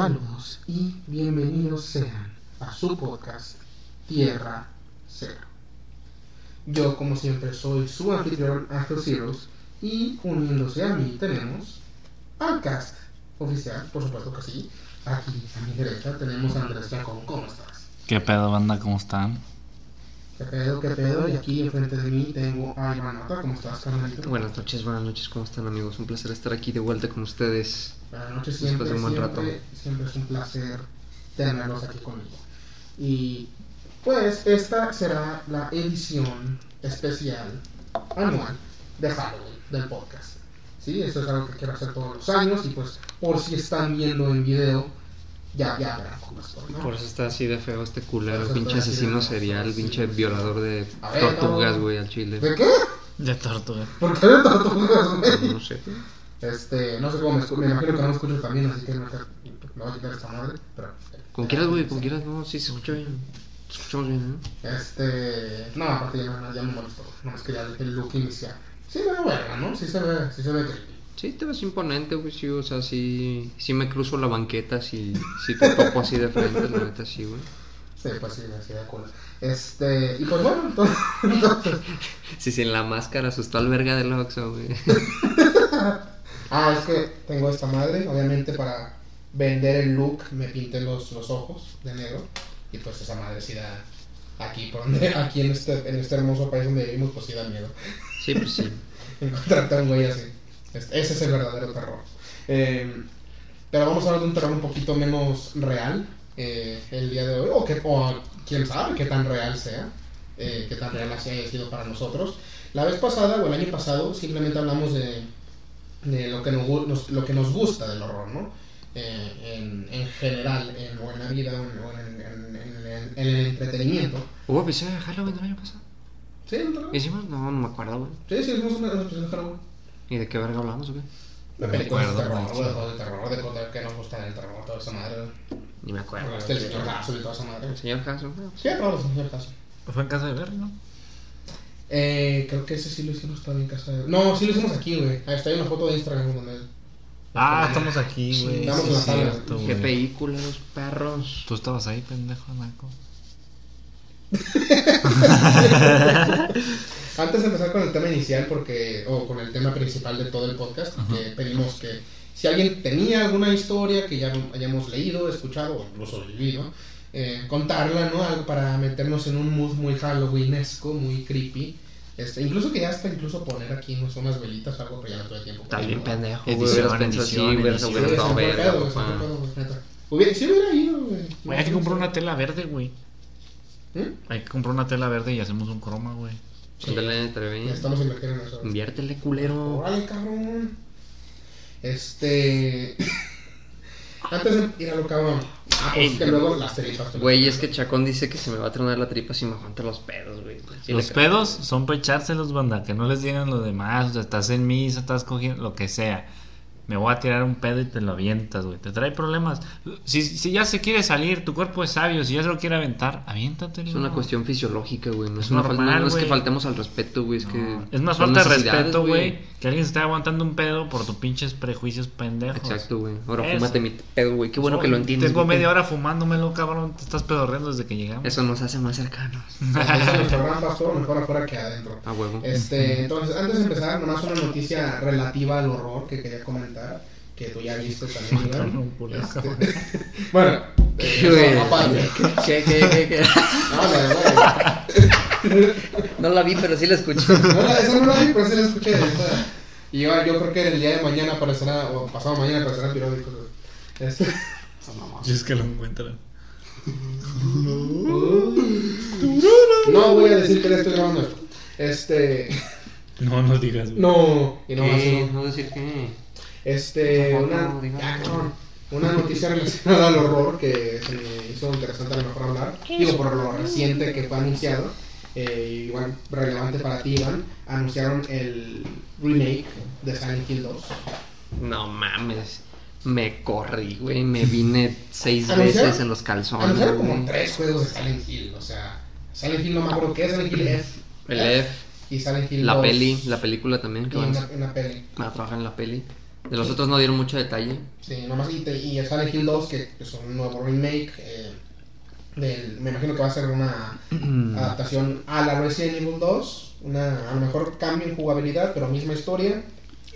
Saludos y bienvenidos sean a su podcast Tierra Cero. Yo, como siempre, soy su anfitrión Ciros y uniéndose a mí tenemos al cast oficial, por supuesto que sí. Aquí a mi derecha tenemos a Andrés Chacón. ¿Cómo estás? ¿Qué pedo, banda? ¿Cómo están? ¿Qué pedo, qué pedo? Y aquí enfrente de mí tengo a Iván Nota. ¿Cómo estás, carnalito? Buenas noches, buenas noches, ¿cómo están amigos? Un placer estar aquí de vuelta con ustedes. Buenas noches, Después siempre, de un buen siempre, rato. Siempre es un placer tenerlos aquí conmigo. Y pues esta será la edición especial anual de Halloween del podcast. ¿Sí? Esto es algo que quiero hacer todos los años y pues por si están viendo en video, ya, ya verán cómo estoy, ¿no? Por eso está así de feo este culero, eso pinche asesino serial, pinche violador de ver, tortugas, güey, al chile. ¿De qué? De tortuga. ¿Por qué de tortugas, güey? No sé. Este, no sé cómo me escucho, me imagino que no me escucho también, así que me, me voy a quitar esta madre, pero... Con quieras, güey, con quieras, no, sí se escucha bien. Escuchamos bien, ¿eh? Este. No, aparte ya, me- ya me molestó. No, es que ya el look inicial. Sí me ve verga, ¿no? Sí se ve, sí se ve creepy. Sí, te ves imponente, güey, sí, o sea, sí, sí me cruzo la banqueta, si si te topo así de frente, la neta, sí, güey. Sí, pues sí, así de cool. Este. Y pues bueno, entonces. entonces- Sí, sí, en la máscara asustó al verga del Oxxo, güey. ah, es que tengo esta madre. Obviamente para vender el look me pinté los, los ojos de negro. Y pues esa madre sí da. Aquí, por donde, aquí en este, en este hermoso país donde vivimos, pues sí da miedo. Sí, pues sí. encontrarte a un güey así. Ese es el verdadero terror. Eh, pero vamos a hablar de un terror un poquito menos real eh, el día de hoy, o, que, o quién sabe qué tan real sea, eh, qué tan real así haya sido para nosotros. La vez pasada o el año pasado simplemente hablamos de, de lo, que nos- lo que nos gusta del horror, ¿no? Eh, en, en general, en, o en la vida, o en, o en- en- en- en- en el entretenimiento. ¿Hubo episodio de Halloween el año pasado? ¿Sí? ¿No? ¿Hicimos? No, no me acuerdo, güey. Sí, sí, hicimos una de Halloween. ¿Y de qué verga hablamos o qué? De No me películas de acuerdo, terror, macho. de juegos de terror, de cosas que nos gustan el terror, toda esa madre. Ni me acuerdo. Este, el señor Gaso y toda esa madre. El señor Caso, güey. Sí, pero el señor Gaso. Fue en casa de Berry, ¿no? Eh, creo que ese sí lo hicimos todavía en casa de... No, sí lo hicimos aquí, güey. Ahí está hay una foto de Instagram donde... Ah, estamos aquí, güey. Estamos Sí, en la sala. Qué películas, perros. Tú estabas ahí, pendejo, Naco. Antes de empezar con el tema inicial, porque... O con el tema principal de todo el podcast, Ajá. que pedimos que... Si alguien tenía alguna historia que ya hayamos leído, escuchado o incluso vivido, eh, contarla, ¿no? Algo para meternos en un mood muy halloweenesco, muy creepy. Este, incluso que ya hasta incluso poner aquí no sé, unas velitas o algo, pero ya no tuve tiempo. Estás bien pendejo, güey. Hubieras pensado así. Sí, verga. Hubiera, sí hubiera ido, güey. Güey, hay que comprar una tela verde, güey. ¿Eh? Hay que comprar una tela verde y hacemos un croma, güey. Estaría bien. Necesitamos invertir en eso. Inviértele, culero. Órale, cabrón. Este. Antes de ir a lo cabrón. Ah, pues Ay, que luego las tripas. Güey, es que Chacón dice que se me va a tronar la tripa si me aguanta los pedos, güey. Sí los pedos son para echárselos, banda. Que no les digan los demás. O sea, estás en misa, estás cogiendo lo que sea. Me voy a tirar un pedo y te lo avientas, güey. Te trae problemas. Si, si ya se quiere salir, tu cuerpo es sabio. Si ya se lo quiere aventar, aviéntatelo. Es una cuestión fisiológica, güey. No es, Es una normal, falta, no es que güey. faltemos al respeto, güey. Es que. No, Es más falta de respeto, güey. Que alguien se esté aguantando un pedo por tus pinches prejuicios pendejos. Exacto, güey. Ahora Eso. fúmate mi pedo, güey. Qué bueno que lo entiendes. Tengo media hora fumándomelo, cabrón. Te estás pedorreando desde que llegamos. Eso nos hace más cercanos. gran pastor, mejor afuera que adentro. A huevo. Este, entonces, antes de empezar, nomás una noticia relativa al horror que quería comentar. Que tú ya viste también, Iván. Este, bueno, ¿Qué, eh, eso aparte. ¿Qué, qué, qué, qué? No, la verdad, No la vi, pero sí la escuché. No, la- esa no la vi, pero sí la escuché. Y yo, yo creo que el día de mañana aparecerá, o pasado mañana aparecerá güey. Este. Esa mamá. Si es que lo encuentran. No voy a decir que le estoy grabando esto. Este. No, no digas. No, y no, así ¿Qué? no. No decir que. Este, una, cabrón. una noticia relacionada al horror que se me hizo interesante a lo mejor hablar. Digo, por lo reciente que fue anunciado. Eh, igual relevante para ti, Iván. Anunciaron el remake de Silent Hill 2. No mames. Me corrí, güey. Me vine seis ¿Anunciaron? veces en los calzones. Anunciaron como tres juegos de Silent Hill. O sea, Silent Hill no me acuerdo qué es, Silent Hill F. El F, Y Silent Hill la 2. peli, la película también. Y Que van una, a, una peli. van a trabajar en la peli. De los otros no dieron mucho detalle. Sí, nomás y, te- y Silent Hill 2, que es un nuevo remake. eh, del, me imagino que va a ser una adaptación a la Resident Evil 2. Una, a lo mejor cambio en jugabilidad, pero misma historia.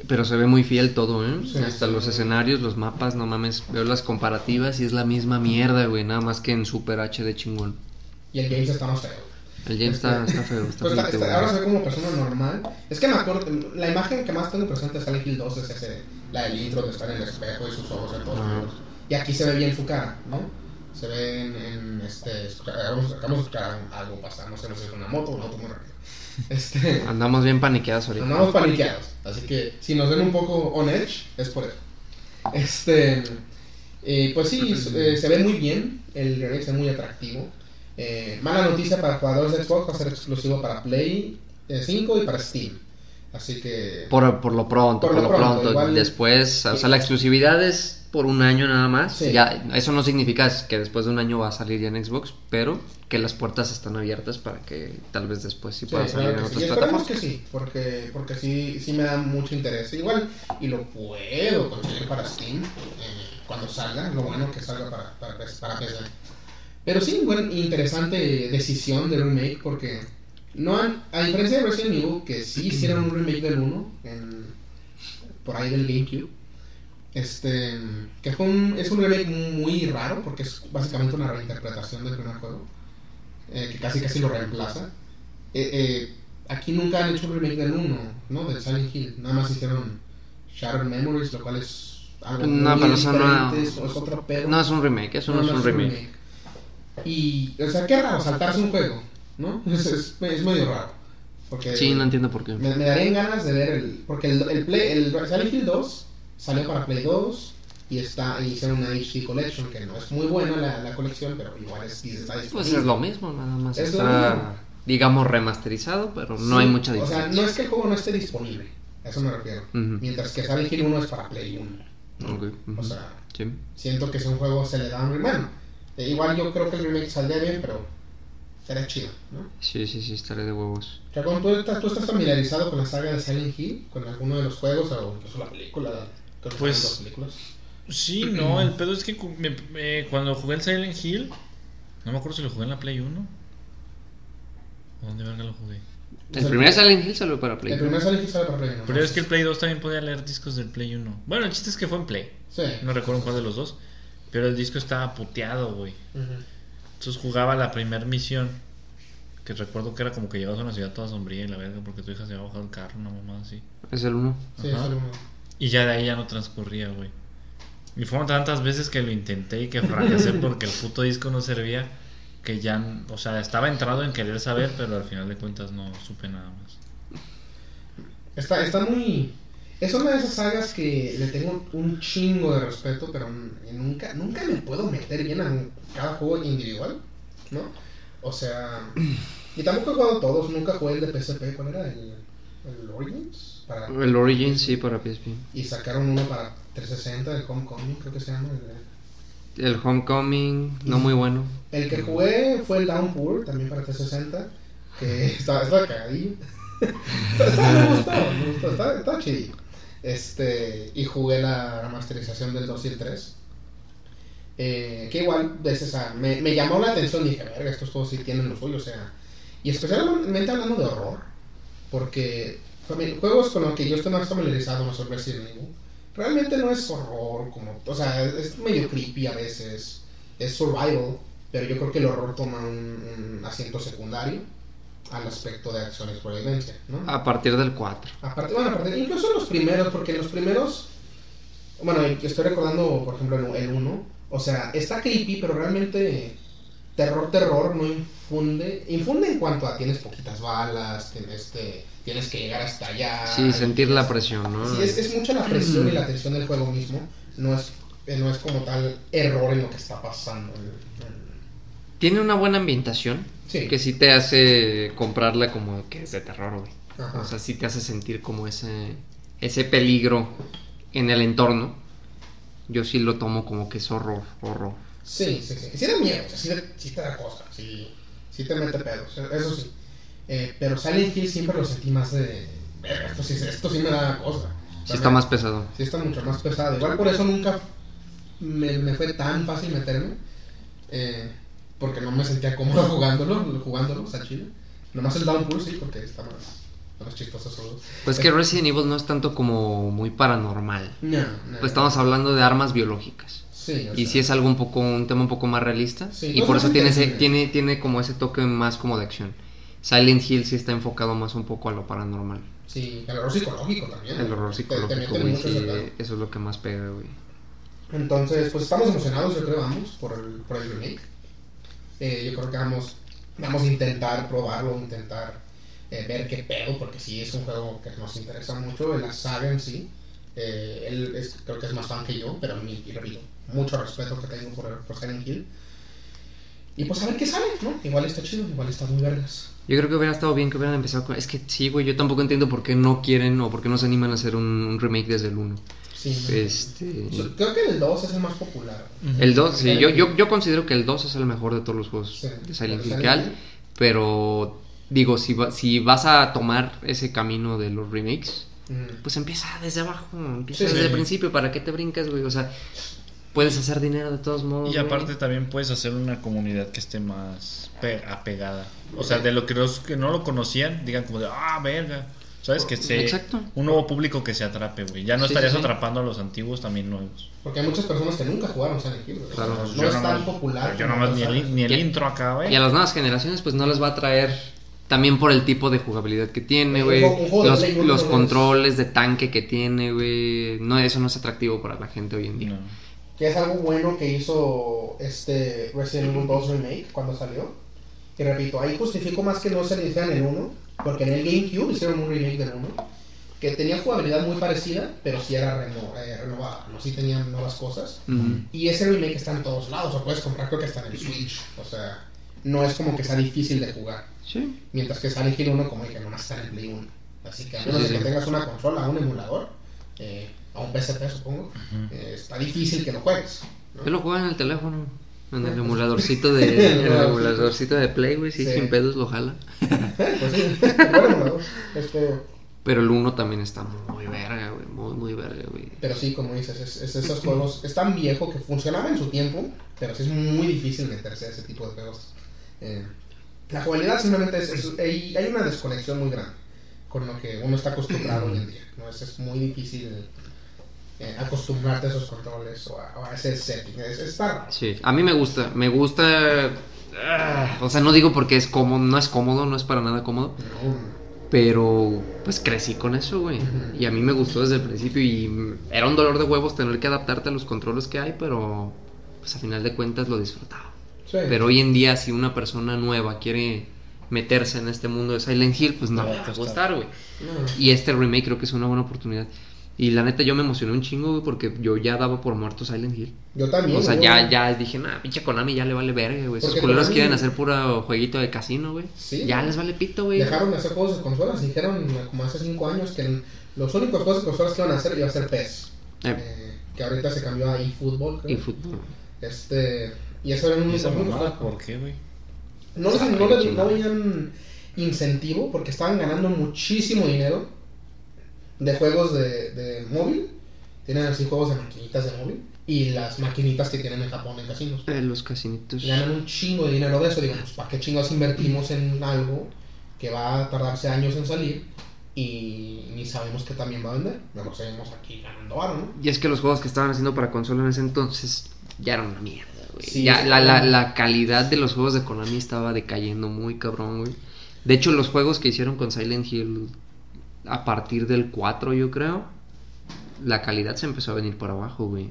Pero se ve muy fiel todo, ¿eh? Sí, Hasta sí. los escenarios, los mapas, no mames. Veo las comparativas y es la misma mierda, güey. Nada más que en Super HD chingón. Y el James está más feo. El James está, está feo, está Pues está- está- güey. ahora se ve como persona normal. Es que me acuerdo, la imagen que más tengo presente de Silent Hill 2 es ese, la del intro de estar en el espejo y sus ojos en todos lados. Y aquí se ve bien su cara, ¿no? Se ve en, en este. Acabamos, acabamos de escuchar algo pasar, no sé no sé si es una moto o un auto muy rápido. Este. Andamos bien paniqueados ahorita. Andamos paniqueados. Así que si nos ven un poco on edge, es por eso. Este. eh, pues sí, eh, se ve muy bien. El remake se ve muy atractivo. Eh, mala noticia para jugadores de Xbox: va a ser exclusivo para Play eh, 5 y para Steam. Así que. Por, por lo pronto, Por por, lo pronto, pronto. igual- Después, o sea, la exclusividad es por un año nada más. Sí. Ya, eso no significa que después de un año va a salir ya en Xbox, pero que las puertas están abiertas para que tal vez después sí Sí, pueda salir claro en sí. Otras esperemos plataformas. que sí, porque, porque sí, sí me da mucho interés. Igual, y lo puedo conseguir para Steam eh, cuando salga. Lo bueno que salga para, para, para PC. Pero sí, bueno, interesante decisión del remake porque no han, a diferencia de Resident Evil, que sí hicieron un remake del 1 en, por ahí del GameCube. Este, que fue un, es un remake muy raro porque es básicamente una reinterpretación del primer juego, eh, que casi casi lo reemplaza. Eh, eh, aquí nunca han hecho un remake del 1, ¿no? Del Silent Hill, nada más hicieron Shattered Memories, lo cual es algo No, muy pero eso no- diferente, es, es otro pedo. No es un remake, eso no, es un remake. Y, o sea, qué raro saltarse un juego, ¿no? Es, es, es medio raro. Porque Sí, no entiendo por qué. me, me darían ganas de ver el. Porque el, el, Play, el Silent Hill 2 salió para Play 2 y está y hicieron una HD Collection, que no es muy buena la, la colección, pero igual es, está Pues disponible. es lo mismo, nada más. Es lo está, mismo. digamos, remasterizado, pero no Sí, hay mucha O diferencia. sea, no es que el juego no esté disponible, a eso me refiero. Ujú. Mientras que Silent Hill 1 es para Play 1. Ok, ujú. O sea, Sí. siento que si un juego se le da un. Bueno, eh, igual yo creo que el remake saldría bien, pero sería chido, ¿no? sí, sí, sí, estaré de huevos. Chacón, ¿tú estás, ¿tú estás familiarizado con la saga de Silent Hill? ¿Con alguno de los juegos o incluso la película? Pues- dos películas. Sí, no, el pedo es que me- me- cuando jugué el Silent Hill, no me acuerdo si lo jugué en la Play 1. ¿O dónde verga lo jugué? El primer Silent Hill salió para Play. El primer Silent Hill sale para Play 1. Pero es que el Play 2 también podía leer discos del Play 1. Bueno, el chiste es que fue en Play. Sí. No recuerdo cuál de los dos. Pero el disco estaba puteado, güey. Entonces jugaba la primera misión. Que recuerdo que era como que llegabas a una ciudad toda sombría y la verga porque tu hija se había bajado el carro, una mamá así. Es el 1. Sí, Ajá. sale uno. Y ya de ahí ya no transcurría, güey. Y fueron tantas veces que lo intenté y que fracasé porque el puto disco no servía. Que ya, o sea, estaba entrado en querer saber, pero al final de cuentas no supe nada más. Está, está muy. Es una de esas sagas que le tengo un chingo de respeto, pero nunca, nunca me puedo meter bien a cada juego individual, ¿no? O sea. Y tampoco he jugado todos, nunca jugué el de PSP, ¿cuál era? El, el Origins. Para, El Origin sí para PSP. y sacaron uno para 360, el Homecoming, creo que se llama. El, El Homecoming, no muy bueno. el que jugué fue el Downpour, también para 360, que estaba, estaba cagadillo. estaba, me gustó, me gustó, estaba, estaba chidillo. Este, y jugué la remasterización del 2 y el 3. Eh, que igual, ves, esa, me, me llamó la atención, dije, verga, estos juegos sí tienen lo suyo, o sea. Y especialmente hablando de horror, porque juegos con los que yo estoy más familiarizado, no son Resident Evil, realmente no es horror, como, o sea, es medio creepy a veces, es survival, pero yo creo que el horror toma un, un asiento secundario al aspecto de acción y supervivencia, ¿no? A partir del 4. Aparte, bueno, aparte, incluso los primeros, porque los primeros, bueno, estoy recordando, por ejemplo, el 1, o sea, está creepy, pero realmente terror, terror no infunde, infunde en cuanto a tienes poquitas balas, tienes, este, tienes que llegar hasta allá. Sí, sentir la es- presión, ¿no? Sí, es, es mucha la presión y la tensión del juego mismo, no es, eh, no es como tal error en lo que está pasando. en- en- Tiene una buena ambientación. Sí. Que sí te hace comprarla como que es de terror, güey. Ajá. O sea, sí te hace sentir como ese, ese peligro en el entorno. Yo sí lo tomo como que es horror, horror. Sí, sí, sí. Sí da miedo, o sea, sí, da- sí te da cosa, sí, sí te mete pedos, eso sí. Eh, pero Silent Hill siempre lo sentí más de... "Verga, Esto sí, esto sí me da cosa. Sí está más pesado. Sí está mucho más pesado. Igual por eso nunca me, me fue tan fácil meterme. eh, porque no me sentía cómodo jugándolo, jugándolo, o sea, chile. Nomás el Downpour sí, porque está más, más chistoso solo. Pues que Resident Evil no es tanto como muy paranormal. No, no. Pues estamos hablando de armas biológicas. Sí, Y sí es algo un poco, un tema un poco más realista. Sí, y no por eso tiene, ese, es- tiene, tiene como ese toque más como de acción. Silent Hill sí está enfocado más un poco a lo paranormal. Sí, el horror psicológico también. El horror psicológico, güey, sí, eso es lo que más pega, güey. Entonces, pues estamos emocionados, yo creo, vamos, por el, por el remake. Eh, yo creo que vamos, vamos a intentar probarlo, intentar eh, ver qué pedo, porque sí es un juego que nos interesa mucho, la saga en sí. Eh, él es- creo que es más fan que yo, pero mí, y repito, mucho respeto que tengo por, por Silent Hill. Y pues a ver qué sale, ¿no? Igual está chido, igual está muy vergas. Yo creo que hubiera estado bien que hubieran empezado con... Es que sí, güey, yo tampoco entiendo por qué no quieren o por qué no se animan a hacer un, un remake desde el 1. Sí. Este... Creo que el 2 es el más popular. El 2, sí, yo, yo, yo considero que el 2 es el mejor de todos los juegos Sí, de Silent Hill que hay, pero digo, si, va- si vas a tomar ese camino de los remakes, Mm. pues empieza desde abajo, empieza Sí, desde sí. el principio, ¿para qué te brincas, güey? O sea, puedes hacer dinero de todos modos. Y güey. aparte también puedes hacer una comunidad que esté más pe- apegada. O sea, de lo que los que no lo conocían, digan como de, ah, verga. ¿Sabes? Que se, Exacto. un nuevo público que se atrape, güey. Ya no Sí, estarías sí, sí. atrapando a los antiguos, también nuevos. Porque hay muchas personas que nunca jugaron Silent Hill. güey. Claro. no es tan popular. Yo nomás ni el, ni el Y intro acá, güey. Y a las nuevas generaciones, pues no les va a traer también por el tipo de jugabilidad que tiene, Un güey. juego de Los, los controles de tanque que tiene, güey. No, eso no es atractivo para la gente hoy en día. No. Que es algo bueno que hizo este Resident Evil 2 Remake cuando salió. Y repito, ahí justifico más que no se le hicieran el 1. Porque en el GameCube hicieron un remake del 1. Que tenía jugabilidad muy parecida, pero sí era reno- eh, renovada. ¿no? Sí tenían nuevas cosas. Y ese remake está en todos lados. Lo puedes comprar creo que hasta en el Switch. O sea, no es como que sea difícil de jugar. Sí. Mientras que Silent Hill 1, como dije, nomás está en el Play 1. Así que a menos sí, de que tengas una consola, un emulador, eh, o un PSP supongo, eh, está difícil que lo juegues. ¿no? Yo lo juego en el teléfono. En el emuladorcito de, en el emuladorcito de Play, güey. Sí, Sí. sin pedos lo jala. pues sí, buen emulador. Este, Pero el 1 también está muy verga, güey. Muy, muy verga, güey. pero sí, como dices, es, es esos juegos, es tan viejo que funcionaba en su tiempo, pero sí es muy difícil meterse a ese tipo de juegos. Eh, la jugabilidad simplemente es, hay una desconexión muy grande con lo que uno está acostumbrado hoy en día. ¿no? Es, es muy difícil eh, acostumbrarte a esos controles o a, o a ese setting. Es, es raro. Sí, a mí me gusta. Me gusta. ah, o sea, no digo porque es cómodo, no es cómodo, no es para nada cómodo. No, Pero pues crecí con eso, güey. Y a mí me gustó desde el principio. Y era un dolor de huevos tener que adaptarte a los controles que hay, pero pues a final de cuentas lo disfrutaba. sí. Pero hoy en día, si una persona nueva quiere meterse en este mundo de Silent Hill, pues no le va a gustar, güey. No. Y este remake creo que es una buena oportunidad. Y la neta yo me emocioné un chingo, güey, porque yo ya daba por muerto Silent Hill. Yo también. O sea, ya, ya dije, nah, pinche Konami ya le vale verga, güey. Esos Porque culeros quieren hacer puro jueguito de casino, güey. Sí, ya güey. les vale pito, güey. Dejaron de hacer juegos de consolas. Dijeron como hace 5 años que los únicos juegos de consolas que iban a hacer iba a ser PES. Eh, Eh, que ahorita se cambió a eFootball, creo. fútbol. Este, y eso era un ¿Y esa mamada por qué, güey? No, les- Sabe no, no incentivo porque estaban ganando muchísimo dinero de juegos de, de móvil. Tienen así juegos de maquinitas de móvil. Y las maquinitas que tienen en Japón en casinos. Eh, los casinitos. ganan un chingo de dinero de eso. Digo, pues, ¿para qué chingos invertimos en algo que va a tardarse años en salir y ni sabemos que también va a vender? Mejor seguimos aquí ganando varo, ¿no? Y es que los juegos que estaban haciendo para consola en ese entonces ya eran una mierda, güey. Sí, ya la, la, la calidad de los juegos de Konami estaba decayendo muy cabrón, güey. De hecho, los juegos que hicieron con Silent Hill a partir del 4, yo creo, la calidad se empezó a venir por abajo, güey.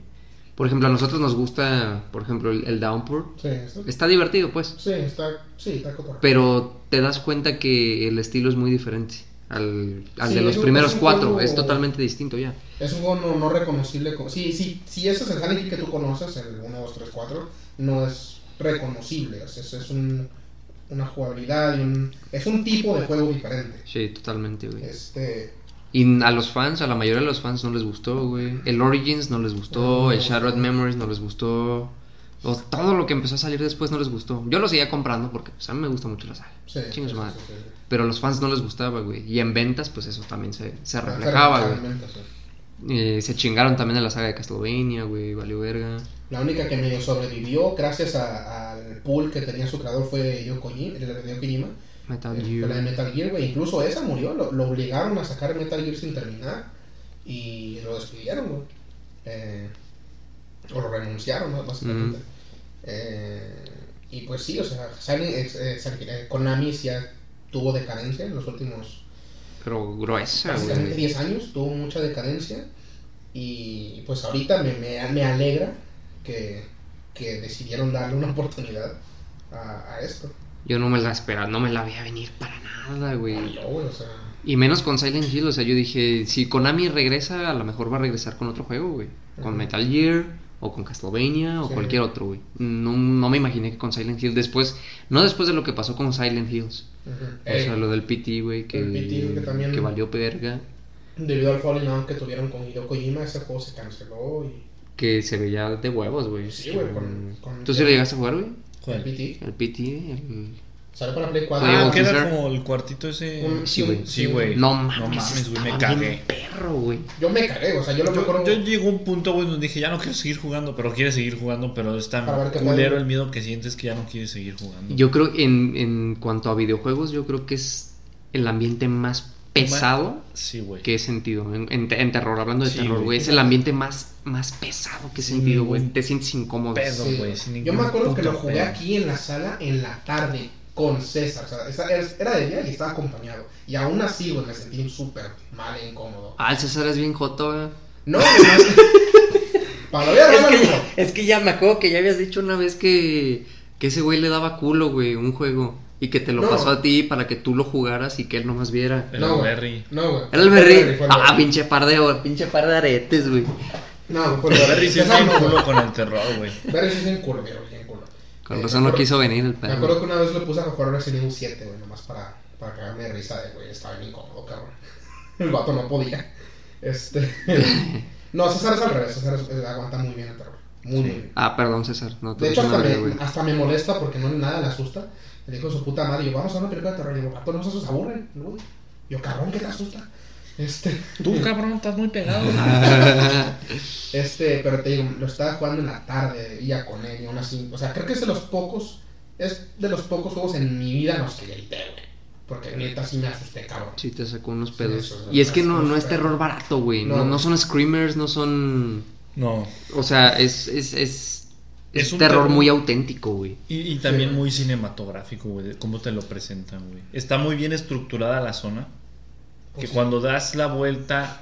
Por ejemplo, a nosotros nos gusta, por ejemplo, el, el Downpour. Sí, está, Está divertido, pues. sí, está, sí, está. Pero te das cuenta que el estilo es muy diferente al, al Sí, de los un- primeros cuatro. juego- Es totalmente distinto ya. Es un juego no, no reconocible. Como, sí, sí, sí, ese es el Silent Hill que tú conoces, el 1, 2, 3, 4, no es reconocible. Es un, una jugabilidad y un, es un tipo de juego diferente. Sí, totalmente, güey. Este, Y a los fans, a la mayoría de los fans no les gustó, güey. El Origins no les gustó, No, el no. Shattered Memories no les gustó. O todo lo que empezó a salir después no les gustó. Yo lo seguía comprando porque pues, a mí me gusta mucho la saga. sí, sí, madre. Pero a los fans no les gustaba, güey. Y en ventas, pues eso también se, se reflejaba, güey. Eh, se chingaron también a la saga de Castlevania, güey, valió verga. La única que medio sobrevivió gracias a- al pool que tenía su creador fue Hideo Kojima, Metal eh, fue la de Gear. Metal Gear, güey. Incluso esa murió, lo, lo obligaron a sacar Metal Gear sin terminar y lo despidieron, güey. Eh, o lo renunciaron, ¿no? básicamente. Eh, y pues sí, o sea, eh, eh, eh, Konami ya tuvo decadencia en los últimos Pero gruesa, güey. 10 años, tuvo mucha decadencia. Y pues ahorita me, me, me alegra que, que decidieron darle una oportunidad a, a esto. Yo no me la esperaba, no me la veía venir para nada, güey. No, güey, o sea, Y menos con Silent Hill, o sea, yo dije, si Konami regresa, a lo mejor va a regresar con otro juego, güey. Con. Metal Gear, o con Castlevania, o Sí. cualquier otro, güey. No, no me imaginé que con Silent Hill después, no después de lo que pasó con Silent Hills. O sea, lo del PT, güey, que, PT que también- que valió verga. debido al falling out que tuvieron con Hideo Kojima, ese juego se canceló y Que se veía de huevos, güey. Sí, güey, con- con- ¿Tú sí lo llegaste a jugar, güey? el ¿Cuál? PT El PT, el... salió para Play 4. Oye, Ah, que era como el cuartito ese. Un- Sí, güey. Sí, güey. No No mames, mames, güey, me cagué. perro, güey. Yo me cagué, o sea, yo lo Yo, mejor. yo llegó un punto, güey, donde dije, ya no quiero seguir jugando, pero quiere seguir jugando, pero es tan culero el miedo que sientes que ya no quieres seguir jugando. Yo creo, en, en cuanto a videojuegos, yo creo que es el ambiente más pesado Sí, güey. que he sentido. En, en- en terror, hablando de Sí, terror, güey. Es el ambiente más, más pesado que he sentido, güey. Te sientes incómodo. pedo. Sí. güey, sin Yo me acuerdo que lo jugué pedo. aquí en la sala en la tarde con César. O sea, era- de día y estaba acompañado. Y aún así, güey, me sentí súper mal e incómodo. Ah, el César es bien joto, güey. No. Para vida Es que, ya, es que ya me acuerdo que ya habías dicho una vez que, que ese güey le daba culo, güey, un juego. Y que te lo No. pasó a ti para que tú lo jugaras y que él nomás viera. El No. Berry. No, güey. Era el Berry. fue el Ah, Berry. pinche par de, pinche par de aretes, güey. No, El Berry. Sí es bien culo con el terror, güey. Berry sí es bien culo, güey, bien culo. Con Eh, razón no quiso venir el Me acuerdo perro. que una vez lo puse a jugar Resident Evil 7, güey, nomás para, para cagarme de risa de, güey, estaba bien incómodo, cabrón. El vato no podía. Este. no, César es al revés, César es- aguanta muy bien el terror. Muy, muy bien. Ah, perdón, César. No te De hecho, hasta me, güey. hasta me molesta porque no nada le asusta. Le dijo su puta madre, yo, vamos a una película de terror. Y yo, vato, no se asustan, aburren. ¿no, güey? Yo, cabrón, ¿qué te asusta? Este, Tú, cabrón, estás muy pegado. este, pero te digo, lo estaba jugando en la tarde, ya con él, y aún así. O sea, creo que es de los pocos, es de los pocos juegos en mi vida en los que grité, güey. Porque neta sí me asusté, cabrón. Sí, te sacó unos pedos. eso, y es que no, no es terror barato, güey. No. No. no son screamers, no son. No. O sea, es. Es, es, Es es un terror terror- muy auténtico, güey. Y, y también Sí. muy cinematográfico, güey, de cómo te lo presentan, güey. Está muy bien estructurada la zona. Que Pues cuando das la vuelta,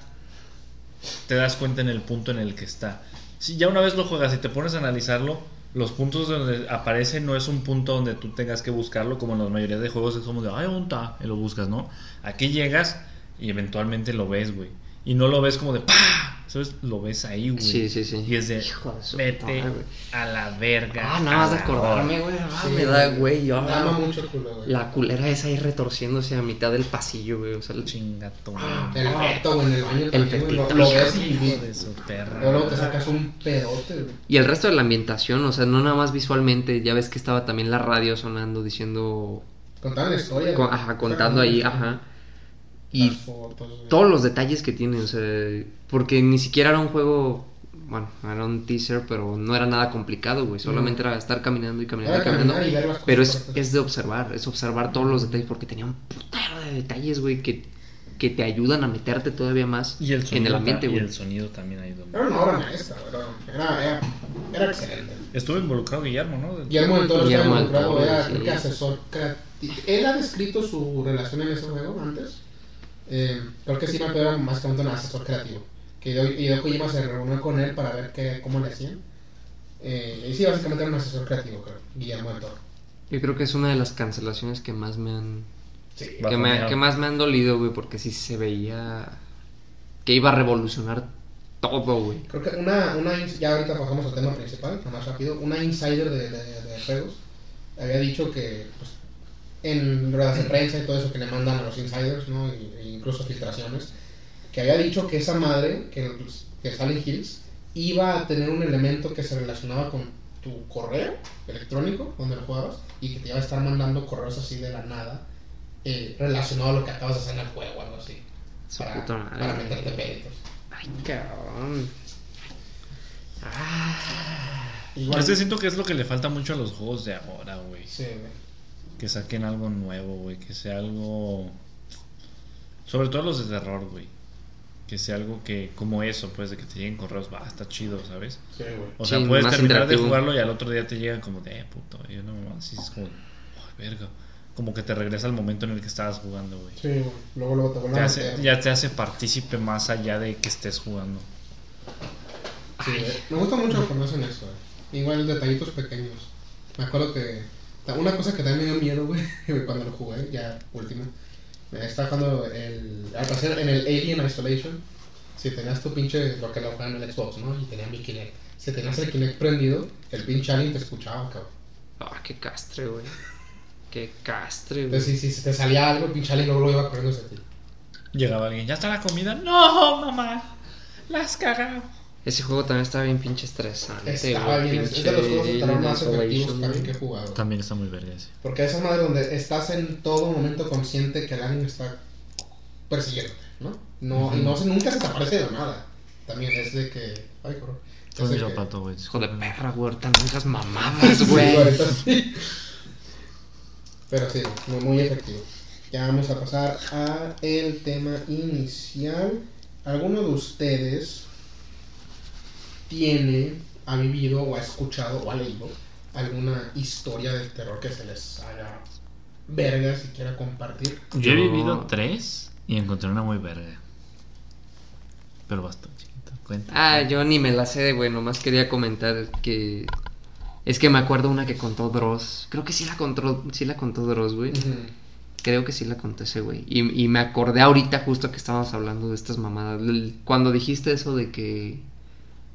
te das cuenta en el punto en el que está. Si ya una vez lo juegas y te pones a analizarlo, los puntos donde aparece no es un punto donde tú tengas que buscarlo, como en la mayoría de juegos es como de, ay, ¿dónde está? Y lo buscas, ¿no? Aquí llegas y eventualmente lo ves, güey. Y no lo ves como de, ¡pah! ¿Sabes? Lo ves ahí, güey. Sí, sí, sí. Y es de, Hijo de su vete madre, a la verga. Ah, nada más de la acordarme, hora". güey. Ah, Sí, me da, güey. Yo Me ama mucho el culo, güey. La culera esa ahí retorciéndose a mitad del pasillo, güey. O sea, el- Chinga tu Ah, El feto, güey, en el baño. El lo, fetito, lo hijo ves y, hijo de su perra. luego te sacas un pedote, güey. Y el resto de la ambientación, o sea, no nada más visualmente. Ya ves que estaba también la radio sonando diciendo. Contaban la historia. con- güey. ajá, contando ahí, ajá. Y Las fotos, güey. todos los detalles que tiene, o sea, porque ni siquiera era un juego, bueno, era un teaser, pero no era nada complicado, güey, solamente era estar caminando y caminando Era y caminando. caminar y Pero es, es de observar, es observar todos los detalles, porque tenía un putero de detalles, güey, que, que te ayudan a meterte todavía más Y el en el ambiente, ta- y güey. el sonido también ha ido. Era una obra maestra, güey. Era, era, era excelente. Estuvo involucrado Guillermo, ¿no? Guillermo del Toro Guillermo estaba involucrado, Toro, era sí. creo que asesor. Él ha descrito su relación en ese juego antes. Eh, creo que sí me era básicamente un asesor creativo. Que Hideo Hideo Kojima se reunió con él para ver qué, cómo le hacían. Eh, y sí, básicamente era un asesor creativo, creo. Guillermo del Toro. Yo creo que es una de las cancelaciones que más me han Sí. que, me, que más me han dolido, güey, porque sí se veía que iba a revolucionar todo, güey. Creo que una, una, ya ahorita pasamos al tema principal, más rápido. Una insider de, de, de juegos había dicho que pues, en ruedas de prensa y todo eso que le mandan a los insiders, ¿no? E incluso filtraciones, que había dicho que esa madre, que, que Silent Hills, iba a tener un elemento que se relacionaba con tu correo electrónico donde lo jugabas y que te iba a estar mandando correos así de la nada eh, relacionado a lo que acabas de hacer en el juego o algo así. Su Para, puta madre, para meterte peditos. Ay, cabrón. Ah. Igual. Es que siento que es lo que le falta mucho a los juegos de ahora, güey. Sí, güey. Que saquen algo nuevo, güey. Que sea algo. Sobre todo los de terror, güey. Que sea algo que, como eso, pues, de que te lleguen correos, va, está chido, ¿sabes? Sí, güey. O sea, Sí, puedes terminar de jugarlo y al otro día te llegan como de, eh, puto, yo no me así es como, ay, verga. Como que te regresa al momento en el que estabas jugando, güey. Sí, güey. Luego, luego te Te a hace- ya te hace partícipe más allá de que estés jugando. Sí. Me gusta mucho cuando hacen eso, güey. Igual detallitos pequeños. Me acuerdo que. Una cosa que también me dio miedo, güey, cuando lo jugué, ya último. Me estaba jugando el. Al parecer en el Alien Isolation. Si tenías tu pinche. Lo que lo juegan en el Xbox, ¿no? Y tenía mi Kinect. Si tenías el Kinect prendido, el pinche Alien te escuchaba, cabrón. Ah, qué castre, güey. Qué castre, güey. Entonces, si, si te salía algo, el pinche Alien luego lo iba corriendo hacia ti. Llegaba alguien, ¿ya está la comida? No, mamá, la has cagado. Ese juego también estaba bien pinche estresante. Estaba güey, bien. Es pinche de los juegos Alien más efectivos también que he jugado. También está muy verga ese. Porque esa madre donde estás en todo momento consciente que el alien está persiguiéndote, ¿no? No, y no se, nunca se te aparece de la nada. También es de que. Ay, Es de que- zapato, güey. Hijo de perra, güey. Ahorita no digas mamadas, güey. sí. Pero sí, muy, muy efectivo. Ya vamos a pasar a el tema inicial. ¿Alguno de ustedes tiene, ha vivido o ha escuchado o ha leído alguna historia de terror que se les haga verga si quiera compartir? Yo he vivido tres y encontré una muy verga. Pero bastante chiquita. Cuenta. Ah, yo ni me la sé, güey. Nomás quería comentar que. Es que me acuerdo una que contó Dross. Creo que sí la contó, sí la contó Dross, güey. Creo que sí la conté ese, güey. Y, y me acordé ahorita justo que estábamos hablando de estas mamadas. Cuando dijiste eso de que.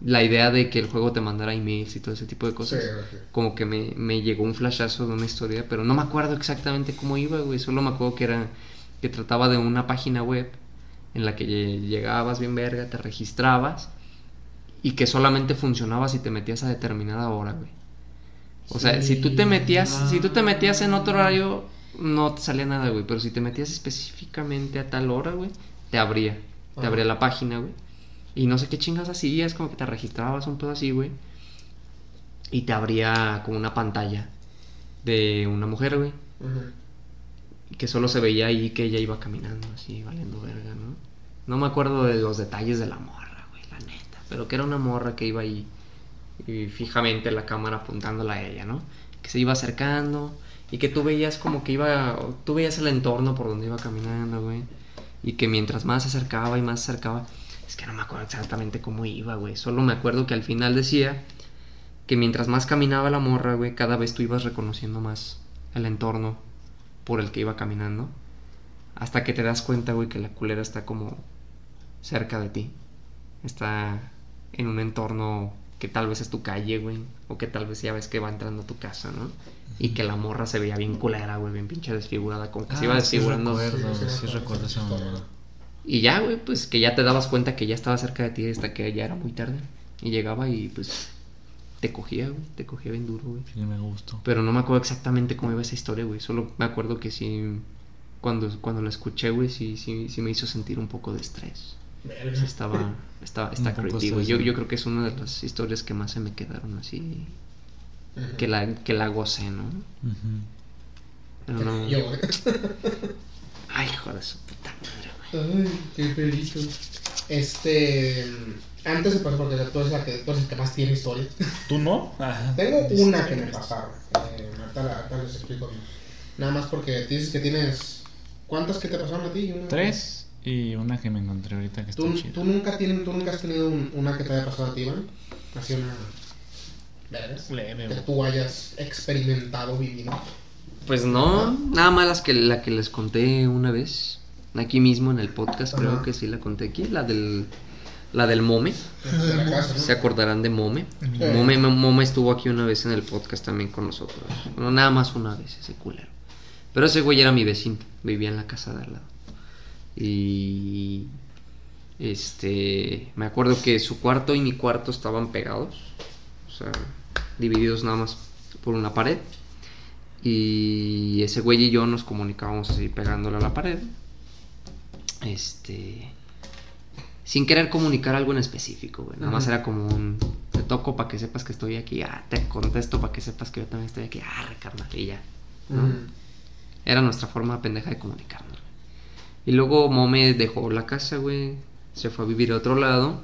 La idea de que el juego te mandara emails y todo ese tipo de cosas. sí. Como que me, me llegó un flashazo de una historia, pero no me acuerdo exactamente cómo iba, güey. Solo me acuerdo que era. Que trataba de una página web en la que lle- llegabas bien verga, te registrabas y que solamente funcionaba si te metías a determinada hora, güey. O sea, si tú te metías, si tú te metías en otro horario, no te salía nada, güey. Pero si te metías específicamente a tal hora, güey, te abría. Te abría la página, güey. Y no sé qué chingas hacías, como que te registrabas un pedo así, güey. Y te abría como una pantalla de una mujer, güey. Que solo se veía ahí que ella iba caminando así, valiendo verga, ¿no? No me acuerdo de los detalles de la morra, güey, la neta. Pero que era una morra que iba ahí y fijamente la cámara apuntándola a ella, ¿no? Que se iba acercando y que tú veías como que iba, tú veías el entorno por donde iba caminando, güey. Y que mientras más se acercaba y más se acercaba, es que no me acuerdo exactamente cómo iba, güey. Solo me acuerdo que al final decía que mientras más caminaba la morra, güey, cada vez tú ibas reconociendo más el entorno por el que iba caminando. Hasta que te das cuenta, güey, que la culera está como cerca de ti. Está en un entorno que tal vez es tu calle, güey. O que tal vez ya ves que va entrando a tu casa, ¿no? Y que la morra se veía bien culera, güey, bien pinche desfigurada. Como que se iba Ah, sí desfigurando. recuerdo, Sí, sí, sí recuerdo esa. Y ya, güey, pues que ya te dabas cuenta que ya estaba cerca de ti hasta que ya era muy tarde. Y llegaba y pues te cogía, güey. Te cogía bien duro, güey. Sí, me gustó. Pero no me acuerdo exactamente cómo iba esa historia, güey. Solo me acuerdo que sí. Cuando, cuando la escuché, güey, sí, sí, sí me hizo sentir un poco de estrés. Sí estaba. Está, creepy, güey. Yo, yo creo que es una de las historias que más se me quedaron así. Que la, que la gocé, ¿no? Pero no. Yo. Ay, hijo de su puta madre. Ay, qué pelito. Este. Antes de pasar, porque tú eres, la que, tú eres el que más tiene historias. ¿Tú no? Ah, Tengo una que me pasaron. Eh, ahorita, les explico bien. Nada más porque dices que tienes. ¿Cuántas que te pasaron a ti? Y una- Tres y una que me encontré ahorita que está ¿Tú, chida. tú, nunca tienes, ¿Tú nunca has tenido un- una que te haya pasado a ti, Iván? Así una. ¿Verdad? Leve, Que tú hayas experimentado, vivido. Pues no, nada más las que, la que les conté una vez. Aquí mismo en el podcast, creo que sí la conté aquí. La del. La del Mome. Se acordarán de. Mome. Mome estuvo aquí una vez en el podcast también con nosotros. Bueno, nada más una vez, ese culero. Pero ese güey era mi vecino, vivía en la casa de al lado. Y. Este. Me acuerdo que su cuarto y mi cuarto estaban pegados. O sea, divididos nada más por una pared. Y ese güey y yo nos comunicábamos así pegándole a la pared. Este. sin querer comunicar algo en específico, güey. Nada más era como un, te toco para que sepas que estoy aquí, ah, te contesto para que sepas que yo también estoy aquí, ah, carnal, y ya. Era nuestra forma pendeja de comunicarnos. Y luego Mome dejó la casa, güey. Se fue a vivir a otro lado.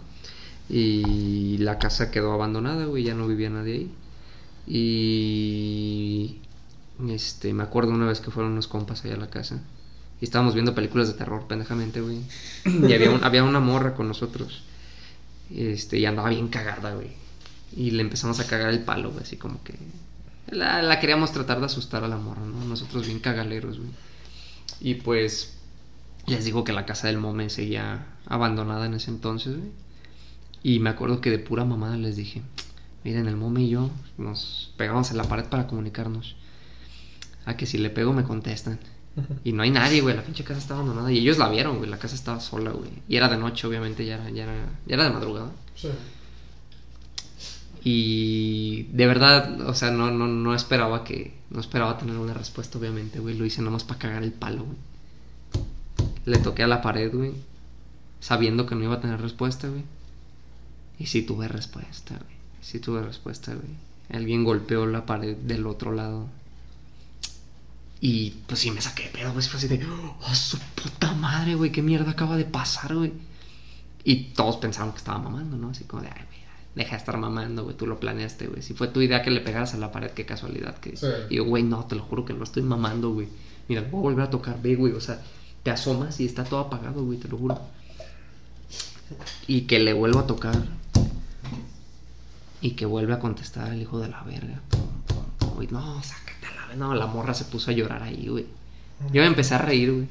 Y la casa quedó abandonada, güey. Ya no vivía nadie ahí. Y. Este, me acuerdo una vez que fueron unos compas allá a la casa. Y estábamos viendo películas de terror, pendejamente, güey. Y había, un- había una morra con nosotros. Este, y andaba bien cagada, güey. Y le empezamos a cagar el palo, güey. Así como que. La, la queríamos tratar de asustar a la morra, ¿no? Nosotros bien cagaleros, güey. Y pues. Les digo que la casa del Mome seguía abandonada en ese entonces, güey. Y me acuerdo que de pura mamada les dije: Miren, el Mome y yo nos pegamos en la pared para comunicarnos. A que si le pego me contestan. Y no hay nadie, güey. La pinche casa está abandonada. Y ellos la vieron, güey. La casa estaba sola, güey. Y era de noche, obviamente. Ya era, ya era, ya era de madrugada. Sí. Y de verdad, o sea, no, no, no esperaba que. No esperaba tener una respuesta, obviamente, güey. Lo hice nomás para cagar el palo, güey. Le toqué a la pared, güey. Sabiendo que no iba a tener respuesta, güey. Y sí tuve respuesta, güey. Sí tuve respuesta, güey. Alguien golpeó la pared del otro lado. Y pues sí me saqué de pedo, güey. Fue así de. ¡Oh, su puta madre, güey! ¿Qué mierda acaba de pasar, güey? Y todos pensaron que estaba mamando, ¿no? Así como de, ay, güey, deja de estar mamando, güey, tú lo planeaste, güey. Si fue tu idea que le pegaras a la pared, qué casualidad. Que... Sí. Y yo, güey, no, te lo juro que no estoy mamando, güey. Mira, voy a volver a tocar, ve, güey, o sea, te asomas y está todo apagado, güey, te lo juro. Y que le vuelvo a tocar. Y que vuelve a contestar el hijo de la verga. Güey, no, sácate a la No, la morra se puso a llorar ahí, güey. Yo me empecé a reír, güey.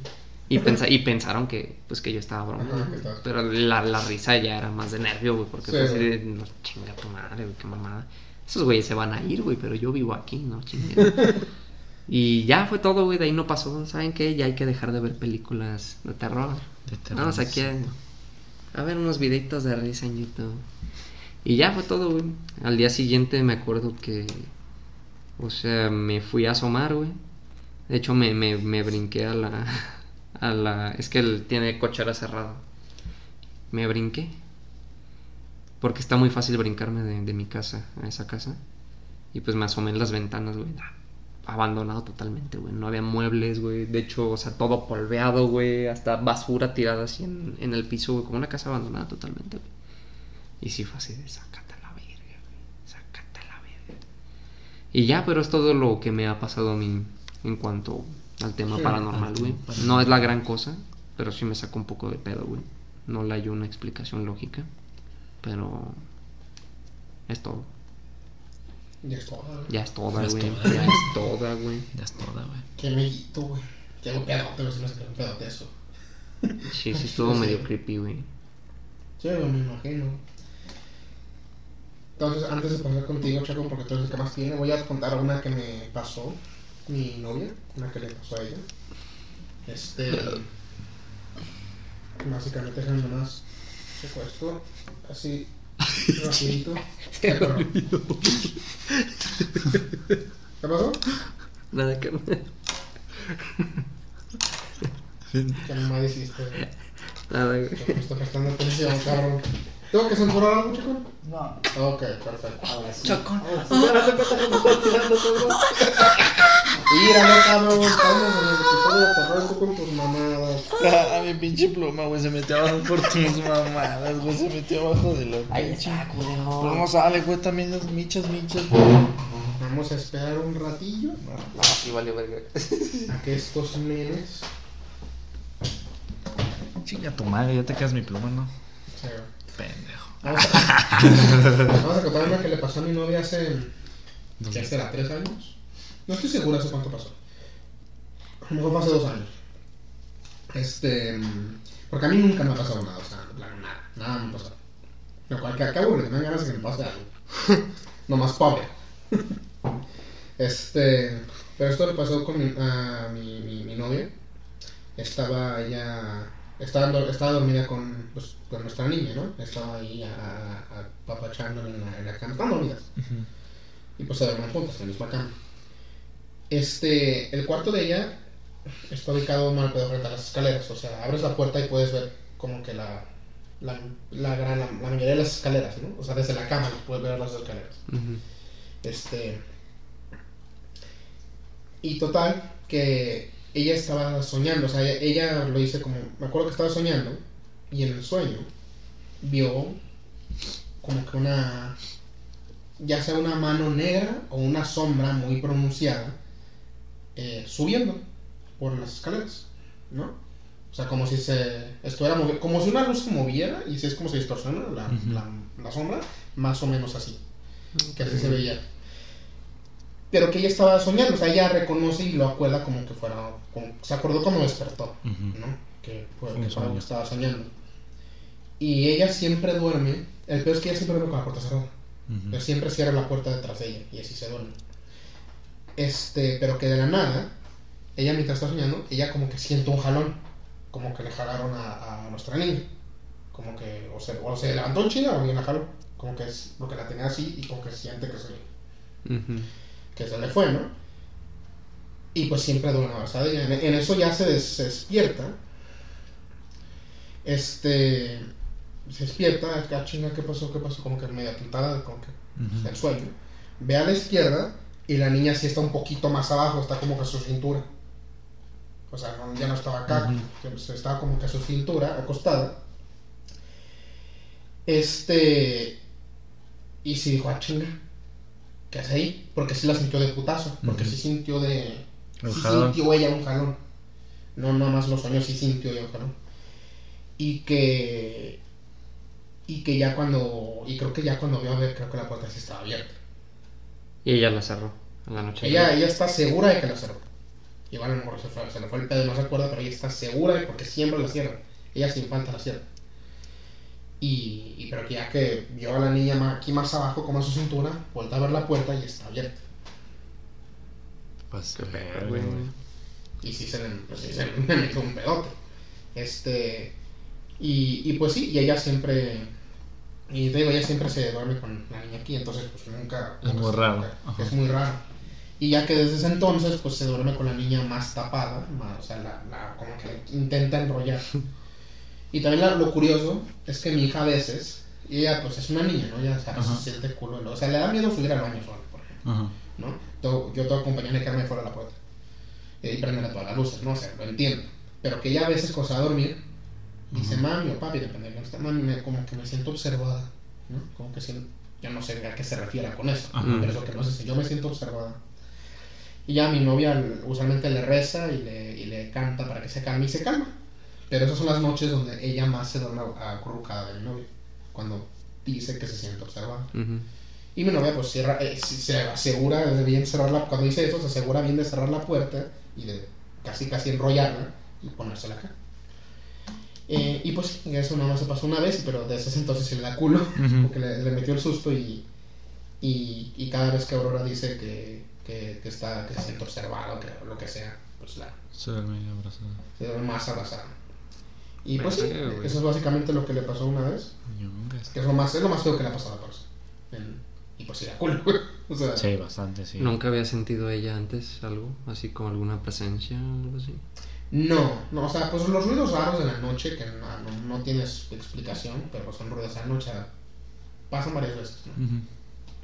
Y, pensa- y pensaron que, pues, que yo estaba estabas- Pero la, la risa ya era más de nervio, güey. Porque Sí, fue así de, no, chinga tu madre, güey, qué mamada. Esos güeyes se van a ir, güey, pero yo vivo aquí, ¿no? Chinga. y ya fue todo, güey. De ahí no pasó. ¿Saben qué? Ya hay que dejar de ver películas de terror. De terror, Vamos aquí a, a ver unos videitos de risa en YouTube. Y ya fue todo, güey. Al día siguiente me acuerdo que. O sea, me fui a asomar, güey. De hecho, me, me, me brinqué a la. A la. Es que él tiene cochera cerrada. Me brinqué. Porque está muy fácil brincarme de, de mi casa a esa casa. Y pues me asomé en las ventanas, güey. Abandonado totalmente, güey. No había muebles, güey. De hecho, o sea, todo polveado, güey. Hasta basura tirada así en, en el piso, güey. Como una casa abandonada totalmente, güey. Y sí fue así de sácate a la verga, güey. Sácate a la verga. Y ya, pero es todo lo que me ha pasado a mí en cuanto al tema Sí, paranormal, al güey. No es la gran cosa, pero sí me sacó un poco de pedo, güey. No le hallo una explicación lógica, pero es todo. Ya es todo, güey. Ya es toda, güey. toda. Ya es toda, güey. Ya es toda, güey. Qué güey. Qué pedote, güey. Si no se un pedote eso. Sí, sí, estuvo Sí. medio creepy, güey. Sí, me imagino. Entonces, antes de pasar contigo, Chaco, porque tú eres el que más tiene, voy a contar una que me pasó mi novia, una que le pasó a ella. Este. Básicamente, déjame nomás. Checo esto, así, rapidito. ¿Qué pasó? Nada que ¿Qué nomás hiciste? Nada, güey. Está prestando atención, cabrón. ¿Tengo que censurar algo, chico? No. Ok, perfecto. Ahora sí. Chocón. Ahora sí. No cuenta que me tirando todo. Míralo, cabrón. Estamos en el episodio de terror tú con tus mamadas. A mi pinche pluma, güey, se metió abajo por tus mamadas, güey, se metió abajo de la pinche. culero. ¿Cómo sale, güey? También las michas, michas. Vamos a esperar un ratillo No, sí valió verga. a que estos nenes Chinga tu madre, ya te quedas mi pluma, ¿no? se Pendejo. Vamos a, vamos a contar una que le pasó a mi novia hace. ¿Qué será? ¿Tres años? No estoy seguro hace cuánto pasó. A lo mejor fue hace dos años. Este. Porque a mí nunca me ha pasado nada, o sea, en plan, nada, nada me ha pasado. Lo cual que acabo de tener ganas de que me pase algo. Nomás pobre. Este. Pero esto le pasó con mi, a mi, mi, mi novia. Estaba ella. Estaba, estaba dormida con, pues, con nuestra niña, ¿no? Estaba ahí a, a, a papachando en la, en la cama. Estaban dormidas. Y pues se duermen juntas en la misma cama. Este, el cuarto de ella está ubicado mal pedo frente a las escaleras. O sea, abres la puerta y puedes ver como que la, la, la, gran, la, la mayoría de las escaleras, ¿no? O sea, desde la cama puedes ver las escaleras. Este. Y total, que ella estaba soñando, o sea, ella, ella lo dice como. Me acuerdo que estaba soñando, y en el sueño vio como que una. Ya sea una mano negra o una sombra muy pronunciada eh, subiendo por las escaleras, ¿no? O sea, como si se estuviera movi- como si una luz se moviera y si es como se distorsiona la, la sombra, más o menos así que así se veía. Pero que ella estaba soñando, o sea, ella reconoce y lo acuerda como que fuera, como- se acordó como despertó, Ujú. ¿no? Que fue que que estaba soñando. Y ella siempre duerme, el peor es que ella siempre duerme con la puerta cerrada, Ujú. pero siempre cierra la puerta detrás de ella y así se duerme. Este, pero que de la nada, ella mientras está soñando, ella como que siente un jalón, como que le jalaron a, a nuestra niña. Como que o se, o se levantó en chinga o bien la jaló. Como que es porque la tenía así y como que siente que se, Ujú. Que se le fue, ¿no? Y pues siempre abrazada de ella. En, en eso ya se, des- se despierta. Este. Se despierta, ah, chinga, ¿qué pasó? ¿Qué pasó? Como que medio apuntada, como que Ujú. el sueño. Ve a la izquierda y la niña sí está un poquito más abajo, está como que a su cintura. O sea, no- ya no estaba acá, pues, estaba como que a su cintura, acostada. Este. Y sí dijo, ah, chinga, ¿qué hace ahí? Porque sí la sintió de putazo, porque sí sintió de. Sí jalón. sintió ella un jalón. No, nada más los sueños, sí sintió ella un jalón. Y que. Y que ya cuando. Y creo que ya cuando vio a ver, creo que la puerta sí estaba abierta. Y ella la cerró a la noche. Ella, ella está segura de que la cerró. Igual a lo mejor se, fue, se le fue el pedo, no se acuerda, pero ella está segura de porque siempre la cierra. Ella sin falta la cierra. Y, y pero que ya que vio a la niña ma- aquí más abajo, como a su cintura, vuelta a ver la puerta y está abierta. Pues, Qué verga, pedo, güey. Y sí se le, pues sí se le metió un pedote. Este. Y, y pues sí, y ella siempre. Y te digo, ella siempre se duerme con la niña aquí, entonces pues nunca. Es nunca muy raro, nunca-. Es muy raro. Y ya que desde ese entonces, pues se duerme con la niña más tapada, más, o sea, la, la- como que intenta enrollar. Y también lo curioso es que mi hija a veces, y ella pues es una niña, ¿no? Ella o sea, Ajá. se siente culo, o sea, le da miedo subir al baño sola, por ejemplo. Ajá. ¿no? Yo, yo tengo compañía de quedarme fuera de la puerta eh, y prender todas las luces, ¿no? O sea, lo entiendo. Pero que ella a veces cuando se va a dormir, dice Ujú. mami o papi, depende de está, mami, me- como que me siento observada, ¿no? Como que siento, yo no sé a qué se refiere con eso, Ajá. pero eso que no sé si yo me siento observada. Y ya mi novia usualmente le reza y le, y le canta para que se calme y se calma. Pero esas son las noches donde ella más se duerme acurrucada de mi novia, cuando dice que se siente observada. Ujú. Y mi novia pues cierra, eh, se asegura de bien cerrar la, cuando dice eso, se asegura bien de cerrar la puerta y de casi casi enrollarla y ponérsela acá. Eh, y pues eso nada más se pasó una vez, pero desde ese entonces se le da culo, Ujú. porque le, le metió el susto y, y, y cada vez que Aurora dice que, que, que está, que se siente observado, que lo que sea, pues la, Se duerme abrazada. se ve más abrazada. Y pues sí, eso es básicamente lo que le pasó una vez, que es lo más, es lo más feo que le ha pasado a Parsa. En- Y pues sí, o sea, Sí, bastante, sí. ¿Nunca había sentido ella antes algo? Así como alguna presencia o algo así. No, no, o sea, pues los ruidos raros de la noche que no, no, no tienes explicación, pero son ruidos de la noche, pasan varias veces, ¿no?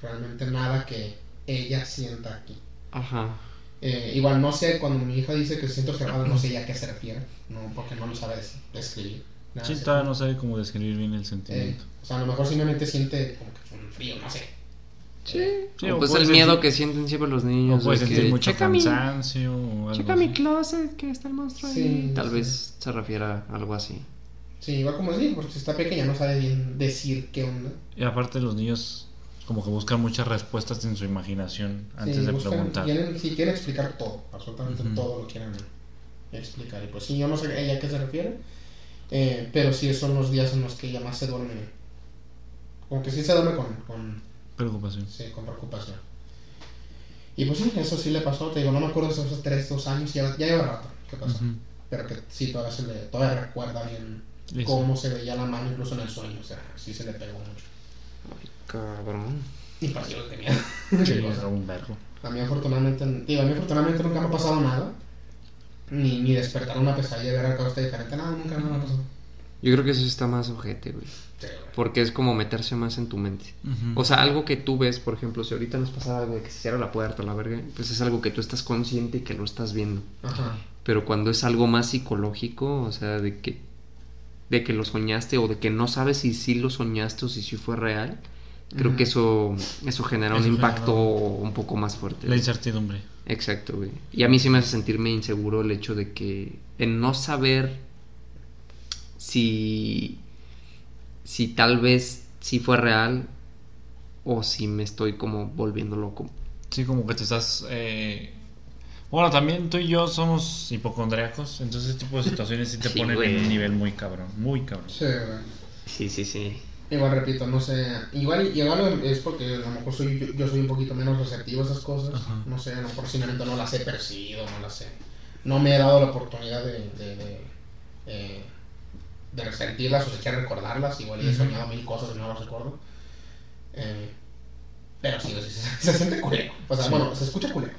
Realmente nada que ella sienta aquí. Ajá. Eh, igual no sé, cuando mi hija dice que se siente observada, no sé ya a qué se refiere, no, porque no lo sabe des- describir. Nada, Sí, todavía no sabe cómo describir bien el Eh, sentimiento. o sea, a lo mejor simplemente siente como que un frío, no sé. Sí. Sí, o pues el sentir- miedo que sienten siempre los niños. o puede sentir que, mucho checa mi, cansancio o algo checa así. mi closet, que está el monstruo Sí, ahí. Tal sí. vez se refiera a algo así. Sí, igual como digo, porque si está pequeña no sabe bien decir qué onda. Y aparte los niños como que buscan muchas respuestas en su imaginación antes Sí, de buscan- preguntar. Quieren, sí, quieren explicar todo, absolutamente todo lo quieren explicar. Y pues sí, yo no sé ella a qué se refiere, eh, pero sí son los días en los que ella más se duerme. Como que sí se duerme con, con, Preocupación. sí, con preocupación. Y pues sí, eso sí le pasó, te digo, no me acuerdo de esos tres, dos años, ya, ya lleva rato que pasó. Pero que sí, todavía, se le, todavía recuerda bien cómo se veía la mano incluso en el sueño, o sea, sí se le pegó mucho. Cabrón. Y pues yo tenía. Sí, era un vergo. A mí afortunadamente, digo, a mí afortunadamente nunca me ha pasado nada. Ni, ni despertar una pesadilla y ver algo está diferente. Nada, nunca nada me ha pasado. Yo creo que eso está más ojete, güey. Sí, güey. Porque es como meterse más en tu mente. Ujú. O sea, algo que tú ves, por ejemplo, si ahorita nos pasara algo de que se cierra la puerta o la verga, pues es algo que tú estás consciente y que lo estás viendo. Ajá. Pero cuando es algo más psicológico, o sea, de que de que lo soñaste o de que no sabes si sí lo soñaste o si sí fue real, creo que eso eso genera un impacto genera- un poco más fuerte. La güey. incertidumbre. Exacto, güey. Y a mí sí me hace sentirme inseguro el hecho de que en no saber si si tal vez sí fue real o si me estoy como volviendo loco. Sí, como que te estás... eh, Bueno, también tú y yo somos hipocondriacos, entonces este tipo de situaciones sí te Sí, ponen güey. en un nivel muy cabrón, muy cabrón. Sí, güey. Sí, sí, sí. Igual repito, no sé. Igual, igual es porque a lo mejor soy, yo, yo soy un poquito menos receptivo a esas cosas. Ajá. No sé, a lo mejor simplemente no las he percibido, no las he. No me he dado la oportunidad de. de, de, eh, de resentirlas o siquiera recordarlas. Igual he soñado mil cosas y no las recuerdo. Eh, pero sí, sí, se, se siente culero. O sea, Sí. bueno, se escucha culero.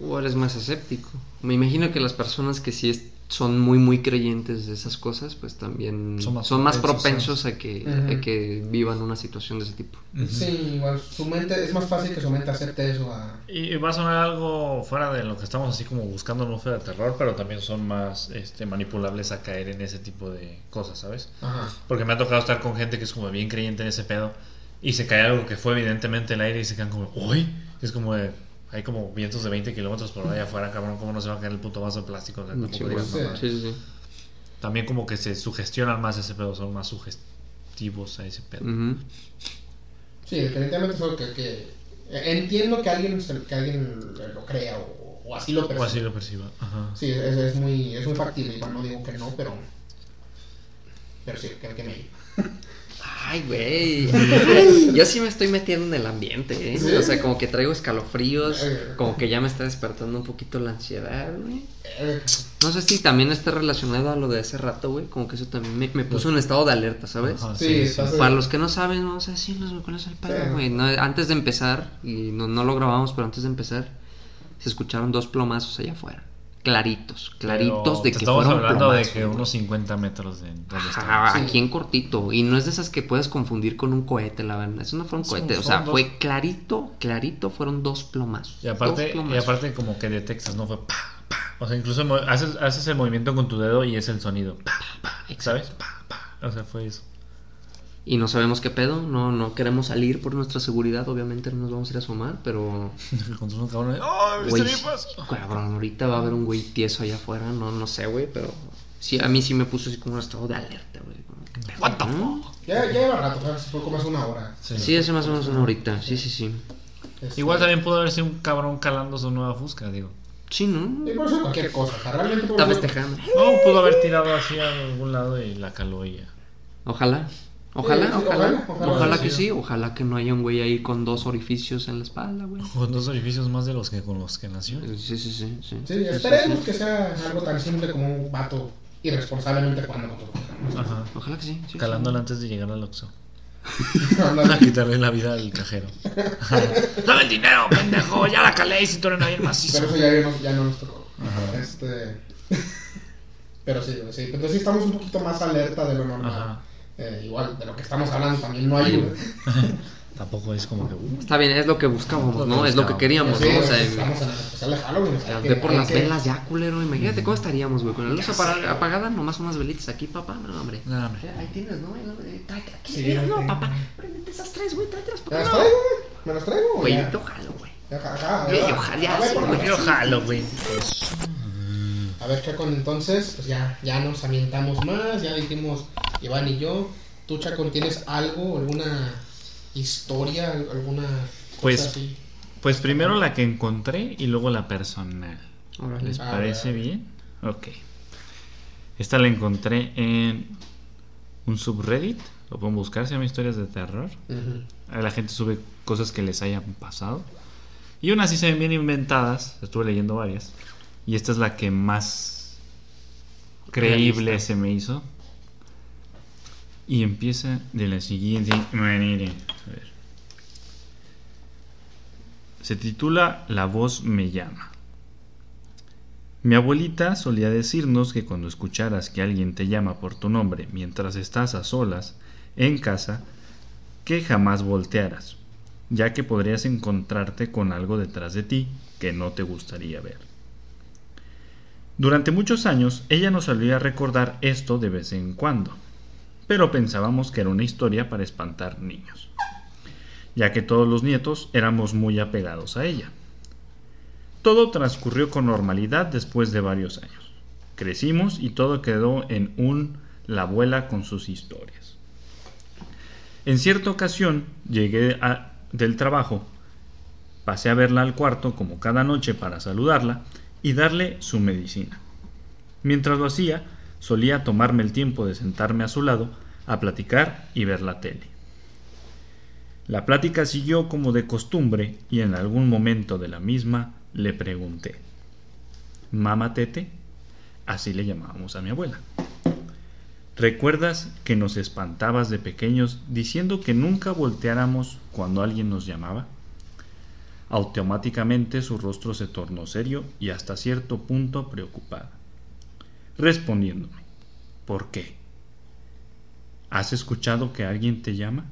O eres más escéptico. Me imagino que las personas que sí es- son muy, muy creyentes de esas cosas, pues también Son son más propensos a que, a que vivan una situación de ese tipo. Sí, igual su mente. Es más fácil que su mente acepte eso a. Y va a sonar algo fuera de lo que estamos así como buscando un de terror, pero también son más este, manipulables a caer en ese tipo de cosas, ¿sabes? Ajá. Porque me ha tocado estar con gente que es como bien creyente en ese pedo y se cae algo que fue evidentemente el aire y se quedan como, ¡Uy! Es como de, hay como vientos de 20 kilómetros por allá afuera, cabrón, ¿cómo no se va a caer el puto vaso de plástico? O sea, tampoco Sí, digas sí, sí, sí. También como que se sugestionan más ese pedo, son más sugestivos a ese pedo. Sí, definitivamente es algo que, que- entiendo que alguien, que alguien lo crea o, o así lo O perciba. así lo perciba. Ajá. Sí, es, es muy, es muy factible, igual no digo que no, pero... Pero sí, que, que me... Ay, güey. Yo sí me estoy metiendo en el ambiente, ¿eh? ¿Sí? O sea, como que traigo escalofríos, Eh. como que ya me está despertando un poquito la ansiedad, güey. Eh, No sé si también está relacionado a lo de hace rato, güey. Como que eso también me, me puso en estado de alerta, ¿sabes? Ajá, Sí, sí, sí. estás- Para los que no saben, vamos a decirles cuál es el Sí. pedo, güey. No, antes de empezar, y no, no lo grabamos, pero antes de empezar, se escucharon dos plomazos allá afuera. Claritos, claritos Pero de que estamos fueron hablando de que unos 50 metros de donde Ajá, estamos. Sí. aquí en cortito. Y no es de esas que puedes confundir con un cohete, la verdad. Eso no fue un Sí, cohete. O sea, dos. fue clarito, clarito, fueron dos plomazos. Y aparte, Dos y aparte como que detectas, ¿no? Fue pa, pa. O sea, incluso haces, haces el movimiento con tu dedo y es el sonido. Pa, pa, ¿Sabes? Pa, pa. O sea, fue eso. Y no sabemos qué pedo. No, no queremos salir por nuestra seguridad. Obviamente no nos vamos a ir a asomar, pero. con unos cabrones. ¡Oh, cabrón, ahorita va a haber un güey tieso allá afuera. No, no sé, güey, pero. Sí, a mí sí me puso así como un estado de alerta, güey. What the ¿Mm? ya, ya lleva rato. Fue como hace una hora. Sí, hace más o menos una horita. Sí, sí, sí. Este, Igual también pudo haber sido un cabrón calando su nueva fusca, digo. Sí, ¿no? Sí, puede ser cualquier cosa, realmente Está festejando. No, pudo haber tirado así a algún lado y la caló y ya. Ojalá. Ojalá, ojalá, ojalá, ojalá, ojalá que sí. ojalá que no haya un güey ahí con dos orificios en la espalda, güey. Con dos orificios más de los que con los que nació. Sí, sí, sí, sí. Sí, esperemos que sea algo tan simple como un vato irresponsablemente sus Ajá. Ojalá que sí. sí, Calándola antes de llegar al Oxxo. Ándale. A quitarle la vida al cajero. Dame el dinero, pendejo. Ya la calé y si tú eres nadie macizo. Pero eso ya, no- ya no nos tocó. Ajá. Este. Pero sí, sí. Entonces sí estamos un poquito más alerta de lo normal. Ajá. Eh, igual, de lo que estamos hablando también no ayuda. Tampoco es como que. uh, Está bien, es lo que buscábamos, ¿no? Es lo que buscábamos. queríamos, Sí, ¿no? O sea, estamos en el especial de Halloween. o sea, eh, que por las que- velas ya, culero. Imagínate cómo estaríamos, güey. Con la luz apagada, nomás unas velitas aquí, papá. No, hombre. No, hombre. Eh, Ahí tienes, ¿no? Eh, tráete aquí. Sí, no, tengo. papá. Prendete esas tres, güey. Tráetelas, ¿Me papá. las No. traigo? ¿Me las traigo? Güey, Ya. yo jalo, güey. Ya, acá, Güey, ya. sí, por güey. Ver, Chaco, entonces, pues ya, ya nos ambientamos más, ya dijimos Iván y yo. ¿Tú, Chaco, tienes algo, alguna historia, al- alguna cosa Pues- así? Pues primero la que encontré y luego la personal. Órale. ¿Les A parece bien? Ok. Esta la encontré en un subreddit. Lo pueden buscar, se llama Historias de Terror. A la gente sube cosas que les hayan pasado. Y unas sí se ven bien inventadas. Estuve leyendo varias. Y esta es la que más creíble Realista. se me hizo. Y empieza de la siguiente manera. A ver. Se titula La voz me llama. Mi abuelita solía decirnos que cuando escucharas que alguien te llama por tu nombre mientras estás a solas en casa, que jamás voltearas, ya que podrías encontrarte con algo detrás de ti que no te gustaría ver. Durante muchos años ella nos solía recordar esto de vez en cuando, pero pensábamos que era una historia para espantar niños, ya que todos los nietos éramos muy apegados a ella. Todo transcurrió con normalidad después de varios años. Crecimos y todo quedó en un la abuela con sus historias. En cierta ocasión llegué del trabajo, pasé a verla al cuarto como cada noche para saludarla y darle su medicina. Mientras lo hacía, solía tomarme el tiempo de sentarme a su lado a platicar y ver la tele. La plática siguió como de costumbre y en algún momento de la misma le pregunté, Mamá Tete, así le llamábamos a mi abuela. ¿Recuerdas que nos espantabas de pequeños diciendo que nunca volteáramos cuando alguien nos llamaba? Automáticamente su rostro se tornó serio y hasta cierto punto preocupada, respondiéndome, ¿por qué? ¿Has escuchado que alguien te llama?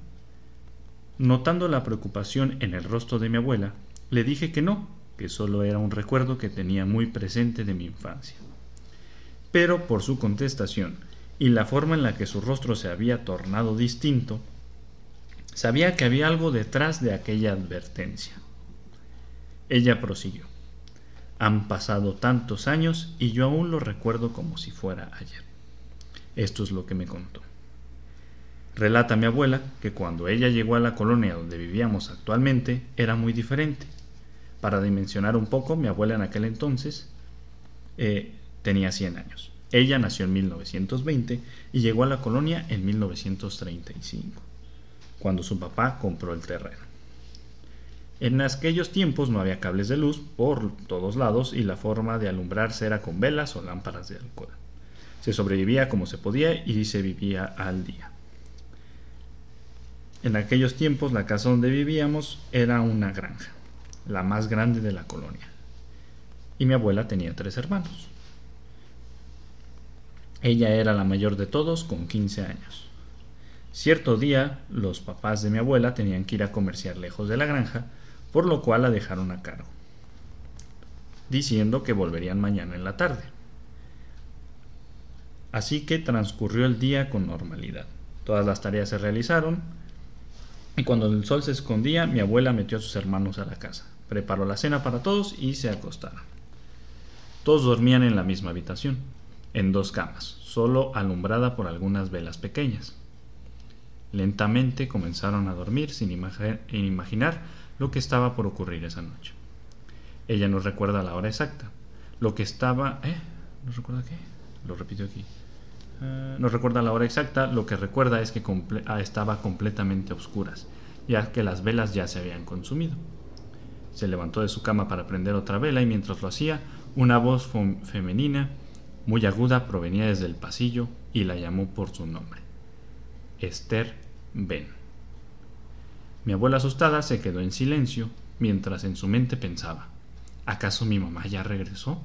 Notando la preocupación en el rostro de mi abuela, le dije que no, que solo era un recuerdo que tenía muy presente de mi infancia. Pero por su contestación y la forma en la que su rostro se había tornado distinto, sabía que había algo detrás de aquella advertencia. Ella prosiguió. Han pasado tantos años y yo aún lo recuerdo como si fuera ayer. Esto es lo que me contó. Relata mi abuela que cuando ella llegó a la colonia donde vivíamos actualmente era muy diferente. Para dimensionar un poco, mi abuela en aquel entonces eh, tenía 100 años. Ella nació en 1920 y llegó a la colonia en 1935, cuando su papá compró el terreno. En aquellos tiempos no había cables de luz por todos lados y la forma de alumbrarse era con velas o lámparas de alcohol. Se sobrevivía como se podía y se vivía al día. En aquellos tiempos la casa donde vivíamos era una granja, la más grande de la colonia. Y mi abuela tenía tres hermanos. Ella era la mayor de todos con 15 años. Cierto día los papás de mi abuela tenían que ir a comerciar lejos de la granja, por lo cual la dejaron a cargo, diciendo que volverían mañana en la tarde. Así que transcurrió el día con normalidad. Todas las tareas se realizaron y cuando el sol se escondía, mi abuela metió a sus hermanos a la casa, preparó la cena para todos y se acostaron. Todos dormían en la misma habitación, en dos camas, solo alumbrada por algunas velas pequeñas. Lentamente comenzaron a dormir sin imagi- imaginar lo que estaba por ocurrir esa noche. Ella no recuerda la hora exacta. Lo que estaba... ¿Eh? ¿No recuerda qué? Lo repito aquí. Eh, no recuerda la hora exacta, lo que recuerda es que ah, estaba completamente a oscuras, ya que las velas ya se habían consumido. Se levantó de su cama para prender otra vela y mientras lo hacía, una voz femenina muy aguda provenía desde el pasillo y la llamó por su nombre. Esther Ben. Mi abuela asustada se quedó en silencio mientras en su mente pensaba, ¿acaso mi mamá ya regresó?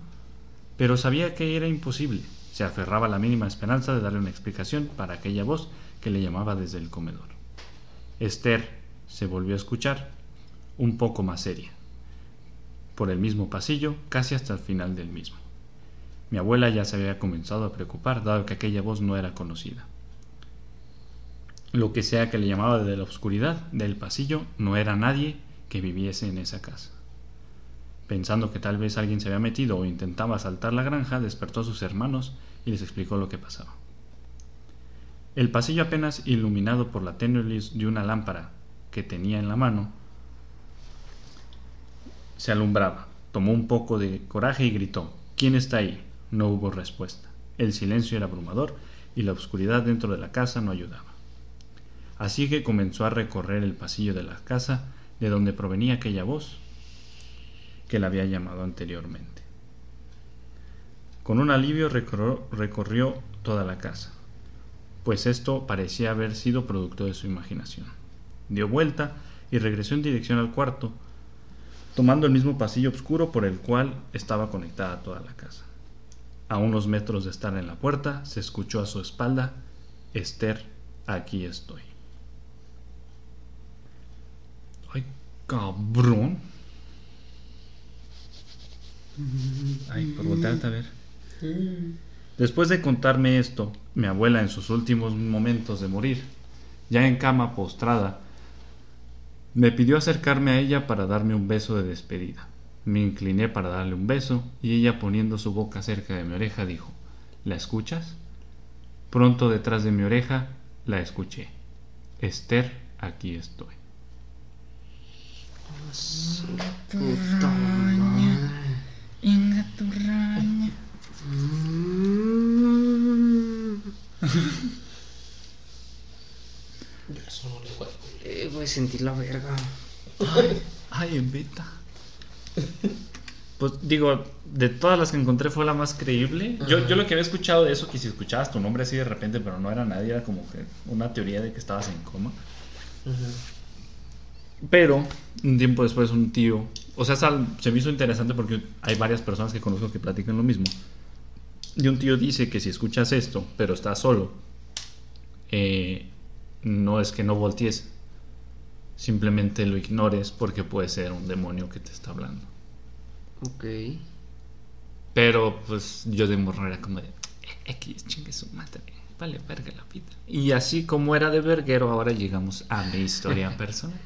Pero sabía que era imposible. Se aferraba a la mínima esperanza de darle una explicación para aquella voz que le llamaba desde el comedor. Esther se volvió a escuchar, un poco más seria, por el mismo pasillo, casi hasta el final del mismo. Mi abuela ya se había comenzado a preocupar, dado que aquella voz no era conocida. Lo que sea que le llamaba desde la oscuridad del pasillo no era nadie que viviese en esa casa. Pensando que tal vez alguien se había metido o intentaba asaltar la granja, despertó a sus hermanos y les explicó lo que pasaba. El pasillo apenas iluminado por la tenue luz de una lámpara que tenía en la mano, se alumbraba. Tomó un poco de coraje y gritó, ¿Quién está ahí? No hubo respuesta. El silencio era abrumador y la oscuridad dentro de la casa no ayudaba. Así que comenzó a recorrer el pasillo de la casa de donde provenía aquella voz que la había llamado anteriormente. Con un alivio recorrió, toda la casa, pues esto parecía haber sido producto de su imaginación. Dio vuelta y regresó en dirección al cuarto, tomando el mismo pasillo oscuro por el cual estaba conectada toda la casa. A unos metros de estar en la puerta, se escuchó a su espalda, Esther, aquí estoy. Cabrón. Ay, por voltearte a ver. Después de contarme esto, mi abuela en sus últimos momentos de morir, ya en cama postrada, me pidió acercarme a ella para darme un beso de despedida. Me incliné para darle un beso y ella poniendo su boca cerca de mi oreja dijo, ¿La escuchas? Pronto detrás de mi oreja la escuché. Esther, aquí estoy. Puta madre. Inga tu raña. Yo eso no le. Eh, voy a sentir la verga. Ay, beta. Pues digo, de todas las que encontré fue la más creíble. Yo, yo lo que había escuchado de eso, que si escuchabas tu nombre así de repente, pero no era nadie, era como que una teoría de que estabas en coma. Pero un tiempo después un tío, o sea, sal- se me hizo interesante porque hay varias personas que conozco que platican lo mismo. Y un tío dice que si escuchas esto, pero estás solo, eh, no es que no voltees, simplemente lo ignores porque puede ser un demonio que te está hablando. Ok. Pero pues yo de morro era como de X, chingue su madre, vale verga la vida. Y así como era de verguero, ahora llegamos a mi historia personal.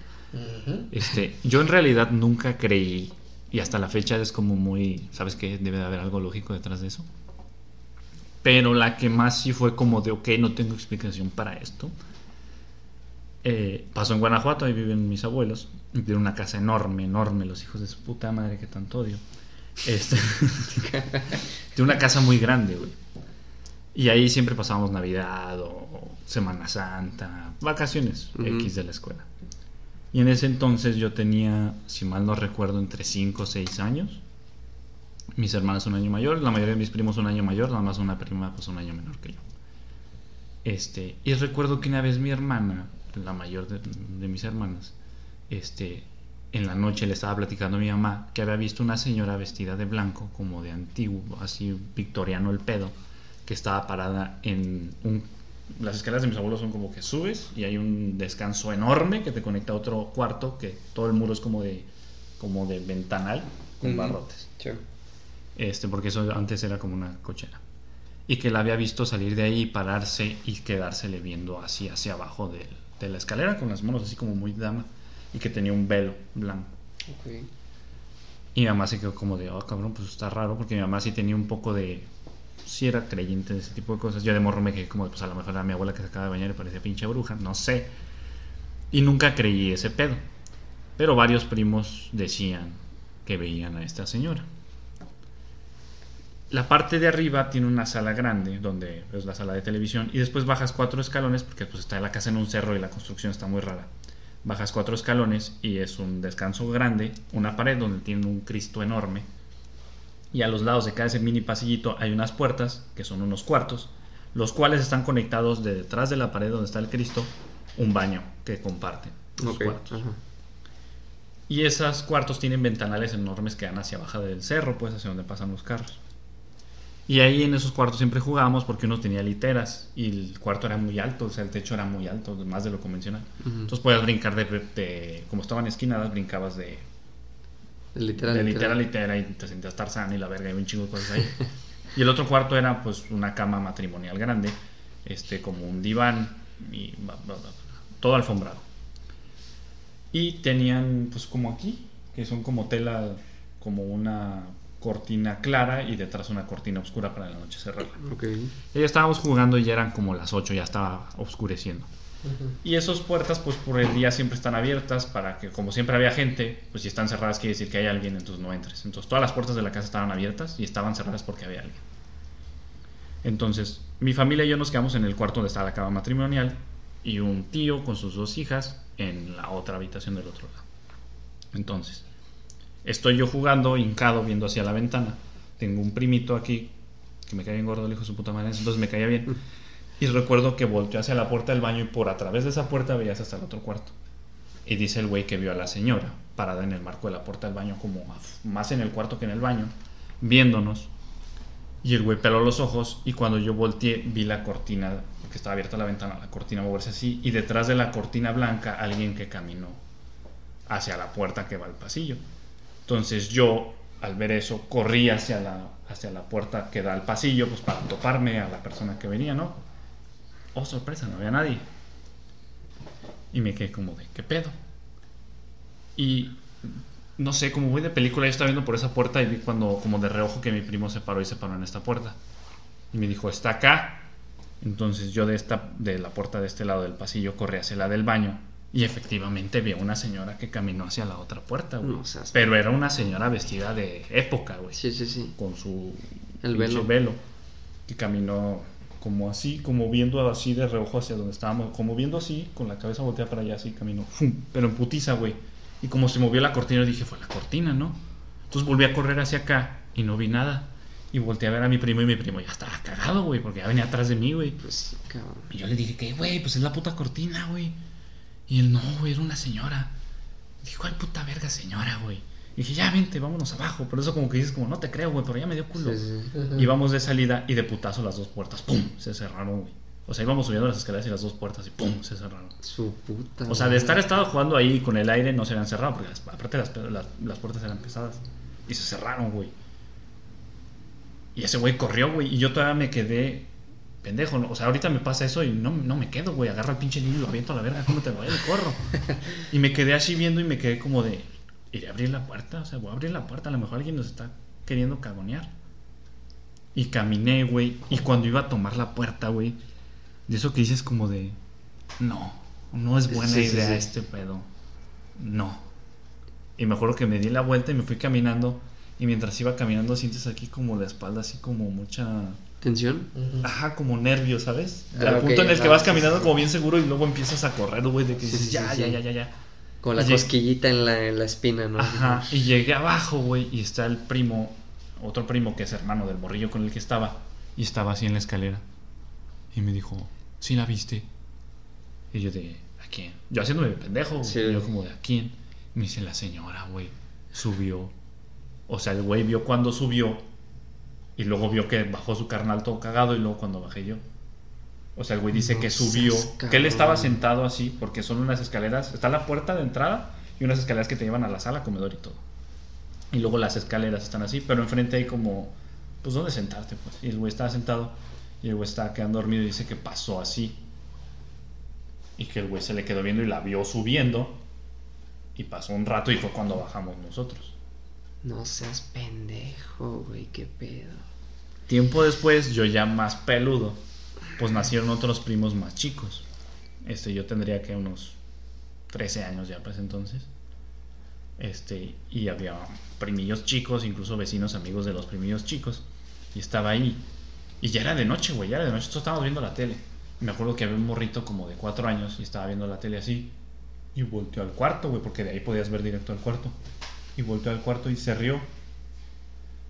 Este, yo en realidad nunca creí, y hasta la fecha es como muy, ¿sabes qué? Debe de haber algo lógico detrás de eso. Pero la que más sí fue como de, ok, no tengo explicación para esto. Eh, pasó en Guanajuato, ahí viven mis abuelos. Tienen una casa enorme, enorme, los hijos de su puta madre que tanto odio. Este, tiene una casa muy grande, güey. Y ahí siempre pasábamos Navidad o Semana Santa, vacaciones. X de la escuela. Y en ese entonces yo tenía, si mal no recuerdo, entre 5 o 6 años. Mis hermanas un año mayor, la mayoría de mis primos un año mayor, nada más una prima pues un año menor que yo. Este, y recuerdo que una vez mi hermana, la mayor de, mis hermanas, este, en la noche le estaba platicando a mi mamá que había visto una señora vestida de blanco, como de antiguo, así victoriano el pedo, que estaba parada en un... Las escaleras de mis abuelos son como que subes y hay un descanso enorme que te conecta a otro cuarto, que todo el muro es como de, como de ventanal con barrotes Sí. este, porque eso antes era como una cochera. Y que la había visto salir de ahí, pararse y quedársele viendo así hacia abajo del- de, la escalera con las manos así como muy dama. Y que tenía un velo blanco. Ok. Y mi mamá se quedó como de, oh cabrón, pues está raro, porque mi mamá sí tenía un poco de. Sí era creyente de ese tipo de cosas. Yo de morro me quedé como, pues a lo mejor era mi abuela que se acaba de bañar y parecía pinche bruja, no sé. Y nunca creí ese pedo. Pero varios primos decían que veían a esta señora. La parte de arriba tiene una sala grande, donde es la sala de televisión, y después bajas cuatro escalones, porque pues está la casa en un cerro y la construcción está muy rara. Bajas cuatro escalones y es un descanso grande, una pared donde tiene un Cristo enorme. Y a los lados de cada ese mini pasillito hay unas puertas, que son unos cuartos, los cuales están conectados de detrás de la pared donde está el Cristo, un baño que comparten. los cuartos. Ajá. Y esos cuartos tienen ventanales enormes que dan hacia abajo del cerro, pues hacia donde pasan los carros. Y ahí en esos cuartos siempre jugábamos porque uno tenía literas y el cuarto era muy alto, o sea, el techo era muy alto, más de lo convencional. Entonces podías brincar de, de- como estaban esquinadas, brincabas de, Literal, de literal. litera a litera y te sentías Tarzán y la verga y un chingo de cosas ahí. y el otro cuarto era pues una cama matrimonial grande, este como un diván y ba- ba- ba- todo alfombrado. Y tenían pues como aquí, que son como tela, como una cortina clara y detrás una cortina oscura para la noche cerrarla. Ok. Y ya estábamos jugando y ya eran como las 8, ya estaba oscureciendo. Y esas puertas, pues por el día siempre están abiertas para que, como siempre había gente, pues si están cerradas quiere decir que hay alguien, entonces no entres. Entonces todas las puertas de la casa estaban abiertas y estaban cerradas porque había alguien. Entonces, mi familia y yo nos quedamos en el cuarto donde estaba la cama matrimonial y un tío con sus dos hijas en la otra habitación del otro lado. Entonces, estoy yo jugando, hincado, viendo hacia la ventana. Tengo un primito aquí que me cae bien gordo, el hijo de su puta madre, entonces me caía bien. Y recuerdo que volteó hacia la puerta del baño y por a través de esa puerta veías hasta el otro cuarto. Y dice el güey que vio a la señora parada en el marco de la puerta del baño, como más en el cuarto que en el baño, viéndonos. Y el güey peló los ojos y cuando yo volteé vi la cortina, porque estaba abierta la ventana, la cortina moverse así y detrás de la cortina blanca alguien que caminó hacia la puerta que va al pasillo. Entonces yo, al ver eso, corrí hacia la, hacia la puerta que da al pasillo, pues para toparme a la persona que venía, ¿no? Oh, sorpresa, no había nadie. Y me quedé como de, ¿qué pedo? Y no sé, como voy de película, yo estaba viendo por esa puerta y vi cuando, como de reojo, que mi primo se paró y se paró en esta puerta. Y me dijo, está acá. Entonces yo de, esta, de la puerta de este lado del pasillo corrí hacia la del baño. Y efectivamente vi a una señora que caminó hacia la otra puerta, güey. No Pero era una señora vestida de época, güey. Sí, sí, sí. Con su El pinche velo. Que caminó como así, como viendo así de reojo hacia donde estábamos. Como viendo así, con la cabeza volteada para allá, así caminó. ¡Fum! Pero en putiza, güey. Y como se movió la cortina, dije, fue la cortina, ¿no? Entonces volví a correr hacia acá y no vi nada. Y volteé a ver a mi primo y mi primo ya estaba cagado, güey, porque ya venía atrás de mí, güey. Pues sí, cabrón. Y yo le dije, que güey? Pues es la puta cortina, güey. Y él, no, güey, era una señora. Dije, ¿cuál puta verga señora, güey? Y dije, ya, vente, vámonos abajo. Por eso como que dices, como, no te creo, güey, pero ya me dio culo. Sí, sí, sí. Ujú. Íbamos de salida y de putazo las dos puertas, ¡pum! Se cerraron, güey. O sea, íbamos subiendo las escaleras y las dos puertas y ¡pum! Se cerraron. Su puta. O sea, de estar estado jugando ahí con el aire no se habían cerrado, porque las- aparte las, las, las puertas eran pesadas. Y se cerraron, güey. Y ese güey corrió, güey. Y yo todavía me quedé pendejo. O sea, ahorita me pasa eso y no, no me quedo, güey. Agarro al pinche niño y lo aviento a la verga. ¿Cómo te voy? Y corro. Y me quedé así viendo y me quedé como de... ¿Iré a abrir la puerta? O sea, voy a abrir la puerta. A lo mejor alguien nos está queriendo cagonear. Y caminé, güey. Y cuando iba a tomar la puerta, güey. De eso que dices como de... No, no es buena Sí, idea sí. este pedo. No. Y me acuerdo que me di la vuelta y me fui caminando. Y mientras iba caminando sientes aquí como la espalda, así como mucha... ¿Tensión? Ajá, como nervios, ¿sabes? Ah, Al punto en el que vas caminando sí. como bien seguro y luego empiezas a correr, güey, de que dices, sí, ya, sí, ya, sí. ya, ya, ya. Con la Y cosquillita en la, en la espina, ¿no? Ajá, y llegué abajo, güey, y está el primo, otro primo que es hermano del morrillo con el que estaba, y estaba así en la escalera. Y me dijo, ¿sí la viste? Y yo de, ¿a quién? Yo haciéndome pendejo, Sí. y yo como de, ¿a quién? Y me dice, la señora, güey, subió. O sea, el güey vio cuando subió, y luego vio que bajó su carnal todo cagado, y luego cuando bajé yo. O sea, el güey dice No que subió, seas que él estaba sentado así, porque son unas escaleras, está la puerta de entrada y unas escaleras que te llevan a la sala, comedor y todo. Y luego las escaleras están así, pero enfrente hay como, pues, ¿dónde sentarte? Pues? Y el güey estaba sentado y el güey estaba quedando dormido y dice que pasó así. Y que el güey se le quedó viendo y la vio subiendo. Y pasó un rato y fue cuando bajamos nosotros. No seas pendejo, güey, qué pedo. Tiempo después, yo ya más peludo, pues nacieron otros primos más chicos. Este, yo tendría que unos 13 años ya, pues entonces. Este, y había primillos chicos, incluso vecinos amigos de los primillos chicos. Y estaba ahí. Y ya era de noche, güey, ya era de noche. Nosotros estábamos viendo la tele. Me acuerdo que había un morrito como de 4 años y estaba viendo la tele así. Y volteó al cuarto, güey, porque de ahí podías ver directo al cuarto. Y volteó al cuarto y se rió.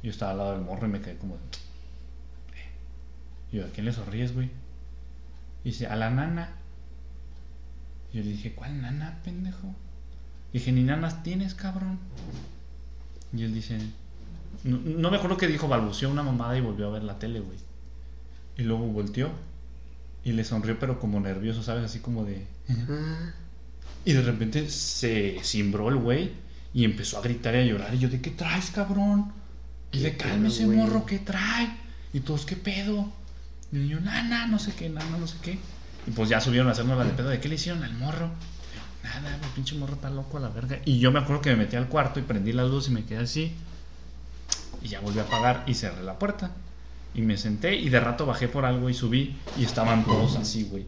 Yo estaba al lado del morro y me quedé como... de, y yo, ¿a quién le sonríes, güey? Y dice, a la nana. Y yo le dije, ¿cuál nana, pendejo? Dije, ni nanas tienes, cabrón. Y él dice, no, no me acuerdo que dijo, balbuceó una mamada y volvió a ver la tele, güey. Y luego volteó y le sonrió, pero como nervioso, ¿sabes? Así como de... Y de repente se cimbró el güey y empezó a gritar y a llorar. Y yo, ¿de qué traes, cabrón? Y ¿Qué le calme pedo, ese güey? morro, ¿qué trae? Y todos, ¿qué pedo? Y yo, nana, no sé qué, nana, no sé qué. Y pues ya subieron a hacernos la de pedo. ¿De qué le hicieron al morro? Nada, el pinche morro está loco a la verga. Y yo me acuerdo que me metí al cuarto y prendí la luz y me quedé así. Y ya volví a apagar y cerré la puerta. Y me senté y de rato bajé por algo y subí. Y estaban todos así, güey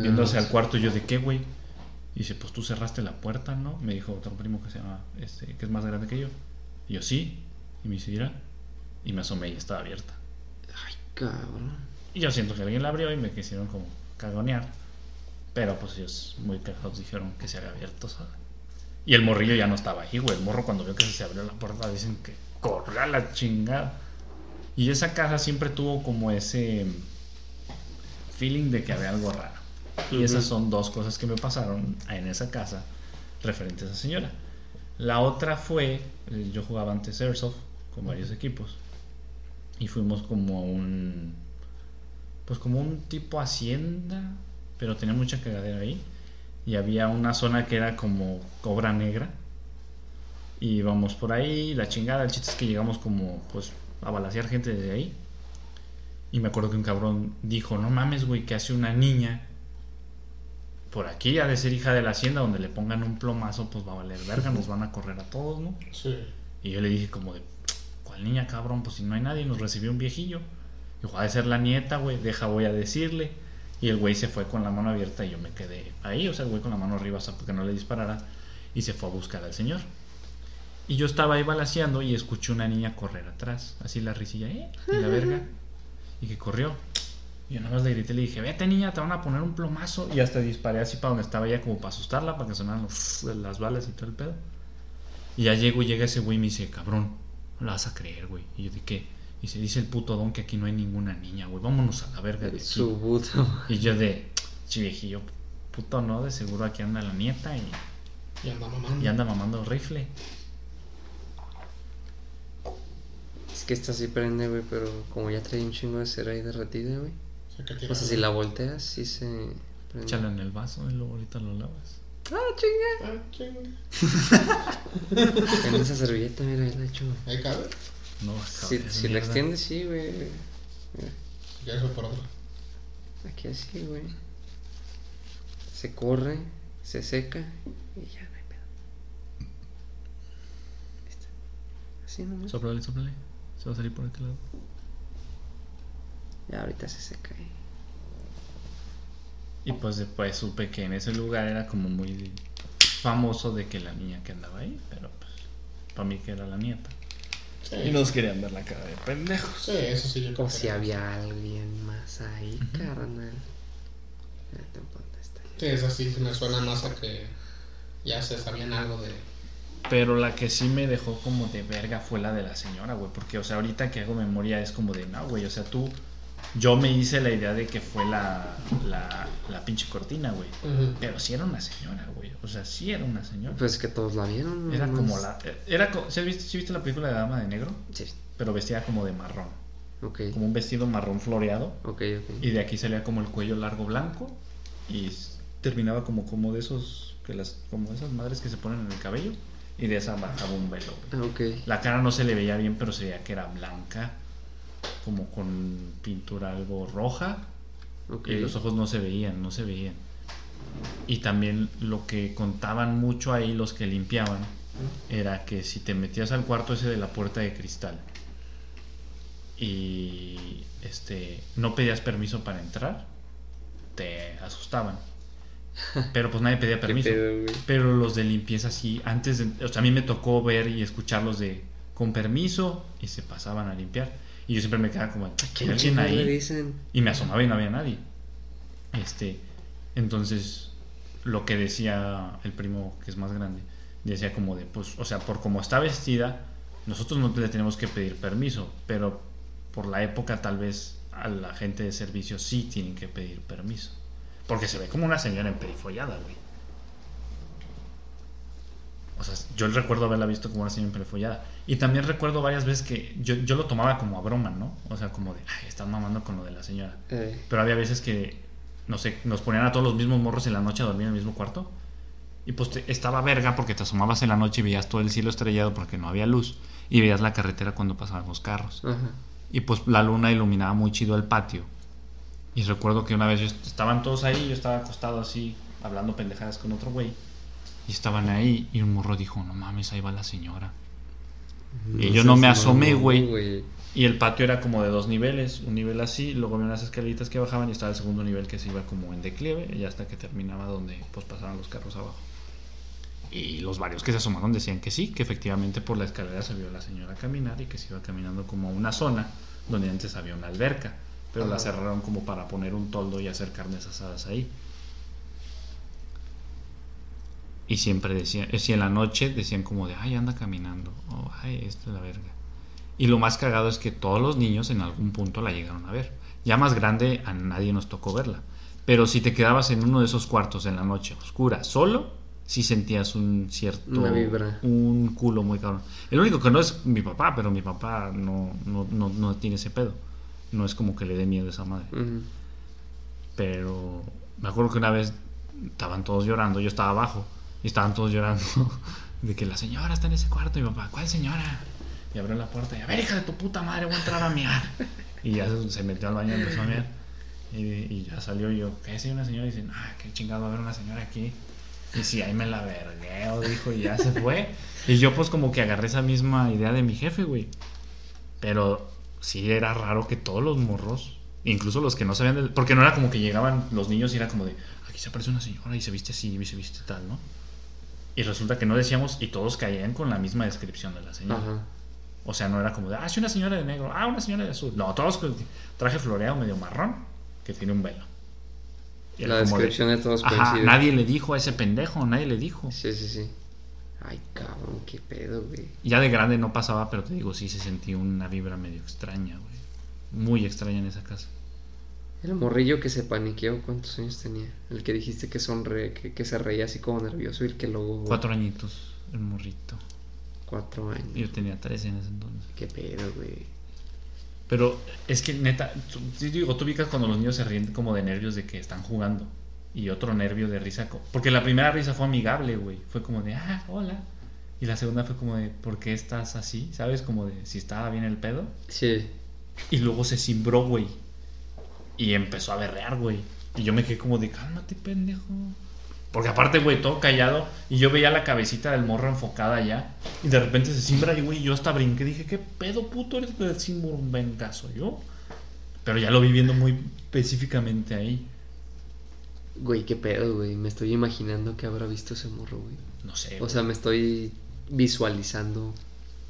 viéndose al cuarto y yo de qué güey y dice pues tú cerraste la puerta no me dijo otro primo que se llama este que es más grande que yo y yo sí y me dice mira y me asomé y estaba abierta Ay, cabrón. Y yo siento que alguien la abrió y me quisieron como cagonear pero pues ellos muy cagados dijeron que se había abierto ¿sabes? y el morrillo ya no estaba ahí güey el morro cuando vio que se abrió la puerta dicen que corre a la chingada y esa casa siempre tuvo como ese feeling de que había algo raro y esas son dos cosas que me pasaron en esa casa referente a esa señora. La otra fue, eh, yo jugaba antes Airsoft con varios equipos. y fuimos como a un pues como un tipo hacienda pero tenía mucha cagadera ahí y había una zona que era como cobra negra y íbamos por ahí la chingada el chiste es que llegamos como pues a balasear gente desde ahí y me acuerdo que un cabrón dijo no mames güey que hace una niña por aquí ha de ser hija de la hacienda donde le pongan un plomazo pues va a valer verga nos van a correr a todos no Sí. y yo le dije como de, ¿cuál niña cabrón? Pues si no hay nadie, nos recibió un viejillo. Dijo, ha de ser la nieta, güey, deja voy a decirle. Y el güey se fue con la mano abierta y yo me quedé ahí, o sea, el güey con la mano arriba, o sea, porque no le disparara. Y se fue a buscar al señor. Y yo estaba ahí balaseando y escuché una niña correr atrás, así la risilla, ¿eh? Y la verga. Y que corrió. Y yo nada más le grité, le dije, vete niña, te van a poner un plomazo. Y hasta disparé así para donde estaba ella, como para asustarla, para que sonaran los- las balas y todo el pedo. Y ya llego y llega ese güey y me dice, cabrón, no la vas a creer, güey. Y yo, ¿de qué? Y se dice el puto don que aquí no hay ninguna niña, güey. Vámonos a la verga de aquí. Su puto. Y yo de, "Chi, viejillo, puto no, de seguro aquí anda la nieta y, Y anda mamando. y anda mamando rifle. Es que esta sí prende, güey, pero como ya trae un chingo de cera ahí derretida, güey. O sea, que tiene- O sea, si la volteas, sí se prende. Échalo en el vaso y luego ahorita lo lavas. ¡Ah, chinga! Ah, chinga. En esa servilleta, mira, ahí la he hecho. Ahí cabe. No, Si, cabrón, si la extiendes, sí, güey. Mira, quieres voy por otro. aquí así, güey. Se corre, se seca y ya no hay pedo. Ahí está. Así nomás. Soplale, soplale. Se va a salir por este lado. Ya ahorita se seca ahí. Y pues después supe que en ese lugar era como muy famoso de que la niña que andaba ahí, pero pues para mí que era la nieta. Sí. Y nos querían ver la cara de pendejos. Sí, eso sí yo creo O si había alguien más ahí, carnal. Ya te está Sí, eso sí me suena más a que ya se sabían algo de. Pero la que sí me dejó como de verga fue la de la señora, güey. Porque, o sea, ahorita que hago memoria es como de, no, güey. O sea, tú. Yo me hice la idea de que fue la, la, la pinche cortina, güey. Pero sí era una señora, güey. O sea, sí era una señora. Pues que todos la vieron. Era nomás. como la. Era, ¿sí, has visto, sí viste la película de Dama de Negro? Sí, Pero vestida como de marrón. ok. Como un vestido marrón floreado. Ok, ok. Y de aquí salía como el cuello largo blanco. Y terminaba como, como de esos. Que las, como esas madres que se ponen en el cabello. Y de esa bajaba un velo, güey. Ah, ok. La cara no se le veía bien, pero se veía que era blanca, como con pintura algo roja, Ok. y los ojos no se veían, no se veían. Y también lo que contaban mucho ahí los que limpiaban era que si te metías al cuarto ese de la puerta de cristal y este no pedías permiso para entrar, te asustaban. Pero pues nadie pedía ¿Qué permiso. pedo? Pero los de limpieza sí, antes de, o sea, a mí me tocó ver y escucharlos de con permiso y se pasaban a limpiar. Y yo siempre me quedaba como, ¿hay ¿Quién alguien ahí? dicen? Y me asomaba y no había nadie. Este, entonces, lo que decía el primo que es más grande, decía como de, pues, o sea, por como está vestida, nosotros no le tenemos que pedir permiso, pero por la época tal vez a la gente de servicio sí tienen que pedir permiso. Porque se ve como una señora emperifollada, güey. O sea, yo recuerdo haberla visto como una señora emperifollada. Y también recuerdo varias veces que yo, yo lo tomaba como a broma, ¿no? O sea, como de, ay, están mamando con lo de la señora. Eh, Pero había veces que, no sé, nos ponían a todos los mismos morros en la noche a dormir en el mismo cuarto. Y pues te- estaba verga porque te asomabas en la noche y veías todo el cielo estrellado porque no había luz. Y veías la carretera cuando pasaban los carros. ajá. Y pues la luna iluminaba muy chido el patio. Y recuerdo que una vez yo est- estaban todos ahí, yo estaba acostado así, hablando pendejadas con otro güey. Y estaban ahí y un morro dijo, no mames, ahí va la señora. Y yo no me asomé, güey. Y el patio era como de dos niveles, un nivel así, luego había unas escaleritas que bajaban y estaba el segundo nivel que se iba como en declive y hasta que terminaba donde pues pasaban los carros abajo. Y los varios que se asomaron decían que sí, que efectivamente por la escalera se vio a la señora caminar y que se iba caminando como a una zona donde antes había una alberca, pero la cerraron como para poner un toldo y hacer carnes asadas ahí. Y siempre decían, eh, si en la noche decían como de, ay, anda caminando, o ay, esto es la verga. Y lo más cagado es que todos los niños en algún punto la llegaron a ver. Ya más grande a nadie nos tocó verla. Pero si te quedabas en uno de esos cuartos en la noche oscura, solo, sí sentías un cierto... Una vibra. Un culo muy cabrón. El único que no es mi papá, pero mi papá no, no, no, no tiene ese pedo. No es como que le dé miedo a esa madre. Ujú. Pero me acuerdo que una vez estaban todos llorando, yo estaba abajo y estaban todos llorando de que la señora está en ese cuarto y mi papá, ¿cuál señora? Y abrió la puerta y a ver, hija de tu puta madre, voy a entrar a miar. Y ya se, se metió al baño y empezó a miar. Y, y ya salió y yo, ¿qué es una señora? Y dice, ah, qué chingado va a haber una señora aquí. Y sí, ahí me la vergueo, dijo, y ya se fue. Y yo pues como que agarré esa misma idea de mi jefe, güey. Pero sí era raro que todos los morros, incluso los que no sabían del... Porque no era como que llegaban los niños y era como de, aquí se aparece una señora y se viste así y se viste tal, ¿no? Y resulta que no decíamos y todos caían con la misma descripción de la señora. Ajá. O sea, no era como de, ah, sí, una señora de negro, ah, una señora de azul. No, todos traje floreado medio marrón que tiene un velo. Y La de, descripción de todos Ajá, coincide. nadie le dijo a ese pendejo, nadie le dijo. Sí, sí, sí. Ay, cabrón, qué pedo, güey. Ya de grande no pasaba, pero te digo, sí se sentía una vibra medio extraña, güey. Muy extraña en esa casa. El morrillo que se paniqueó, ¿cuántos años tenía? El que dijiste que sonre, que, que se reía así como nervioso y el que luego... Cuatro añitos, el morrito. Cuatro años. Yo tenía tres en ese entonces. Qué pedo, güey. Pero es que neta, tú- digo, tú ubicas cuando los niños se ríen como de nervios de que están jugando. Y otro nervio de risa. Porque la primera risa fue amigable, güey. Fue como de, ah, hola. Y la segunda fue como de, ¿por qué estás así? ¿Sabes? Como de, si estaba bien el pedo. Sí. Y luego se cimbró, güey. Y empezó a berrear, güey. Y yo me quedé como de, cálmate, pendejo. Porque aparte, güey, todo callado. Y yo veía la cabecita del morro enfocada allá. Y de repente se cimbra y, güey, yo hasta brinqué. Dije, ¿qué pedo, puto? Eres del vengazo yo. Pero ya lo vi viendo muy específicamente ahí. Güey, qué pedo, güey. Me estoy imaginando que habrá visto ese morro, güey. No sé. O güey. sea, me estoy visualizando.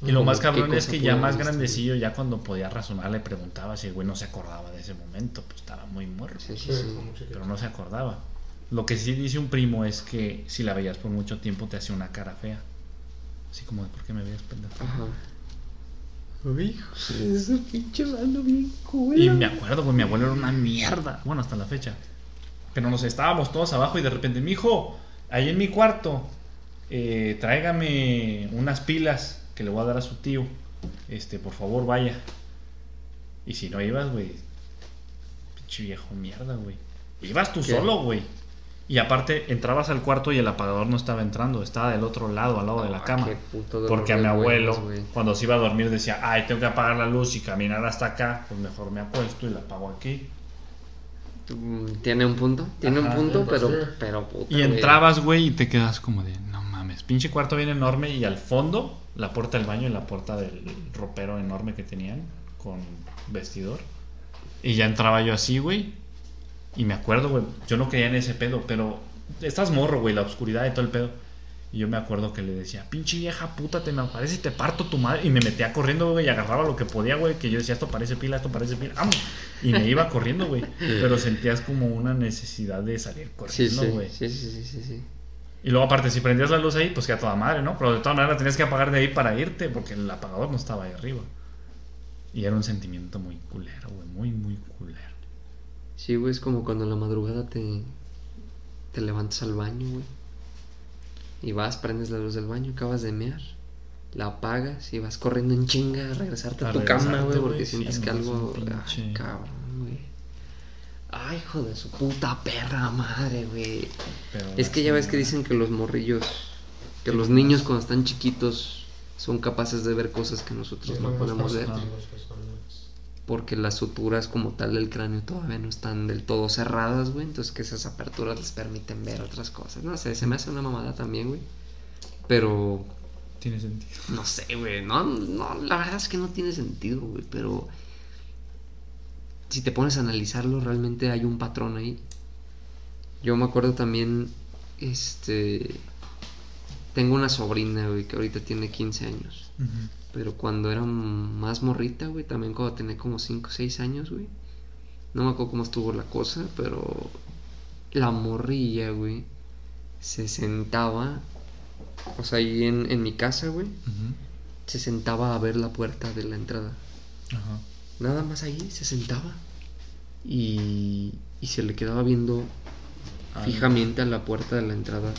Y lo más ¿qué cabrón es que ya más visto, grandecillo, ya cuando podía razonar, le preguntaba si el güey no se acordaba de ese momento. Pues estaba muy muerto. Sí, sí, Sí, sí. como chiquito. pero no se acordaba. Lo que sí dice un primo es que si la veías por mucho tiempo te hacía una cara fea. Así como de, ¿por qué me veías pendejo? Ajá. Uy, hijo de ese pinche mano bien cool. Y me acuerdo, pues mi abuelo era una mierda. Bueno, hasta la fecha. Pero nos estábamos todos abajo y de repente, mi hijo, ahí en mi cuarto, eh, tráigame unas pilas que le voy a dar a su tío. Este, por favor, vaya. Y si no ibas, güey, pinche viejo mierda, güey. Ibas tú ¿Qué? solo, güey. Y aparte, entrabas al cuarto y el apagador no estaba entrando, estaba del otro lado, al lado de la cama. Porque a mi abuelo, cuando se iba a dormir, decía, ay, tengo que apagar la luz y caminar hasta acá, pues mejor me acuesto y la apago aquí. Tiene un punto, tiene Ajá, un punto, pero, pero puta, Y entrabas, güey, y te quedas como de, no mames, pinche cuarto bien enorme y al fondo la puerta del baño y la puerta del ropero enorme que tenían con vestidor. Y ya entraba yo así, güey. Y me acuerdo, güey, yo no creía en ese pedo, pero estás morro, güey, la oscuridad y todo el pedo. Y yo me acuerdo que le decía, pinche vieja puta, te me aparece y te parto tu madre. Y me metía corriendo, güey, y agarraba lo que podía, güey, que yo decía, esto parece pila, esto parece pila, ¡vamos! Y me iba corriendo, güey. Pero sentías como una necesidad de salir corriendo, sí, güey. sí, sí, sí, sí, sí. Y luego aparte, si prendías la luz ahí, pues que a toda madre, ¿no? Pero de todas maneras tenías que apagar de ahí para irte, porque el apagador no estaba ahí arriba. Y era un sentimiento muy culero, güey, muy, muy culero. Sí, güey, es como cuando en la madrugada te, te levantas al baño, güey. Y vas, prendes la luz del baño, acabas de mear, la apagas y vas corriendo en chinga a regresarte a, A tu cama, regresarte, güey, güey, porque sientes que algo... pinche- Ay, cabrón. Ay, hijo de su puta perra madre, güey. Es que ya ves que dicen que los morrillos, que los niños cuando están chiquitos son capaces de ver cosas que nosotros no podemos ver. Porque las suturas como tal del cráneo todavía no están del todo cerradas, güey. Entonces que esas aperturas les permiten ver otras cosas. No sé, se me hace una mamada también, güey. Pero, Tiene sentido. no sé, güey. No, no, la verdad es que no tiene sentido, güey. Pero si te pones a analizarlo, realmente hay un patrón ahí. Yo me acuerdo también, este... Tengo una sobrina, güey, que ahorita tiene 15 años. Pero cuando era más morrita, güey, también cuando tenía como 5 o 6 años, güey. No me acuerdo cómo estuvo la cosa, pero la morrilla, güey, se sentaba, o sea, ahí en, en mi casa, güey, se sentaba a ver la puerta de la entrada. Ajá. Nada más ahí se sentaba y, y se le quedaba viendo Ah, fijamente a la puerta de la entrada.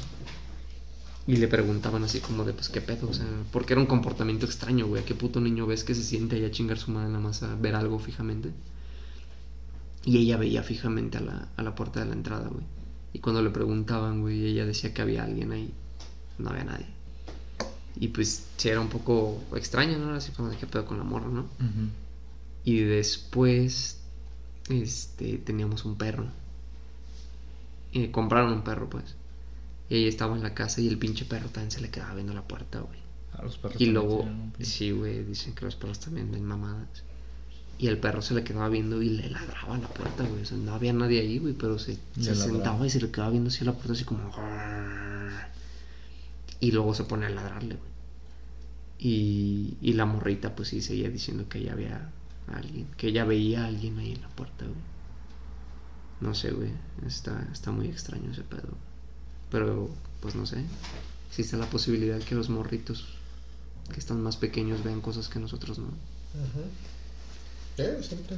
Y le preguntaban así como de, pues, ¿qué pedo? O sea, porque era un comportamiento extraño, güey. ¿A qué puto niño ves que se siente ahí a chingar su madre nada más a ver algo fijamente? Y ella veía fijamente a la, a la puerta de la entrada, güey. Y cuando le preguntaban, güey, ella decía que había alguien ahí. No había nadie. Y pues sí, era un poco extraño, ¿no? Así como de qué pedo con la morra, ¿no? Y después, este, teníamos un perro. Eh, compraron un perro, pues. Y ella estaba en la casa y el pinche perro también se le quedaba viendo la puerta, güey. A los perros Y luego, sí, güey, dicen que los perros también ven mamadas. Y el perro se le quedaba viendo y le ladraba a la puerta, güey. O sea, no había nadie ahí, güey, pero se, se sentaba y se le quedaba viendo así a la puerta, así como. Y luego se pone a ladrarle, güey. Y, y la morrita, pues sí, seguía diciendo que ella había a alguien, que ella veía a alguien ahí en la puerta, güey. No sé, güey. Está, está muy extraño ese pedo. Pero, pues no sé. Existe la posibilidad que los morritos que están más pequeños vean cosas que nosotros no. Ujú. Sí, siempre.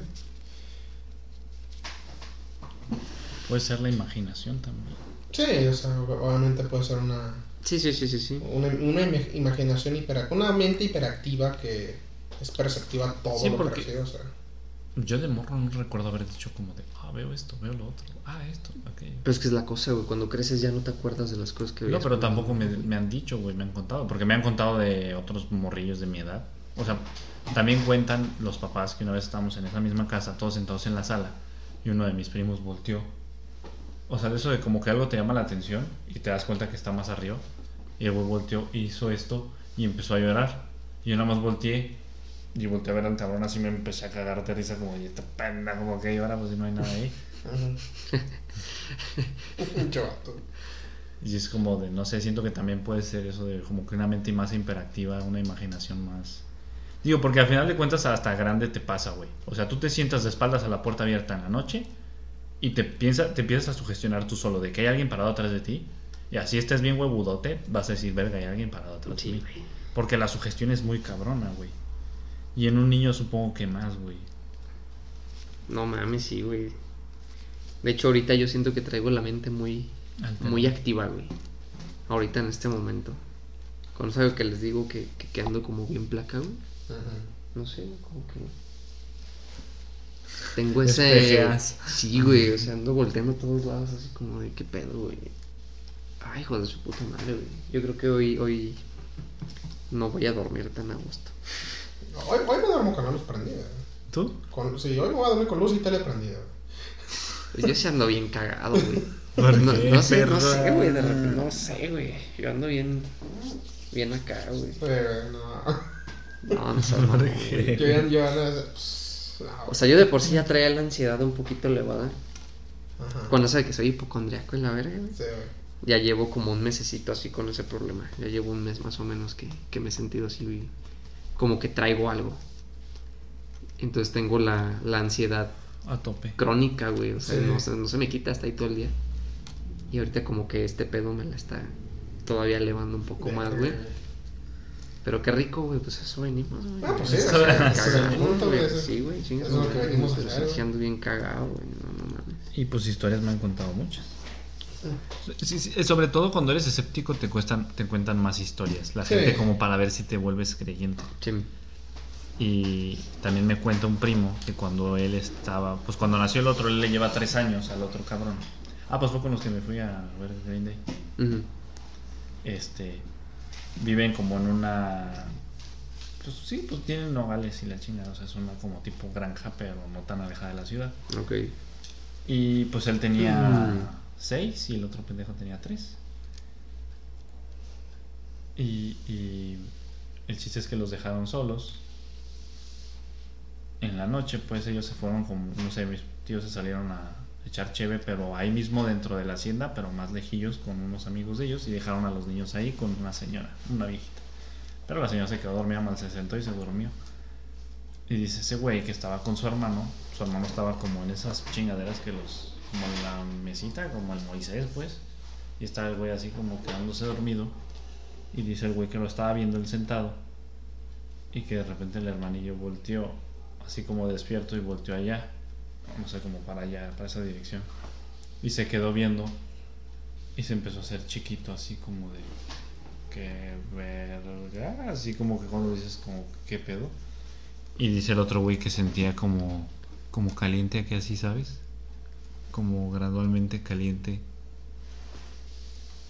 Puede ser la imaginación también. Sí, o sea, obviamente puede ser una, Sí, sí, sí, sí, sí. una, una im- imaginación hiperactiva, una mente hiperactiva que es perceptiva todo Sí, lo porque- que recibe, o sea. Yo de morro no recuerdo haber dicho como de, ah, veo esto, veo lo otro, ah, esto, aquello. Pero es que es la cosa, güey. Cuando creces ya no te acuerdas de las cosas que No, pero tampoco me, me han dicho, güey, me han contado. Porque me han contado de otros morrillos de mi edad. O sea, también cuentan los papás que una vez estábamos en esa misma casa, todos sentados en la sala, y uno de mis primos volteó. O sea, de eso de como que algo te llama la atención y te das cuenta que está más arriba. Y el güey volteó hizo esto y empezó a llorar. Y yo nada más volteé y volteé a ver al cabrón así me empecé a cagar de risa como, y esta penda, como que llora, pues si no hay nada ahí. Y es como de, no sé, siento que también puede ser eso de como que una mente más hiperactiva, una imaginación más... Digo, porque al final de cuentas hasta grande te pasa, güey. O sea, tú te sientas de espaldas a la puerta abierta en la noche y te, piensa, te empiezas a sugestionar tú solo de que hay alguien parado atrás de ti. Y así estés bien huevudote, vas a decir, verga, hay alguien parado atrás de Sí, mí. güey. Porque la sugestión es muy cabrona, güey. Y en un niño supongo que más, güey. No mames, sí, güey. De hecho, ahorita yo siento que traigo la mente muy, muy activa, güey. Ahorita en este momento. Cuando sabe que les digo que, que, que ando como bien placa, güey. Ujú. No sé, como que. Tengo ese. Espejeas. Sí, güey. O sea, ando volteando a todos lados, así como de qué pedo, güey. Ay, hijo de su puta madre, güey. Yo creo que hoy, hoy. No voy a dormir tan a gusto. Hoy, hoy me duermo con la luz prendida. ¿Tú? Con, sí, hoy me voy a dormir con luz y tele prendida. Yo sí ando bien cagado, güey. ¿Por No, qué, no sé, no sé, güey. De repente, no sé, güey. Yo ando bien. Bien acá, güey. Pero no. No, no sé, no. Yo ya, yo pues, no. O sea, yo de por sí ya traía la ansiedad un poquito elevada. Ajá. Cuando sabe que soy hipocondriaco en la verga, güey. Sí, güey. Ya llevo como un mesecito así con ese problema. Ya llevo un mes más o menos que, que me he sentido así como que traigo algo. Entonces tengo la, la ansiedad A tope. crónica, güey. O sea, Sí. no, se- no se me quita hasta ahí todo el día. Y ahorita como que este pedo me la está todavía elevando un poco más, güey. Pero qué rico, güey. Pues eso venimos, güey. Ah, pues sí, Eso sí, güey. güey, eso- Sí, güey. chinga eso es su lo que madre, venimos a güey. hacer, Sí, güey. ando bien cagado, güey. No, no mames. Y pues historias me han contado muchas. Eh, sobre todo cuando eres escéptico te cuestan, te cuentan más historias. La gente como para ver si te vuelves creyente. Y también me cuenta un primo que cuando él estaba, pues cuando nació el otro, él le lleva tres años al otro cabrón. Ah, pues fue con los que me fui a ver Green Day. Este, viven como en una, pues sí, pues tienen nogales y la chingada, o sea, es una como tipo granja, pero no tan alejada de la ciudad. Ok. Y pues él tenía... Mm. 6 y el otro pendejo tenía 3. Y, y, el chiste es que los dejaron solos. En la noche, pues ellos se fueron como, no sé, mis tíos se salieron a echar cheve, pero ahí mismo dentro de la hacienda, pero más lejillos con unos amigos de ellos y dejaron a los niños ahí con una señora, una viejita. Pero la señora se quedó dormida, mal se sentó y se durmió. Y dice ese güey que estaba con su hermano, su hermano estaba como en esas chingaderas que los como en la mesita, como el Moisés, pues. Y estaba el güey así como quedándose dormido. Y dice el güey que lo estaba viendo él sentado. Y que de repente el hermanillo volteó, así como despierto y volteó allá. No sé, como para allá, para esa dirección. Y se quedó viendo. Y se empezó a hacer chiquito, así como de qué verga. Así como que cuando dices, como, ¿qué pedo? Y dice el otro güey que sentía como, como caliente aquí así, ¿sabes? Como gradualmente caliente.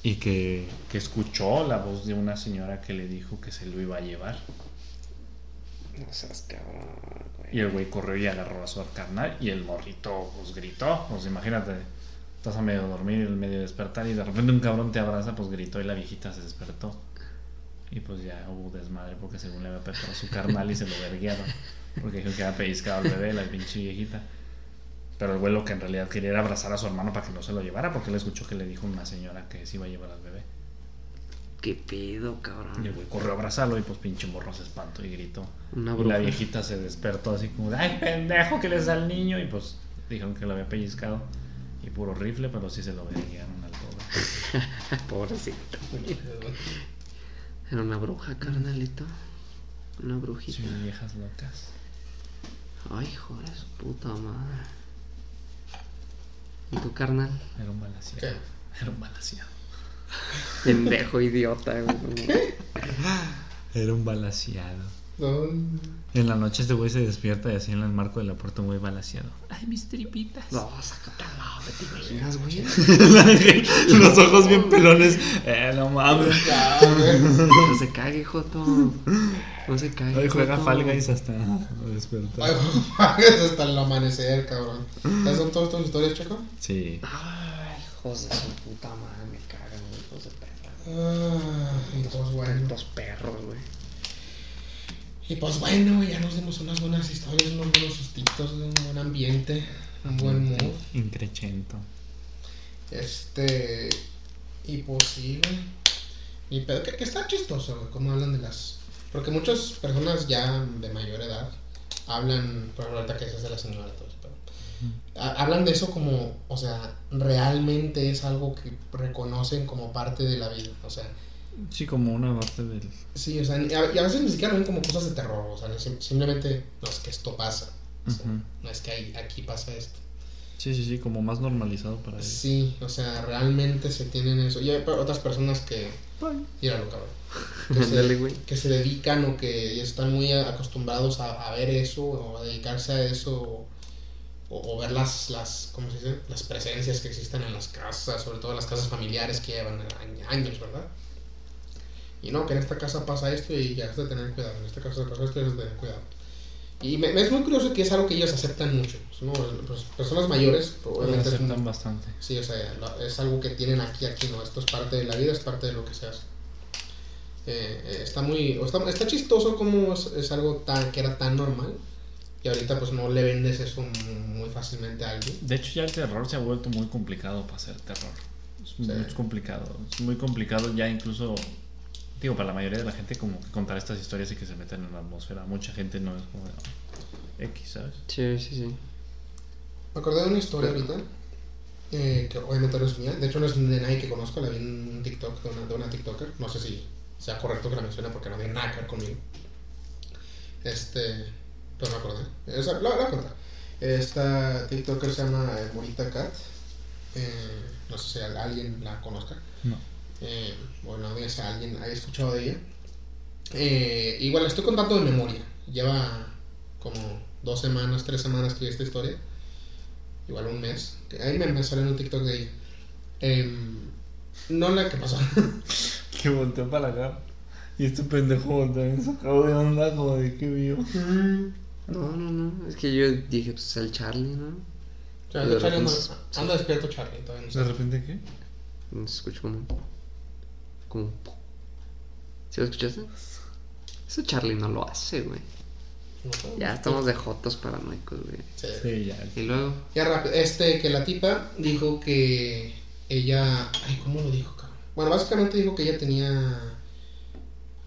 Y que, que escuchó la voz de una señora que le dijo que se lo iba a llevar. No seas cabrón, güey. Y el güey corrió y agarró a su carnal y el morrito pues gritó. Pues imagínate, estás a medio dormir y medio despertar y de repente un cabrón te abraza, pues gritó y la viejita se despertó. Y pues ya hubo desmadre porque según le había a su carnal y se lo verguearon. Porque dijo que había pellizcado al bebé, la pinche viejita. Pero el güey lo que en realidad quería era abrazar a su hermano para que no se lo llevara porque él escuchó que le dijo una señora que se iba a llevar al bebé. ¿Qué pedo, Y cabrón? el güey corrió a abrazarlo y pues pinche morro se espantó y gritó. Una Y bruja. la viejita se despertó así como de, ay pendejo que les da al niño y pues dijeron que lo había pellizcado y puro rifle pero sí se lo verguiaron al pobre. Pobrecito. Era una bruja, carnalito. Una brujita. Sí, viejas locas. Ay, hijo de su puta madre. ¿Y tu carnal? Era un balaseado. ¿Qué? Era un balaseado. Pendejo idiota, güey. Era un balaseado. No, En la noche este güey se despierta y así en el marco de la puerta un güey balaseado. Ay, mis tripitas. No, sácate al lado, ¿te imaginas, güey? Los ojos bien pelones. Eh, no mames. No se cague, Joto. No se cague. Hoy juega Joto. Fall Guys hasta despertar. Ay, pagues hasta el amanecer, cabrón. ¿Esas son todas tus historias, Checo? Sí. Ay, hijos de su puta madre, me cagan, güey, hijos de perra. Ah, y pues perros, güey. Y pues bueno, ya nos dimos unas buenas historias, unos buenos sustitos, un buen ambiente, un buen mood. Increchento. Este. Y pues sí. Y pero que, que está chistoso, güey, cómo hablan de las. Porque muchas personas ya de mayor edad hablan, por ejemplo, ahorita que dices de la señora, todo eso, pero. ha- Hablan de eso como, o sea, realmente es algo que reconocen como parte de la vida. O sea, Sí, como una parte del. sí, o sea, y a, veces ni siquiera ven como cosas de terror. O sea, sim- simplemente, no es que esto pasa. o sea. No es que ahí- aquí pasa esto. Sí, sí, sí, como más normalizado para ellos. Sí, o sea, realmente se tienen eso. Y hay otras personas que. Míralo, cabrón. Que se, güey. que se dedican o que están muy acostumbrados a, a ver eso o a dedicarse a eso o, o ver las, las, ¿cómo se dice? Las presencias que existen en las casas, sobre todo las casas familiares que llevan añ- años, ¿verdad? Y no, que en esta casa pasa esto y ya has de tener cuidado. En esta casa pasa esto y has de tener cuidado. Y me, me es muy curioso que es algo que ellos aceptan mucho. ¿no? Pues, personas mayores, Lo obviamente es aceptan bastante. Sí, o sea, es algo que tienen aquí, aquí, ¿no? Esto es parte de la vida, es parte de lo que se hace. Eh, eh, está muy... Está, está chistoso como es, es algo tan, que era tan normal y ahorita pues no le vendes eso muy fácilmente a alguien. De hecho, ya el terror se ha vuelto muy complicado para hacer terror. Es muy complicado. Es muy complicado ya incluso, digo, para la mayoría de la gente como que contar estas historias y que se meten en la atmósfera. Mucha gente no es como de, "Ah, X, ¿sabes? Sí, sí, sí. Me acordé de una historia ahorita, eh, que obviamente no es mía, de hecho no es de nadie que conozco, la vi en un TikTok de una, de una TikToker, no sé si sea correcto que la mencione porque no tiene nada que ver conmigo. Este, pero me acordé, Esa, la, la voy a contar. Esta TikToker se llama eh, Morita Cat, eh, no sé si alguien la conozca. No. Eh, bueno, audiencia, alguien haya escuchado de ella. Eh, igual la estoy contando de memoria. Lleva como dos semanas, tres semanas que vi esta historia. Igual un mes. Que ahí me, me salió en un TikTok de ella. Em, no la que pasó. Que volteó para acá. Y este pendejo también sacado de onda como de que vio. No, no, no. Es que yo dije, pues el Charlie, ¿no? O sea, De Charlie anda, repente- anda despierto Charlie. Todavía no sé. ¿De repente qué? No se escucha como. Como. ¿Sí lo escuchaste? Eso Charlie no lo hace, güey. No. Ya estamos de jotos paranoicos, güey. Sí. Sí, ya. Y luego. Ya rápido, este, que la tipa dijo que ella, ay, ¿cómo lo dijo, cabrón? Bueno, básicamente dijo que ella tenía,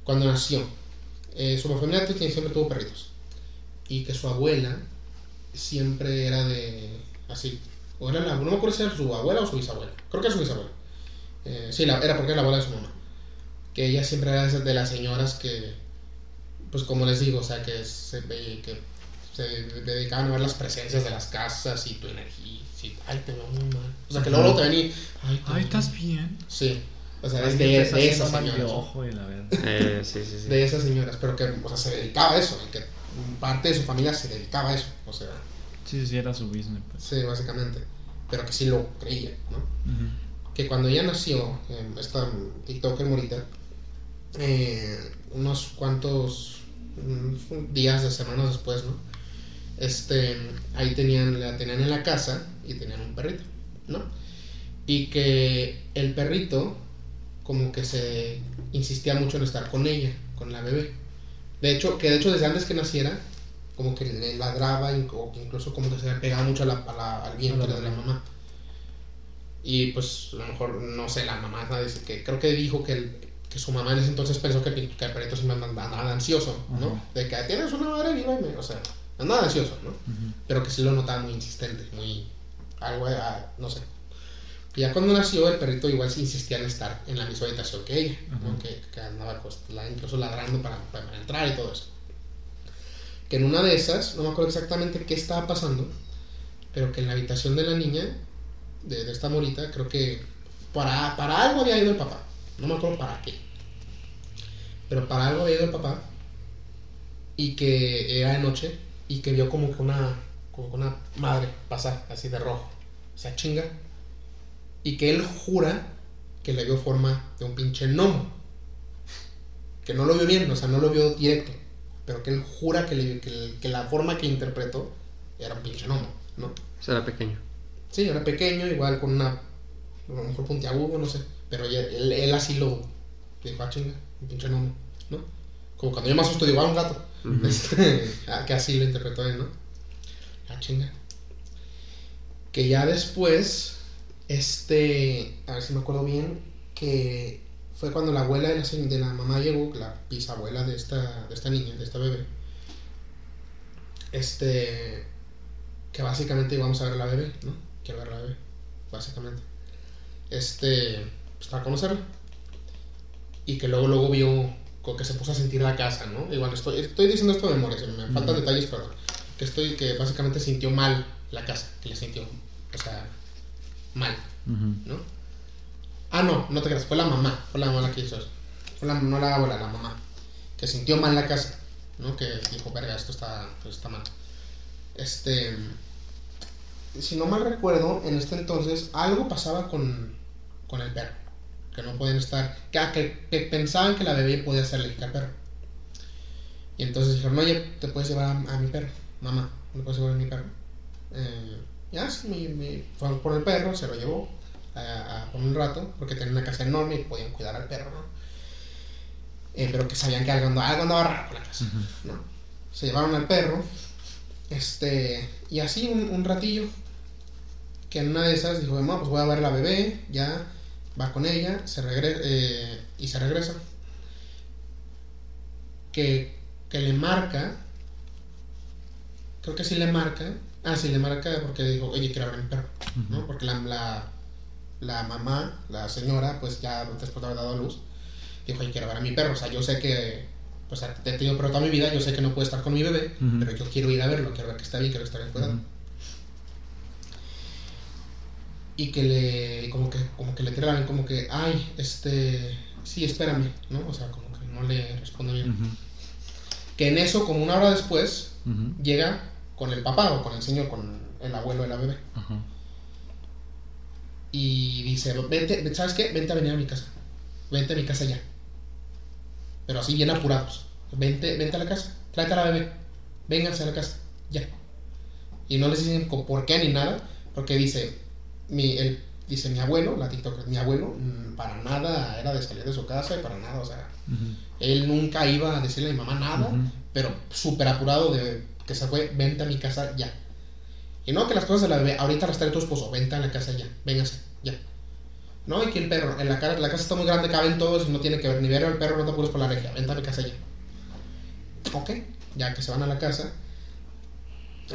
cuando nació, eh, su familia siempre tuvo perritos, y que su abuela siempre era de, así, o era la, no me acuerdo si era su abuela o su bisabuela, creo que era su bisabuela, Eh, sí, la- era porque era la abuela de su mamá, que ella siempre era de esas- de las señoras que, pues como les digo, o sea, que se, ve- que se dedicaban a ver las presencias de las casas y tu energía. Ay, te veo muy mal. O sea, que luego te ven y. Ay, te Ay, veo- ¿estás bien? Sí. O sea, es de, esas de señoras. ojo y la verdad. Eh, sí, sí, sí. De esas señoras, pero que o sea, se dedicaba a eso, que parte de su familia se dedicaba a eso. O sea, Sí, sí, era su business, pues. sí, básicamente. Pero que sí lo creía, ¿no? que cuando ella nació, eh, esta TikToker Morita, eh, unos cuantos mm, días de semanas después, ¿no? Este, ahí tenían, la tenían en la casa y tenían un perrito, ¿no? Y que el perrito como que se insistía mucho en estar con ella, con la bebé. De hecho, que de hecho desde antes que naciera, como que le ladraba, o incluso como que se le pegaba mucho a la- a la- al vientre de la mamá. Y pues a lo mejor, no sé, la mamá dice que creo que dijo que, el- que su mamá en ese entonces pensó que, el- que el perrito siempre andaba, ansioso, ¿no? De que tienes una madre viva y me, o sea, andaba ansioso, ¿no? Pero que sí lo notaba muy insistente, muy, algo, ah, no sé. Y ya cuando nació, el perrito igual se insistía en estar en la misma habitación que ella, ¿no? Que, que andaba pues, la- incluso ladrando para, para entrar y todo eso. Que en una de esas, no me acuerdo exactamente qué estaba pasando, pero que en la habitación de la niña, de, de esta morita, creo que para, para algo había ido el papá. No me acuerdo para qué. Pero para algo había ido el papá. Y que era de noche. Y que vio como que una, como que una madre pasar así de rojo. O sea, chinga. Y que él jura que le vio forma de un pinche gnomo. Que no lo vio bien, o sea, no lo vio directo. Pero que él jura que, le- que que la forma que interpretó era un pinche gnomo, ¿no? O sea, era pequeño. Sí, era pequeño, igual con una. A lo mejor puntiagudo, no sé. Pero él, él así lo. Dijo, ah, chinga, un pinche gnomo, ¿no? Como cuando yo me asusto, digo, ah, un gato. Este, ah, que así lo interpretó él, ¿no? Ah, chinga. Que ya después, este. A ver si me acuerdo bien, que fue cuando la abuela de la, de la mamá llegó, la bisabuela de esta, de esta niña, de esta bebé. Este. Que básicamente íbamos a ver a la bebé, ¿no? Quiero ver a la bebé, básicamente. Este. Pues para conocerla. Y que luego, luego vio que se puso a sentir la casa, ¿no? Igual estoy, estoy diciendo esto de memoria, me faltan detalles, pero que estoy, que básicamente sintió mal la casa, que le sintió, o sea, mal, ¿no? Ah, no, no te creas, fue la mamá, fue la mamá la que hizo eso. Fue la, no la abuela, la mamá, que sintió mal la casa, ¿no? Que dijo, verga, esto está, esto está mal. Este, si no mal recuerdo, en este entonces algo pasaba con, con el perro, que no podían estar, que, ah, que, que pensaban que la bebé podía ser alérgica al perro. Y entonces dijeron, oye, te puedes llevar a, a mi perro, mamá, ¿me puedes llevar a mi perro? Eh, ya, sí, me, me fueron por el perro, se lo llevó a, a- por un rato, porque tenían una casa enorme y podían cuidar al perro, ¿no? Eh, pero que sabían que algo andaba, algo andaba raro con la casa, ¿no? Se llevaron al perro, este, y así un, un ratillo, que en una de esas dijo, mamá, pues voy a ver a la bebé, ya, va con ella, se regresa, y se regresa. Que, que le marca, creo que sí le marca, ah, sí le marca porque dijo, oye, quiero ver a mi perro, ¿no? Porque la, la, la mamá, la señora, pues ya después de haber dado a luz, dijo, oye, quiero ver a mi perro, o sea, yo sé que, pues he tenido perro toda mi vida, yo sé que no puede estar con mi bebé, pero yo quiero ir a verlo, quiero ver que está bien, quiero está bien cuidado. Ujú. Y que le como que como que le tiraban como que ay este sí espérame no o sea como que no le responde bien. Que en eso como una hora después llega con el papá o con el señor con el abuelo de la bebé. Y dice vente sabes qué vente a venir a mi casa. Vente a mi casa ya pero así bien apurados. Vente vente a la casa. Tráete a la bebé. Vénganse a la casa. Ya y no les dicen por qué ni nada porque dice mi, él dice mi abuelo, la TikTok, mi abuelo mm, para nada era de salir de su casa y para nada, o sea, él nunca iba a decirle a mi mamá nada, pero súper apurado de que se fue, vente a mi casa ya. Y no que las cosas de la bebé, ahorita las trae tu esposo, vente a la casa ya, véngase, ya. No, y que el perro, en la, cara, la casa está muy grande, caben todos y no tiene que ver ni ver al perro, no te apures por la regia, vente a mi casa ya. Ok, ya que se van a la casa,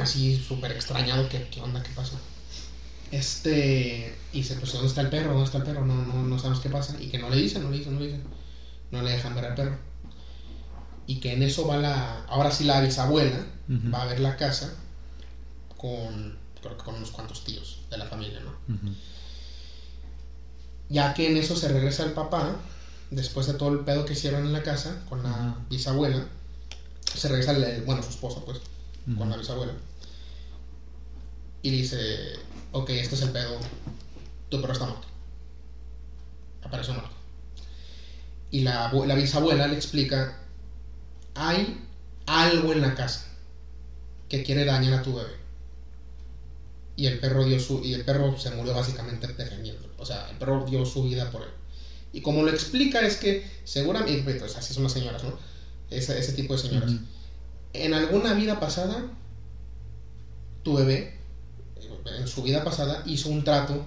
así súper extrañado, ¿qué, qué onda, qué pasó? Este, y dice, pues, ¿dónde está el perro? ¿Dónde está el perro? No, no, no sabemos qué pasa. Y que no le dicen, no le dicen, no le dicen. No le dejan ver al perro. Y que en eso va la, ahora sí la bisabuela, va a ver la casa con, creo que con unos cuantos tíos de la familia, ¿no? Ya que en eso se regresa el papá, después de todo el pedo que hicieron en la casa con la bisabuela, se regresa, el- el- bueno, su esposa, pues, con la bisabuela. Y dice, ok, este es el pedo, tu perro está muerto. Apareció muerto. Y la, abue- la bisabuela le explica, hay algo en la casa que quiere dañar a tu bebé. Y el perro dio su, y el perro se murió básicamente defendiendo. O sea, el perro dio su vida por él. Y como lo explica es que seguramente, pues así son las señoras, ¿no? Ese, ese tipo de señoras. Ujú. En alguna vida pasada, tu bebé, en su vida pasada, hizo un trato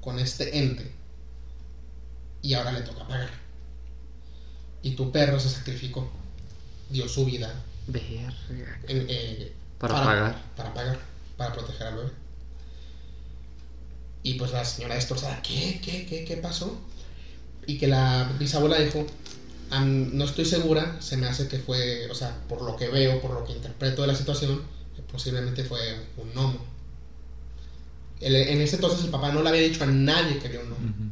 con este ente. Y ahora le toca pagar. Y tu perro se sacrificó. Dio su vida Verga. en- eh, Para pagar. Para pagar, para proteger al bebé. Y pues la señora destrozada, ¿qué? ¿Qué? ¿Qué? ¿Qué pasó? Y que la bisabuela dijo, "Am, no estoy segura, se me hace que fue, o sea, por lo que veo, por lo que interpreto de la situación, posiblemente fue un gnomo. El- en ese entonces el papá no le había dicho a nadie que vio un gnomo. Ujú.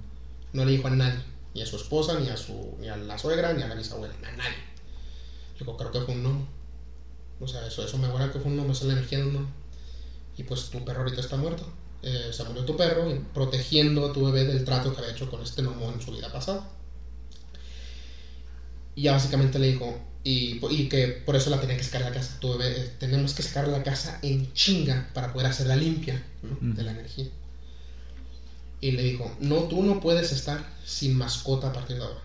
No le dijo a nadie, ni a su esposa, ni a su, ni a la suegra, ni a la bisabuela, a nadie. Dijo, creo que fue un gnomo. O sea, eso, eso me huele a que fue un esa es la energía de un gnomo. Y pues tu perro ahorita está muerto. Eh, se murió tu perro protegiendo a tu bebé del trato que había hecho con este gnomo en su vida pasada. Y ya básicamente le dijo, y, y que por eso la tenía que sacar de la casa. Tu bebé, eh, tenemos que sacar la casa en chinga para poder hacerla limpia ¿no? Ujú. de la energía. Y le dijo, no, tú no puedes estar sin mascota a partir de ahora.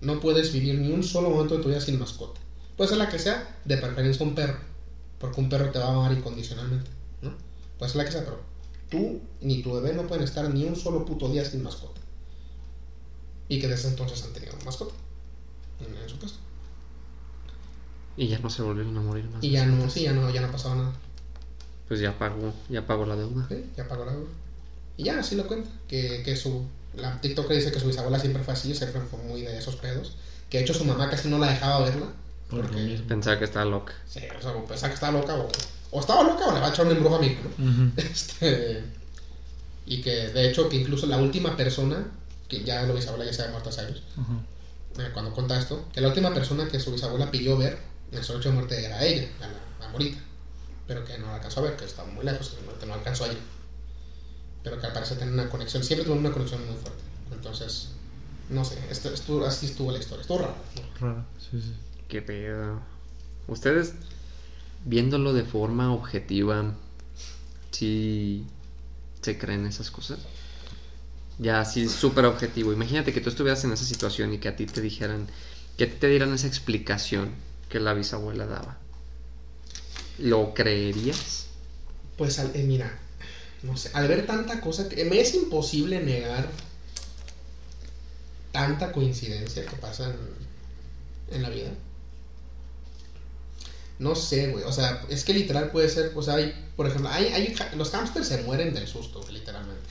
No puedes vivir ni un solo momento de tu vida sin mascota. Puede ser la que sea, de preferencia un perro. Porque un perro te va a amar incondicionalmente. ¿no? Puede ser la que sea, pero tú ni tu bebé no pueden estar ni un solo puto día sin mascota. Y que desde entonces han tenido mascota en, en su casa. Y ya no se volvieron a morir más. Y ya no, sí, ya no, ya no pasaba nada. Pues ya pagó, ya pagó la deuda. Sí, ya pagó la deuda. Y ya, así lo cuenta. Que, que su. La TikToker dice que su bisabuela siempre fue así, siempre fue muy de esos pedos. Que de hecho su mamá casi no la dejaba verla. Porque. Pensaba que estaba loca. sí, o sea, pensaba que estaba loca o, o estaba loca o le va a echar un embrujo a mí, ¿no? Este, y que de hecho que incluso la última persona, que ya lo bisabuela ya se había muerto hace años, eh, cuando cuenta esto, que la última persona que su bisabuela pidió ver en su noche de muerte era ella, a la, a Morita, pero que no la alcanzó a ver, que estaba muy lejos, que no, alcanzó a ir. Pero que al parecer tenía una conexión, siempre tuvo una conexión muy fuerte. Entonces, no sé, esto, esto- así estuvo la historia, estuvo raro. Raro, sí, sí. Qué pedo. Ustedes, viéndolo de forma objetiva, sí se creen esas cosas. Ya así súper objetivo. Imagínate que tú estuvieras en esa situación y que a ti te dijeran, que a ti te dieran esa explicación que la bisabuela daba. ¿Lo creerías? Pues eh, mira, no sé, al ver tanta cosa, que me es imposible negar tanta coincidencia que pasa en, en la vida. No sé, güey, o sea, es que literal puede ser, o sea, hay, por ejemplo, hay, hay, los hamsters se mueren del susto, literalmente.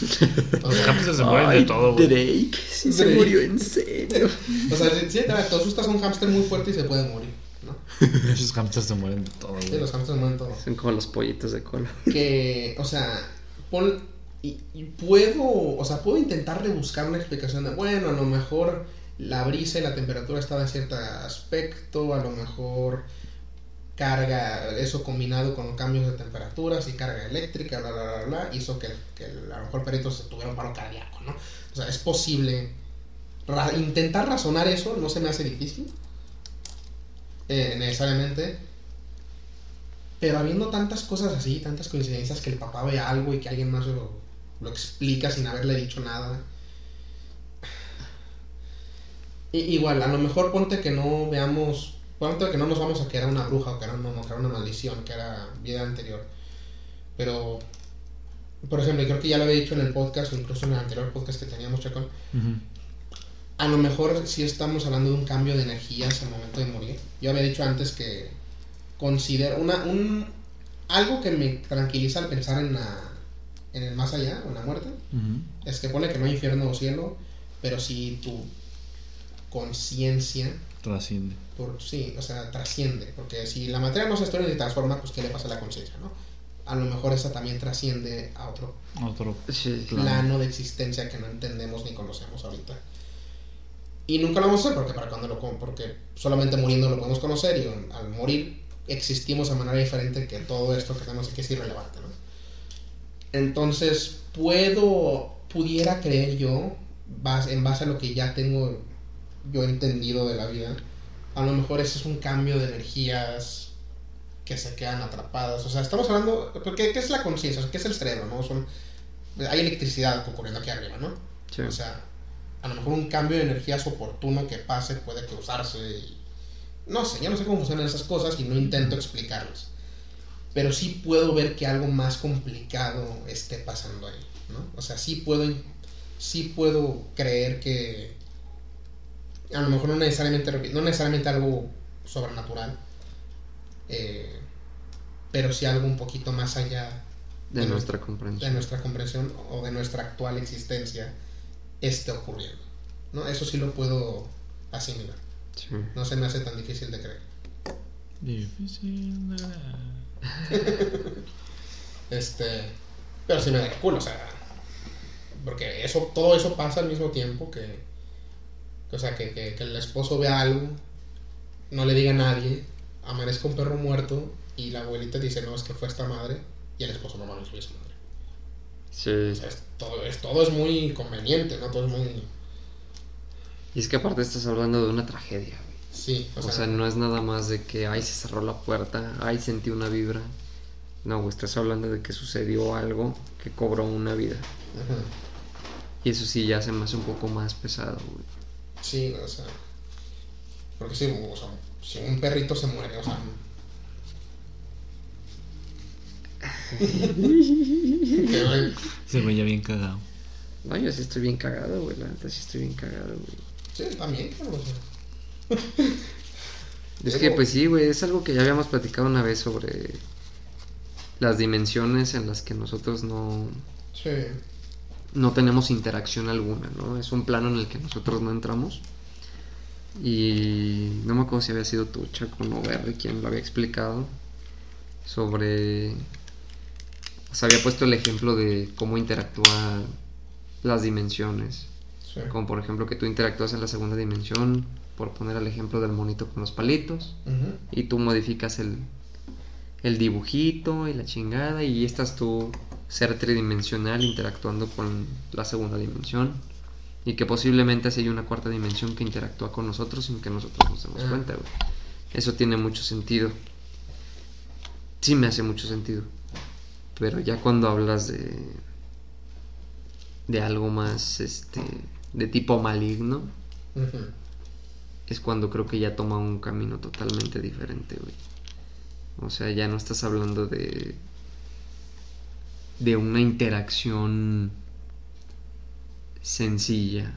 Los hamsters se mueren de todo, güey. Drake, sí se murió en serio. o sea, si, si te te asustas a un hamster muy fuerte y se puede morir, ¿no? Esos hamsters se mueren de todo, Sí, güey. los hamsters mueren todos. Son como los pollitos de cola. que, o sea, pon, y, y puedo, o sea, puedo intentar rebuscar una explicación de, bueno, a lo mejor la brisa y la temperatura estaba en cierto aspecto, a lo mejor carga, eso combinado con cambios de temperaturas y carga eléctrica, bla, bla, bla, bla, hizo que, a lo mejor peritos se tuviera un paro cardíaco, ¿no? O sea, es posible. Intentar razonar eso no se me hace difícil, eh, necesariamente, pero habiendo tantas cosas así, tantas coincidencias que el papá ve algo y que alguien más lo, explica sin haberle dicho nada. Igual, a lo mejor ponte que no veamos, ponte que no nos vamos a que era una bruja o que era, mono, que era una maldición, que era vida anterior. Pero, por ejemplo, y creo que ya lo había dicho en el podcast o incluso en el anterior podcast que teníamos, Chacón, Ujú. a lo mejor sí estamos hablando de un cambio de energías al momento de morir. Yo había dicho antes que considero una, un, algo que me tranquiliza al pensar en, la, en el más allá, o en la muerte, Ujú. es que pone que no hay infierno o cielo, pero sí tu conciencia, Trasciende. por, sí, o sea, trasciende. Porque si la materia no se estudia ni transforma, pues ¿qué le pasa a la conciencia, no? a lo mejor esa también trasciende a otro Otro. Sí, Claro. plano de existencia que no entendemos ni conocemos ahorita. Y nunca lo vamos a hacer porque para cuando lo con- porque solamente muriendo lo podemos conocer y al morir existimos de manera diferente que todo esto que tenemos aquí es irrelevante, ¿no? Entonces, puedo pudiera creer yo bas- en base a lo que ya tengo yo entendido de la vida, a lo mejor ese es un cambio de energías que se quedan atrapadas. O sea, estamos hablando, porque ¿qué es la conciencia? ¿Qué es el cerebro? ¿no? Son, hay electricidad ocurriendo aquí arriba, ¿no? Sí. O sea, a lo mejor un cambio de energías oportuno que pase puede cruzarse y... No sé, yo no sé cómo funcionan esas cosas y no intento explicarlas. Pero sí puedo ver que algo más complicado esté pasando ahí, ¿no? O sea, sí puedo, sí puedo creer que... A lo mejor no necesariamente, no necesariamente algo sobrenatural, eh, pero sí algo un poquito más allá de de nuestra de comprensión. nuestra comprensión o de nuestra actual existencia esté ocurriendo. ¿no? Eso sí lo puedo asimilar. Sí. No se me hace tan difícil de creer. Difícil de Este, pero sí me da el culo, o sea, porque eso, todo eso pasa al mismo tiempo que, o sea, que, que, que el esposo vea algo, no le diga a nadie, amanezca un perro muerto y la abuelita dice, no, es que fue esta madre, y el esposo no fue su madre. Sí. O sea, es- todo, es, todo es muy conveniente, ¿no? Todo es muy... Y es que aparte estás hablando de una tragedia, güey. Sí, o O sea, sea, no es nada más de que, ay, se cerró la puerta, ay, sentí una vibra. No, güey, estás hablando de que sucedió algo que cobró una vida. ujú. Y eso sí ya se me hace un poco más pesado, güey. Sí, o sea. Porque si, o sea, si un perrito se muere, o sea. Se veía bien cagado. No, yo sí estoy bien cagado, güey. La neta sí estoy bien cagado, güey. sí, también, pero, o sea, Es que, pues sí, güey, es algo que ya habíamos platicado una vez sobre las dimensiones en las que nosotros no, sí, no tenemos interacción alguna, ¿no? Es un plano en el que nosotros no entramos. Y no me acuerdo si había sido tú, Chaco, o Berry, quien lo había explicado sobre... O sea, había puesto el ejemplo de cómo interactúan las dimensiones. sí. Como por ejemplo que tú interactúas en la segunda dimensión, por poner el ejemplo del monito con los palitos, y tú modificas el, el dibujito y la chingada, y estás tú, ser tridimensional, interactuando con la segunda dimensión, y que posiblemente así hay una cuarta dimensión que interactúa con nosotros sin que nosotros nos demos Ah. cuenta, güey. Eso tiene mucho sentido. Sí me hace mucho sentido. Pero ya cuando hablas de de algo más este de tipo maligno es cuando creo que ya toma un camino totalmente diferente, güey. O sea, ya no estás hablando de de una interacción sencilla,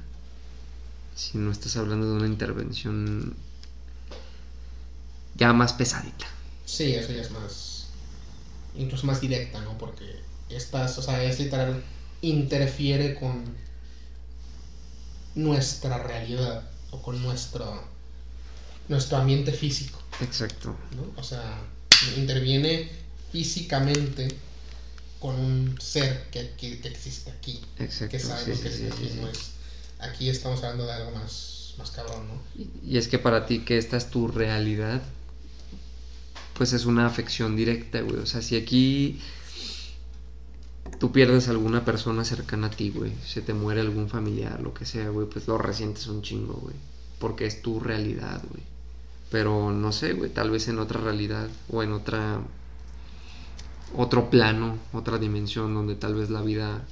sino estás hablando de una intervención ya más pesadita. Sí, eso ya es más. Incluso más directa, ¿no? Porque estás, o sea, es literal. Interfiere con nuestra realidad o con nuestro, nuestro ambiente físico, Exacto. ¿no? O sea, interviene físicamente con un ser que, que, que existe aquí, Exacto. que sabemos sí, que sí, aquí, sí. no es. Aquí estamos hablando de algo más, más cabrón, ¿no? Y- Y es que para ti que esta es tu realidad, pues es una afección directa, güey. O sea, si aquí tú pierdes a alguna persona cercana a ti, güey, se te muere algún familiar, lo que sea, güey, pues lo resientes un chingo, güey. Porque es tu realidad, güey. Pero no sé, güey, tal vez en otra realidad o en otra otro plano, otra dimensión donde tal vez la vida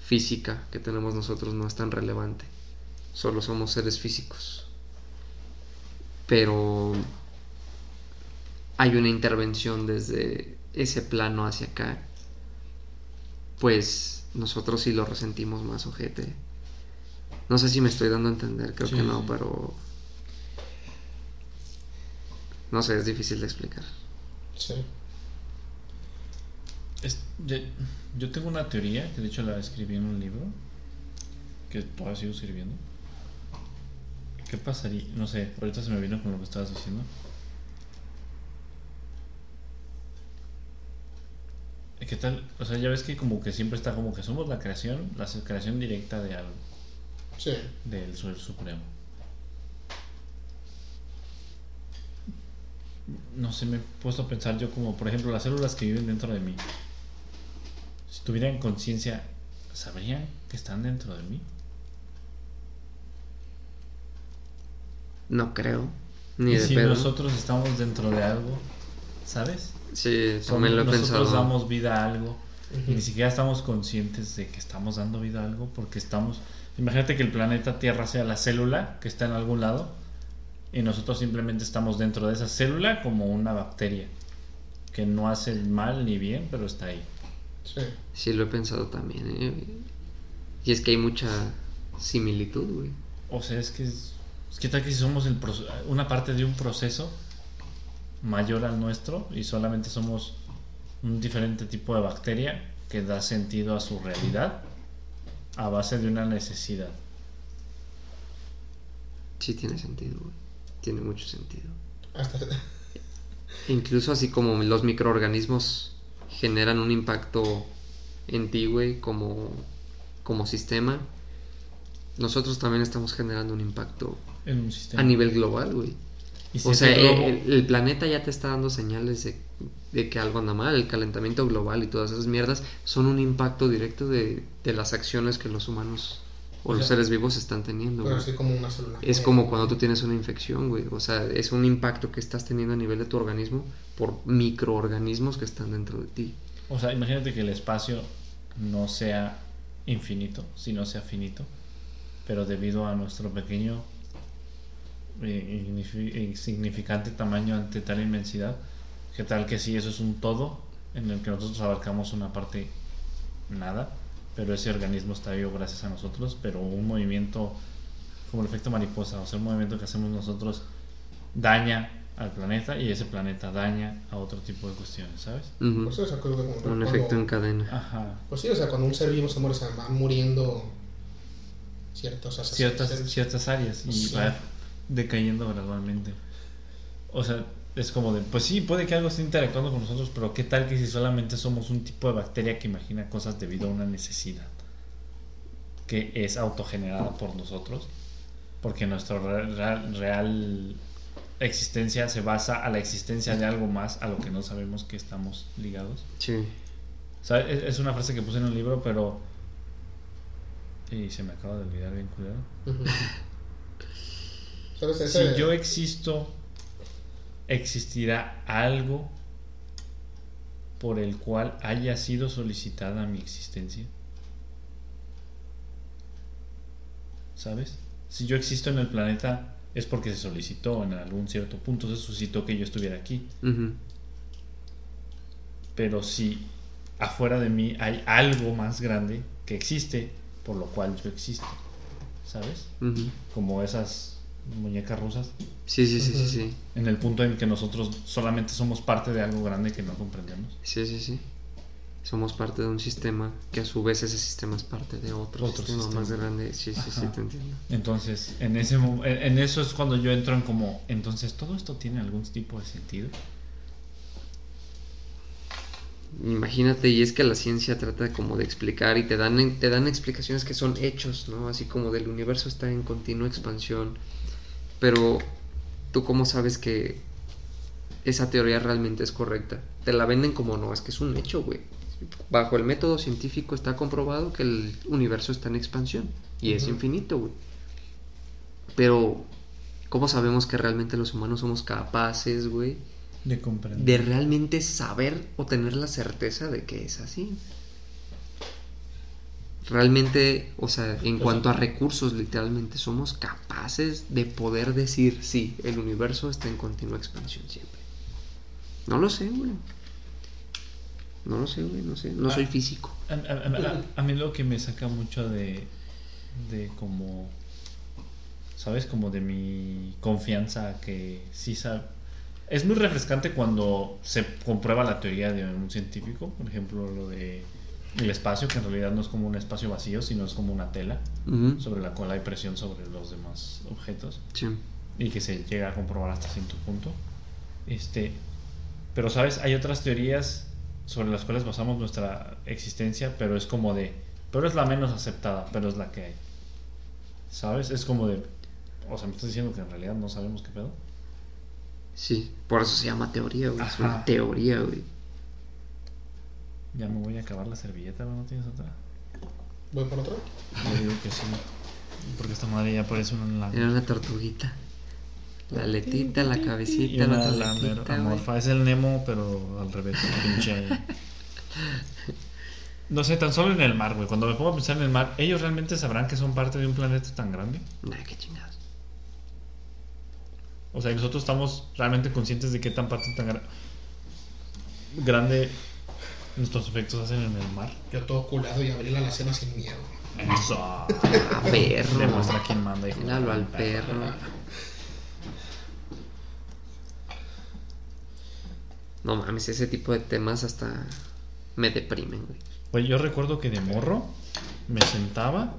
física que tenemos nosotros no es tan relevante. Solo somos seres físicos. Pero hay una intervención desde ese plano hacia acá. Pues nosotros sí lo resentimos más, ojete. No sé si me estoy dando a entender, creo Sí, que no, pero... No sé, es difícil de explicar. Sí. Yo, yo tengo una teoría, que de hecho la escribí en un libro, que todavía sigo escribiendo. ¿Qué pasaría? No sé, ahorita se me vino con lo que estabas diciendo. qué tal? O sea, ya ves que como que siempre está como que somos la creación, la creación directa de algo, Sí. del Ser Supremo. No sé, me he puesto a pensar yo como, por ejemplo, las células que viven dentro de mí. Si tuvieran conciencia, ¿sabrían que están dentro de mí? No creo. Ni y de si pedo. nosotros estamos dentro de algo, ¿sabes? Sí, Somos- también lo he nosotros pensado. damos vida a algo y ni siquiera estamos conscientes de que estamos dando vida a algo porque estamos imagínate que el planeta Tierra sea la célula que está en algún lado y nosotros simplemente estamos dentro de esa célula como una bacteria que no hace mal ni bien pero está ahí Sí. Sí, lo he pensado también. ¿eh? Y es que hay mucha similitud, güey. o sea es que es, es que tal que si somos el una parte de un proceso mayor al nuestro y solamente somos un diferente tipo de bacteria que da sentido a su realidad a base de una necesidad Sí tiene sentido, güey. Tiene mucho sentido. Incluso así como los microorganismos generan un impacto en ti, güey, como, como sistema, nosotros también estamos generando un impacto en un sistema a nivel global, güey. Si O sea, el planeta ya te está dando señales de, de que algo anda mal, el calentamiento global y todas esas mierdas son un impacto directo de, de las acciones que los humanos o O los seres vivos están teniendo. Pero así como una célula. Es como cuando tú tienes una infección, güey. O sea, es un impacto que estás teniendo a nivel de tu organismo por microorganismos que están dentro de ti. O sea, imagínate que el espacio no sea infinito, sino sea finito, pero debido a nuestro pequeño eh, insignifi- insignificante tamaño ante tal inmensidad, ¿qué tal que si eso es un todo en el que nosotros abarcamos una parte nada, pero ese organismo está vivo gracias a nosotros, pero un movimiento como el efecto mariposa, o sea, un movimiento que hacemos nosotros daña al planeta y ese planeta daña a otro tipo de cuestiones, ¿sabes? Pues, o sea, Un cuando- efecto en cadena. Ajá. Pues sí, o sea, cuando un ser vivo se muere, se va muriendo o sea, ciertas, ciertas áreas y Sí. va decayendo gradualmente. O sea, es como de, pues sí, puede que algo esté interactuando con nosotros, pero ¿qué tal que si solamente somos un tipo de bacteria que imagina cosas debido a una necesidad que es autogenerada por nosotros? Porque nuestra re- real, real existencia se basa a la existencia de algo más a lo que no sabemos que estamos ligados. Sí. O sea, es, es una frase que puse en un libro, pero... Y se me acaba de olvidar bien culero. Ujú. ¿Sabes? Si yo existo, existirá algo por el cual haya sido solicitada mi existencia. ¿Sabes? Si yo existo en el planeta es porque se solicitó en algún cierto punto, se suscitó que yo estuviera aquí. Pero si afuera de mí hay algo más grande que existe, por lo cual yo existo. ¿Sabes? Como esas muñecas rusas. Sí, sí, sí, sí, sí. En el punto en que nosotros solamente somos parte de algo grande que no comprendemos. Sí, sí, sí. Somos parte de un sistema que a su vez ese sistema es parte de otro, Otro sistema, sistema. más grande. Sí, sí, sí, te entiendo. Entonces, en ese en eso es cuando yo entro en como, entonces todo esto tiene algún tipo de sentido. Imagínate, y es que la ciencia trata como de explicar y te dan, te dan explicaciones que son hechos, ¿no? Así como del universo está en continua expansión. Pero, ¿tú cómo sabes que esa teoría realmente es correcta? Te la venden como no, es que es un hecho, güey. Bajo el método científico está comprobado que el universo está en expansión y es infinito, güey. Pero, ¿cómo sabemos que realmente los humanos somos capaces, güey? De comprender. de realmente saber o tener la certeza de que es así. Realmente, o sea, en O cuanto a recursos, literalmente somos capaces de poder decir, sí, el universo está en continua expansión siempre. No lo sé, güey. No lo sé, güey, no sé. No Ah. soy físico. A, a- a- a mí lo que me saca mucho de, de como, ¿sabes? Como de mi confianza que sí sabe. Es muy refrescante cuando se comprueba la teoría de un científico, por ejemplo, lo de el espacio, que en realidad no es como un espacio vacío, sino es como una tela sobre la cual hay presión sobre los demás objetos Sí. y que se llega a comprobar hasta cierto punto. Este, pero sabes, hay otras teorías sobre las cuales basamos nuestra existencia, pero es como de, pero es la menos aceptada, pero es la que hay. ¿Sabes? Es como de, o sea, me estás diciendo que en realidad no sabemos qué pedo. Sí, por eso se llama teoría, güey. Es una teoría, güey. Ya me voy a acabar la servilleta, ¿no tienes otra? ¿Voy por otro? Yo digo que sí. Porque esta madre ya parece una Era una tortuguita. La aletita, la Y cabecita, una la güey. amorfa. Es el Nemo, pero al revés, pinche. No sé, tan solo en el mar, güey. Cuando me pongo a pensar en el mar, ¿ellos realmente sabrán que son parte de un planeta tan grande? Nah, qué chingados. O sea, nosotros estamos realmente conscientes de qué tan parte tan gra- grande nuestros efectos hacen en el mar. Yo todo culado y abrí la alacena sin miedo. Eso. Ah, perro. Demuestra quién manda, hijo. de Míralo la al perro. No mames, ese tipo de temas hasta me deprimen, güey. Güey, yo recuerdo que de morro me sentaba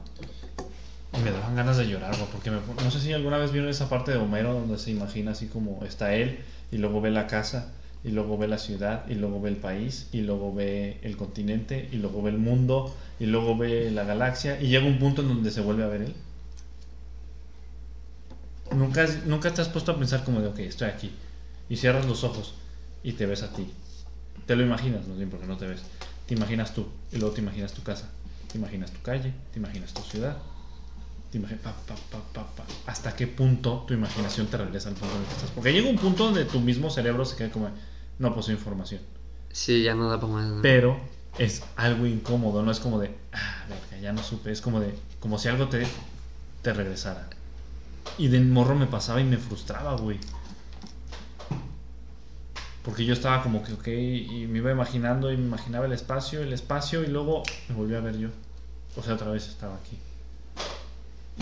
y me daban ganas de llorar, güey, porque me- no sé si alguna vez vieron esa parte de Homero donde se imagina así como está él y luego ve la casa y luego ve la ciudad y luego ve el país y luego ve el continente y luego ve el mundo y luego ve la galaxia y llega un punto en donde se vuelve a ver él. Nunca, nunca te has puesto a pensar como de, ok, estoy aquí y cierras los ojos y te ves a ti. Te lo imaginas, no bien porque no te ves. Te imaginas tú y luego te imaginas tu casa, te imaginas tu calle, te imaginas tu ciudad. Te pa, pa, pa. ¿Hasta qué punto tu imaginación te regresa al punto en el que estás? Porque llega un punto donde tu mismo cerebro se queda como, no poseo información. Sí, ya no da para más. ¿no? Pero es algo incómodo, no es como de, ah, verga, ya no supe. Es como de, como si algo te, te regresara. Y de morro me pasaba y me frustraba, güey. Porque yo estaba como que, ok, y me iba imaginando y me imaginaba el espacio, el espacio, y luego me volví a ver yo. O sea, otra vez estaba aquí.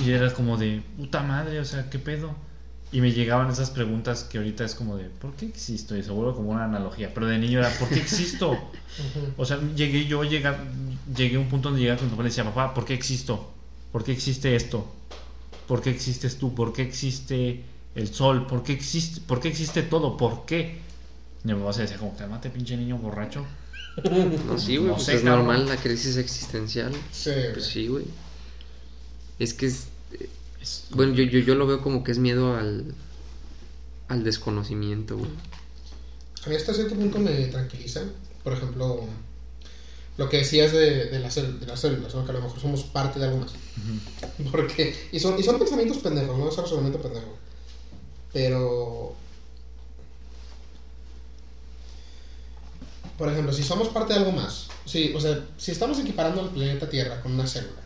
Y era como de, puta madre, o sea, ¿qué pedo? Y me llegaban esas preguntas que ahorita es como de, ¿por qué existo? Y se vuelve como una analogía. Pero de niño era, ¿por qué existo? O sea, llegué yo, llegar, llegué a un punto donde llegaba con mi papá y le decía, papá, ¿por qué existo? ¿Por qué existe esto? ¿Por qué existes tú? ¿Por qué existe el sol? ¿Por qué existe, por qué existe todo? ¿Por qué? Y mi papá se decía como, cálmate, pinche niño borracho. No, sí, güey, No pues sé, es normal la crisis existencial. Sí, Pues sí, güey. Es que es. Es- Bueno, yo, yo, yo lo veo como que es miedo al. al desconocimiento, güey. A mí hasta cierto punto me tranquiliza. Por ejemplo, lo que decías de, de, las, de las células, ¿no? que a lo mejor somos parte de algo más. Porque, y son, y son pensamientos pendejos, no es razonamiento pendejo. Pero, por ejemplo, si somos parte de algo más, sí, o sea, si estamos equiparando al planeta Tierra con una célula,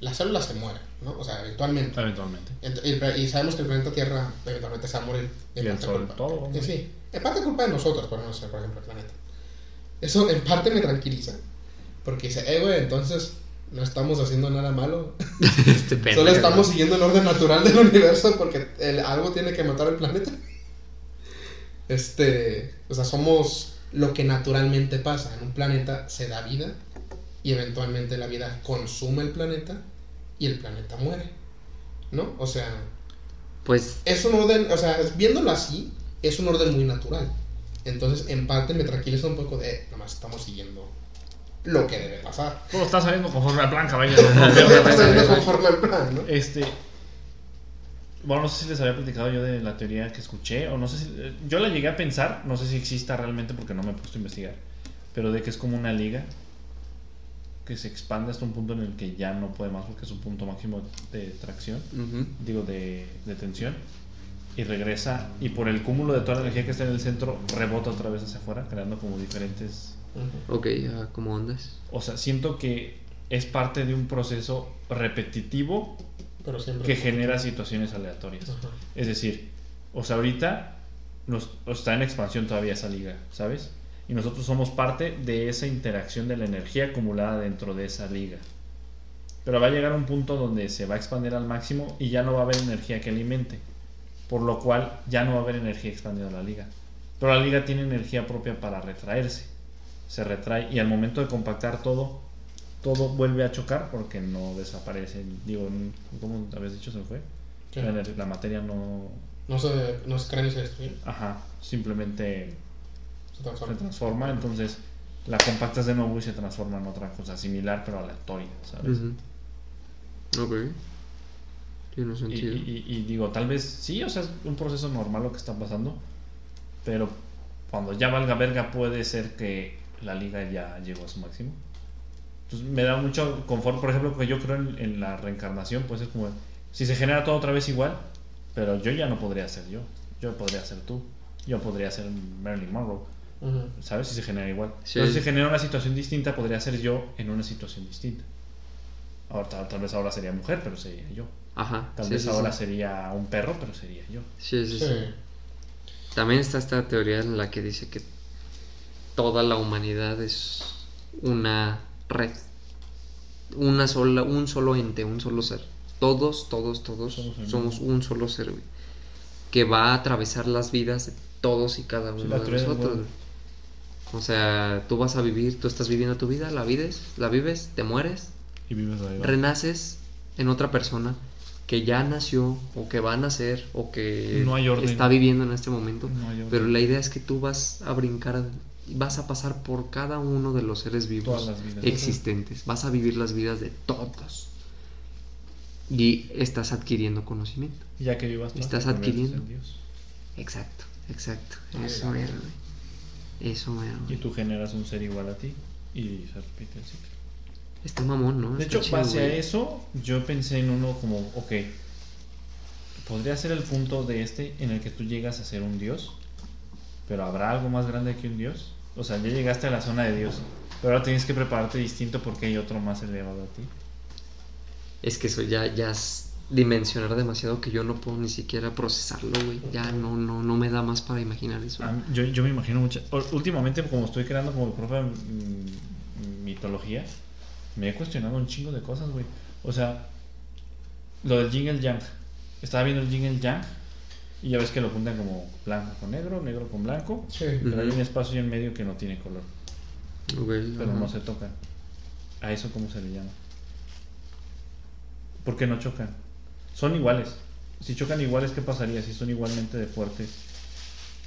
la célula se muere, ¿no? O sea, eventualmente. Eventualmente. Ent- Y, y sabemos que el planeta Tierra eventualmente se va a morir. Y el parte sol, culpa. todo, hombre. Sí, sí. En parte culpa de nosotros, por por ejemplo, el planeta. Eso en parte me tranquiliza. Porque dice, eh, güey, entonces no estamos haciendo nada malo. Este. Solo estamos siguiendo el orden natural del universo porque el- algo tiene que matar al planeta. Este, o sea, somos lo que naturalmente pasa. En un planeta se da vida y eventualmente la vida consume el planeta y el planeta muere. ¿No? O sea, Pues. es un orden, o sea, viéndolo así, es un orden muy natural. Entonces, en parte me tranquiliza un poco de, eh, nomás estamos siguiendo lo que debe pasar. Todo está saliendo conforme al plan, caballo. Saliendo conforme al plan, ¿no? Este. Bueno, no sé si les había platicado yo de la teoría que escuché, o no sé si. Yo la llegué a pensar, no sé si exista realmente porque no me he puesto a investigar, pero de que es como una liga que se expande hasta un punto en el que ya no puede más porque es un punto máximo de tracción, digo, de, de tensión, y regresa, y por el cúmulo de toda la energía que está en el centro, rebota otra vez hacia afuera, creando como diferentes Ok, ya, como ondas. o sea, siento que es parte de un proceso repetitivo Pero que genera situaciones aleatorias. Es decir, o sea, ahorita nos, está en expansión todavía esa liga, ¿sabes? Y nosotros somos parte de esa interacción de la energía acumulada dentro de esa liga. Pero va a llegar un punto donde se va a expandir al máximo y ya no va a haber energía que alimente. Por lo cual ya no va a haber energía expandida en la liga. Pero la liga tiene energía propia para retraerse. Se retrae y al momento de compactar todo, todo vuelve a chocar porque no desaparece. Digo, ¿cómo habías dicho? Se fue. La, materia no. No se, no se crea ni se destruye, Ajá, simplemente se se transforma. transforma. Entonces, la compactas de nuevo y se transforma en otra cosa similar pero aleatoria, ¿sabes? Ujú. Ok. Tiene Y, sentido. y- y- y digo, tal vez sí, o sea, es un proceso normal lo que está pasando, pero cuando ya valga verga puede ser que la liga ya llegó a su máximo. Entonces me da mucho confort, por ejemplo, que yo creo en, en la reencarnación, pues es como, si se genera todo otra vez igual, pero yo ya no podría ser yo, yo podría ser tú, yo podría ser Marilyn Monroe, ¿sabes? Si se genera igual. Sí. Pero si se genera una situación distinta, podría ser yo en una situación distinta. Ahora, tal, tal vez ahora sería mujer, pero sería yo. Ajá. Tal sí, vez sí, ahora sí. sería un perro, pero sería yo. Sí, sí, Sí. sí. También está esta teoría en la que dice que toda la humanidad es una red. Una sola, un solo ente, un solo ser. Todos, todos, todos Somos un solo ser, güey. Que va a atravesar las vidas de todos y cada uno de nosotros. O sea, tú vas a vivir, tú estás viviendo tu vida, la vives, la vives, te mueres, Y vives ahí. renaces en otra persona que ya nació o que va a nacer o que No hay orden. está viviendo en este momento. No hay orden. Pero la idea es que tú vas a brincar, vas a pasar por cada uno de los seres vivos Todas las vidas. existentes. Vas a vivir las vidas de todos. Y estás adquiriendo conocimiento. Ya que vivas Estás adquiriendo. en Dios. Exacto, exacto. Eso güey. Eso mero, Y tú generas un ser igual a ti. Y se repite el ciclo. Está mamón, ¿no? De Está hecho, chido, base a eso, yo pensé en uno como, ok, podría ser el punto de este en el que tú llegas a ser un dios, pero ¿habrá algo más grande que un dios? O sea, ya llegaste a la zona de dios, pero ahora tienes que prepararte distinto porque hay otro más elevado a ti. Es que eso ya, ya es dimensionar demasiado que yo no puedo ni siquiera procesarlo, güey. Ya no, no, no me da más para imaginar eso. Yo, yo me imagino mucho. Últimamente, como estoy creando como mi propia mm, mitología, me he cuestionado un chingo de cosas, güey. O sea, lo del el yang. Estaba viendo el el yang y ya ves que lo juntan como blanco con negro, negro con blanco. Sí. Pero hay un espacio en medio que no tiene color, pero no se tocan. ¿A eso cómo se le llama? ¿Por qué no chocan? Son iguales. Si chocan iguales, ¿qué pasaría? Si son igualmente de fuertes,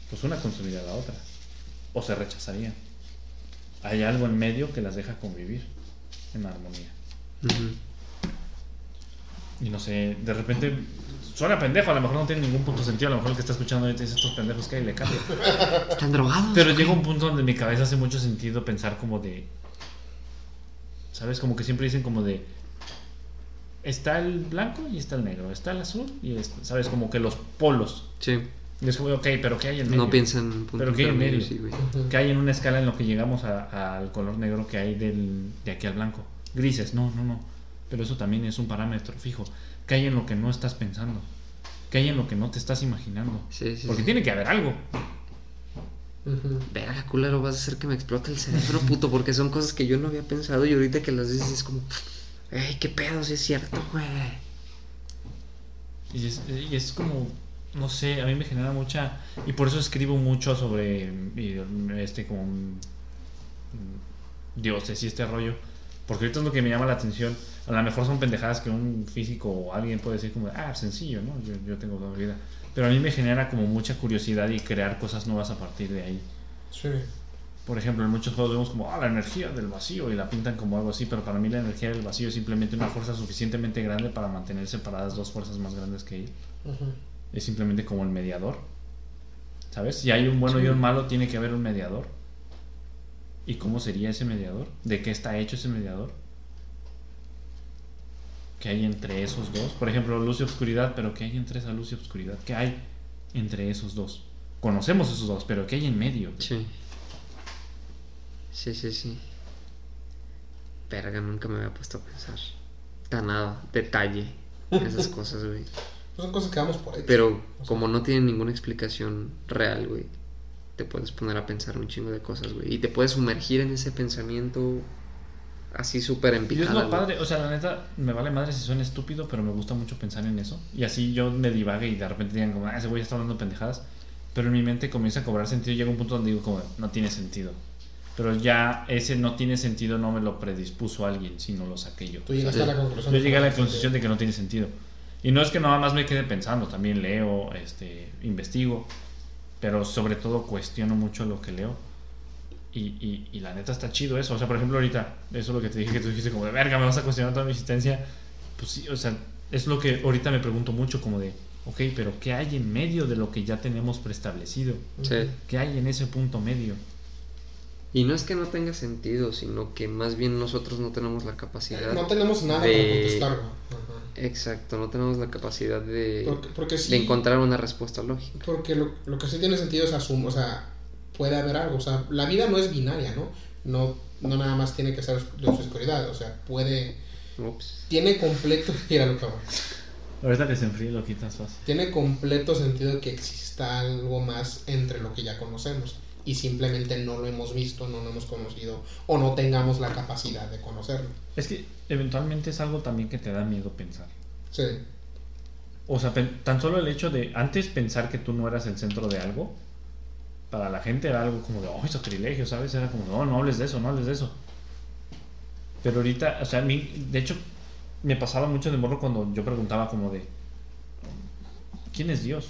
pues una consumiría a la otra. O se rechazarían. Hay algo en medio que las deja convivir en armonía. Ujú. Y no sé, de repente suena pendejo, a lo mejor no tiene ningún punto de sentido, a lo mejor el que está escuchando ahorita dice estos pendejos que hay le cambia. Están drogados. Pero llega un punto donde en mi cabeza hace mucho sentido pensar como de. ¿Sabes? Como que siempre dicen como de. Está el blanco y está el negro, está el azul y está, ¿sabes? Como que los polos. Sí, Y es como, ok, pero ¿qué hay en medio? no piensan en punto Pero ¿qué hay en medio? sí. ¿Qué hay en una escala en lo que llegamos a- al color negro que hay del, de aquí al blanco? Grises, no, no, no. Pero eso también es un parámetro fijo. ¿Qué hay en lo que no estás pensando? ¿Qué hay en lo que no te estás imaginando? Sí, sí, Porque sí. tiene que haber algo. Ujú. Verga, culero, vas a hacer que me explote el cerebro, puto, porque son cosas que yo no había pensado y ahorita que las dices es como, ¡ay, qué pedo, sí es cierto, güey! Y es, y es como, no sé, a mí me genera mucha... Y por eso escribo mucho sobre este como mm, dioses y este rollo. Porque ahorita es lo que me llama la atención. A lo mejor son pendejadas que un físico o alguien puede decir como, ah, sencillo, ¿no? Yo, yo tengo toda mi vida. Pero a mí me genera como mucha curiosidad y crear cosas nuevas a partir de ahí. Sí. Por ejemplo, en muchos juegos vemos como, ah, la energía del vacío y la pintan como algo así, pero para mí la energía del vacío es simplemente una fuerza suficientemente grande para mantener separadas dos fuerzas más grandes que ella. Ujú. Es simplemente como el mediador. ¿Sabes? Si hay un bueno y un malo, tiene que haber un mediador. ¿Y cómo sería ese mediador? ¿De qué está hecho ese mediador? ¿Qué hay entre esos dos? Por ejemplo, luz y obscuridad, pero ¿qué hay entre esa luz y obscuridad? ¿Qué hay entre esos dos? Conocemos esos dos, pero ¿qué hay en medio? Sí. Sí, sí, sí. Verga, nunca me había puesto a pensar. Tan nada, detalle, esas cosas, güey. Pues son cosas que damos por hecho. Pero como no tienen ninguna explicación real, güey, te puedes poner a pensar un chingo de cosas, güey. Y te puedes sumergir en ese pensamiento así súper Y es lo güey. padre, o sea, la neta, me vale madre si suena estúpido, pero me gusta mucho pensar en eso. Y así yo me divague y de repente digan como, ah, ese güey está hablando pendejadas. Pero en mi mente comienza a cobrar sentido y llega un punto donde digo como, no tiene sentido. Pero ya ese no tiene sentido no me lo predispuso alguien, sino lo saqué yo. Tú llegaste Sí. a la conclusión. Yo llegué a la conclusión de que no tiene sentido. Y no es que nada más me quede pensando, también leo, este, investigo, pero sobre todo cuestiono mucho lo que leo. Y, y, y la neta está chido eso. O sea, por ejemplo, ahorita, eso es lo que te dije que tú dijiste como de verga, me vas a cuestionar toda mi existencia. Pues sí, o sea, es lo que ahorita me pregunto mucho como de, ok, pero ¿qué hay en medio de lo que ya tenemos preestablecido? Sí. ¿Qué hay en ese punto medio? Y no es que no tenga sentido, sino que más bien nosotros no tenemos la capacidad. No tenemos nada de- para contestar. Ajá. Exacto, no tenemos la capacidad de, Porque, porque sí, de encontrar una respuesta lógica. porque lo, lo que sí tiene sentido es asumir, o sea, puede haber algo, o sea, la vida no es binaria, ¿no? No, no nada más tiene que ser de oscuridad, o sea, puede, Ups. tiene completo, mira lo que. Ahorita que se enfríe lo quitas fácil. tiene completo sentido que exista algo más entre lo que ya conocemos y simplemente no lo hemos visto, no lo hemos conocido o no tengamos la capacidad de conocerlo. Es que eventualmente es algo también que te da miedo pensar. Sí, O sea, tan solo el hecho de antes pensar que tú no eras el centro de algo, para la gente era algo como de, oh, sacrilegio, ¿sabes? Era como, no, no hables de eso, no hables de eso. Pero ahorita, o sea, a mí, de hecho, me pasaba mucho de morro cuando yo preguntaba como de, ¿quién es Dios?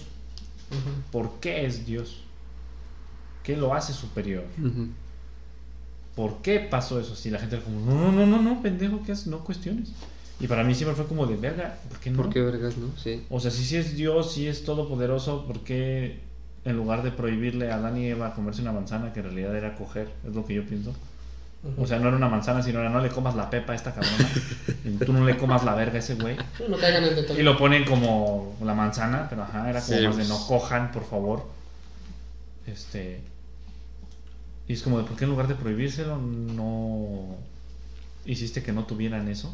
¿Por qué es Dios? ¿Qué lo hace superior? Ujú. ¿Por qué pasó eso? Si la gente era como, no, no, no, no, no, pendejo, ¿qué haces? No cuestiones. Y para mí siempre fue como de, verga, ¿por qué no? ¿Por qué vergas, no? Sí. O sea, si sí es Dios, si es todopoderoso, ¿por qué en lugar de prohibirle a Adán y Eva comerse una manzana, que en realidad era coger? Es lo que yo pienso. O sea, no era una manzana, sino era no le comas la pepa a esta cabrona. y tú no le comas la verga a ese güey. no caigan en detalle. Y lo ponen como la manzana, pero ajá, era como Sí, más de pues. no cojan, por favor. Este. Y es como de, ¿por qué en lugar de prohibírselo no hiciste que no tuvieran eso?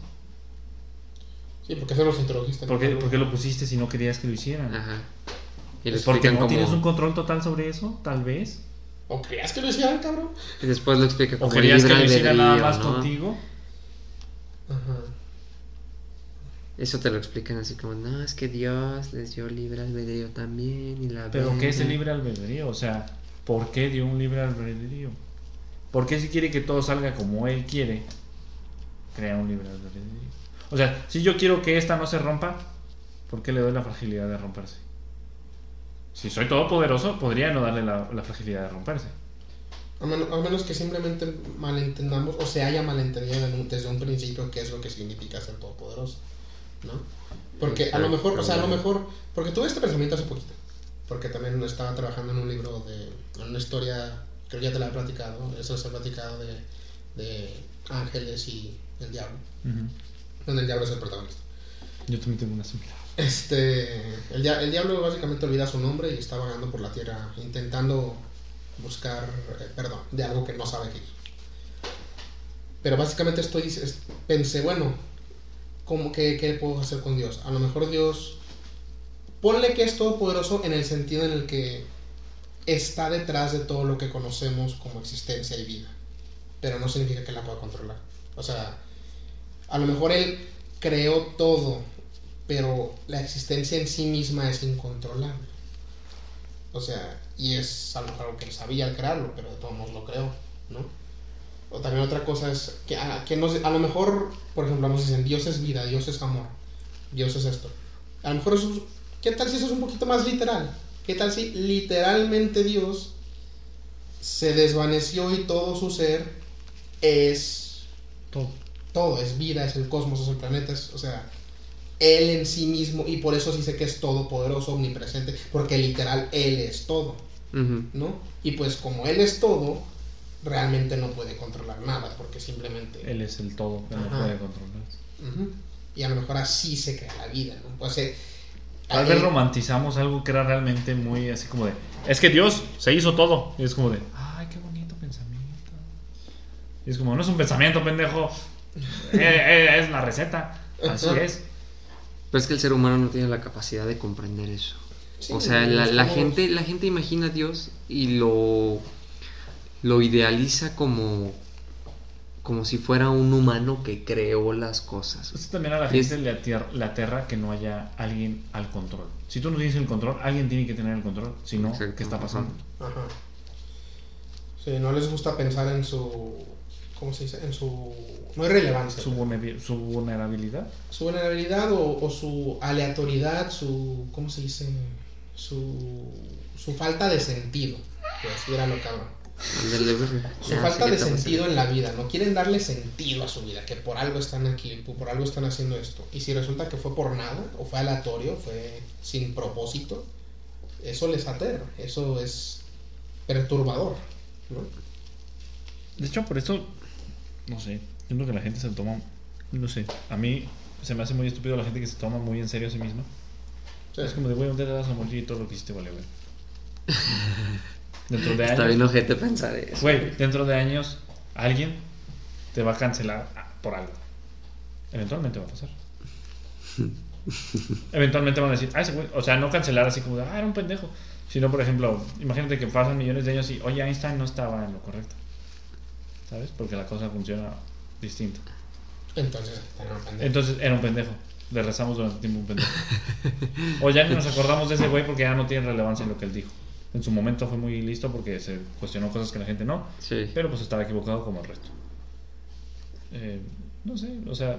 Sí, porque eso los introdujiste. ¿Por qué, por qué lo pusiste si no querías que lo hicieran? Ajá. Y le ¿Es porque no como... tienes un control total sobre eso? Tal vez. ¿O creías que lo hicieran, cabrón? Y después lo explica ¿O como querías que lo hiciera nada más ¿no? contigo? Ajá. Eso te lo explican así como, no, es que Dios les dio libre albedrío también y la ¿Pero qué es el verga". libre albedrío? O sea, ¿por qué dio un libre albedrío? ¿Por qué si quiere que todo salga como él quiere, crea un libre albedrío? O sea, si yo quiero que esta no se rompa, ¿por qué le doy la fragilidad de romperse? Si soy todopoderoso, podría no darle la, la fragilidad de romperse. A, menos, a menos que simplemente malentendamos o se haya malentendido desde un principio qué es lo que significa ser todopoderoso, ¿no? Porque a lo mejor, o sea, a lo mejor, porque tuve este pensamiento hace poquito, porque también estaba trabajando en un libro de, en una historia, creo que ya te la he platicado, eso se ha platicado de, de ángeles y el diablo, donde el diablo es el protagonista. Yo también tengo una similar. Este, el, dia- el diablo básicamente olvida su nombre y está vagando por la tierra intentando buscar eh, perdón de algo que no sabe qué es. Pero básicamente estoy es- pensé, bueno, ¿cómo que qué puedo hacer con Dios? A lo mejor Dios ponle que es todopoderoso en el sentido en el que está detrás de todo lo que conocemos como existencia y vida, pero no significa que la pueda controlar. O sea, a lo mejor él creó todo, pero la existencia en sí misma es incontrolable. O sea, y es a lo mejor algo que sabía al crearlo, pero de todos modos lo creó, ¿no? O también otra cosa es que, a, que nos- a lo mejor, por ejemplo, nos dicen Dios es vida, Dios es amor, Dios es esto. A lo mejor eso es- ¿qué tal si eso es un poquito más literal? ¿Qué tal si literalmente Dios se desvaneció y todo su ser es Todo. todo, es vida, es el cosmos, es el planeta, es, o sea, él en sí mismo, y por eso sí sé que es todopoderoso, omnipresente, porque literal él es todo. ¿no? Y pues como él es todo, realmente no puede controlar nada, porque simplemente... Él es el todo, que no puede controlar. Y a lo mejor así se crea la vida, ¿no? Pues, eh, Tal vez romantizamos algo que era realmente muy así como de, es que Dios se hizo todo. Y es como de, ay, qué bonito pensamiento. Y es como, no es un pensamiento, pendejo. Eh, eh, es la receta. Así es. Pero es que el ser humano no tiene la capacidad de comprender eso. sí, o sea, la, gente, la gente imagina a Dios y lo, lo idealiza como, como si fuera un humano que creó las cosas. Eso también a la Y es- gente le, atier- le aterra que no haya alguien al control. Si tú no tienes el control, alguien tiene que tener el control. Si no, Exacto, ¿qué está pasando? Ajá. Sí, no les gusta pensar en su... ¿Cómo se dice? En su... No hay relevancia. Su, su vulnerabilidad. su vulnerabilidad o, o su aleatoriedad, su, ¿cómo se dice? Su, su falta de sentido, pues, era lo cabrón. Su falta de sentido en la vida, no quieren darle sentido a su vida, que por algo están aquí, por algo están haciendo esto. Y si resulta que fue por nada, o fue aleatorio, fue sin propósito, eso les aterra, eso es perturbador. ¿no? De hecho, por eso, no sé, siento que la gente se toma, no sé, a mí se me hace muy estúpido la gente que se toma muy en serio a sí misma. Sí. Es como de, güey, día te vas a morir y todo lo que hiciste vale, güey. Dentro de Está años, bien ojete pensar eso. güey, dentro de años, alguien te va a cancelar por algo. Eventualmente va a pasar. Eventualmente van a decir, ah, ese güey, o sea, no cancelar así como de, ah, era un pendejo. Sino, por ejemplo, imagínate que pasan millones de años y, oye, Einstein no estaba en lo correcto. ¿Sabes? Porque la cosa funciona distinto. Entonces, pero, pendejo. Entonces era un pendejo. Le rezamos durante tiempo un pendejo. O ya ni nos acordamos de ese güey porque ya no tiene relevancia en lo que él dijo. En su momento fue muy listo porque se cuestionó cosas que la gente no, Sí. pero pues estaba equivocado como el resto. Eh, no sé, o sea,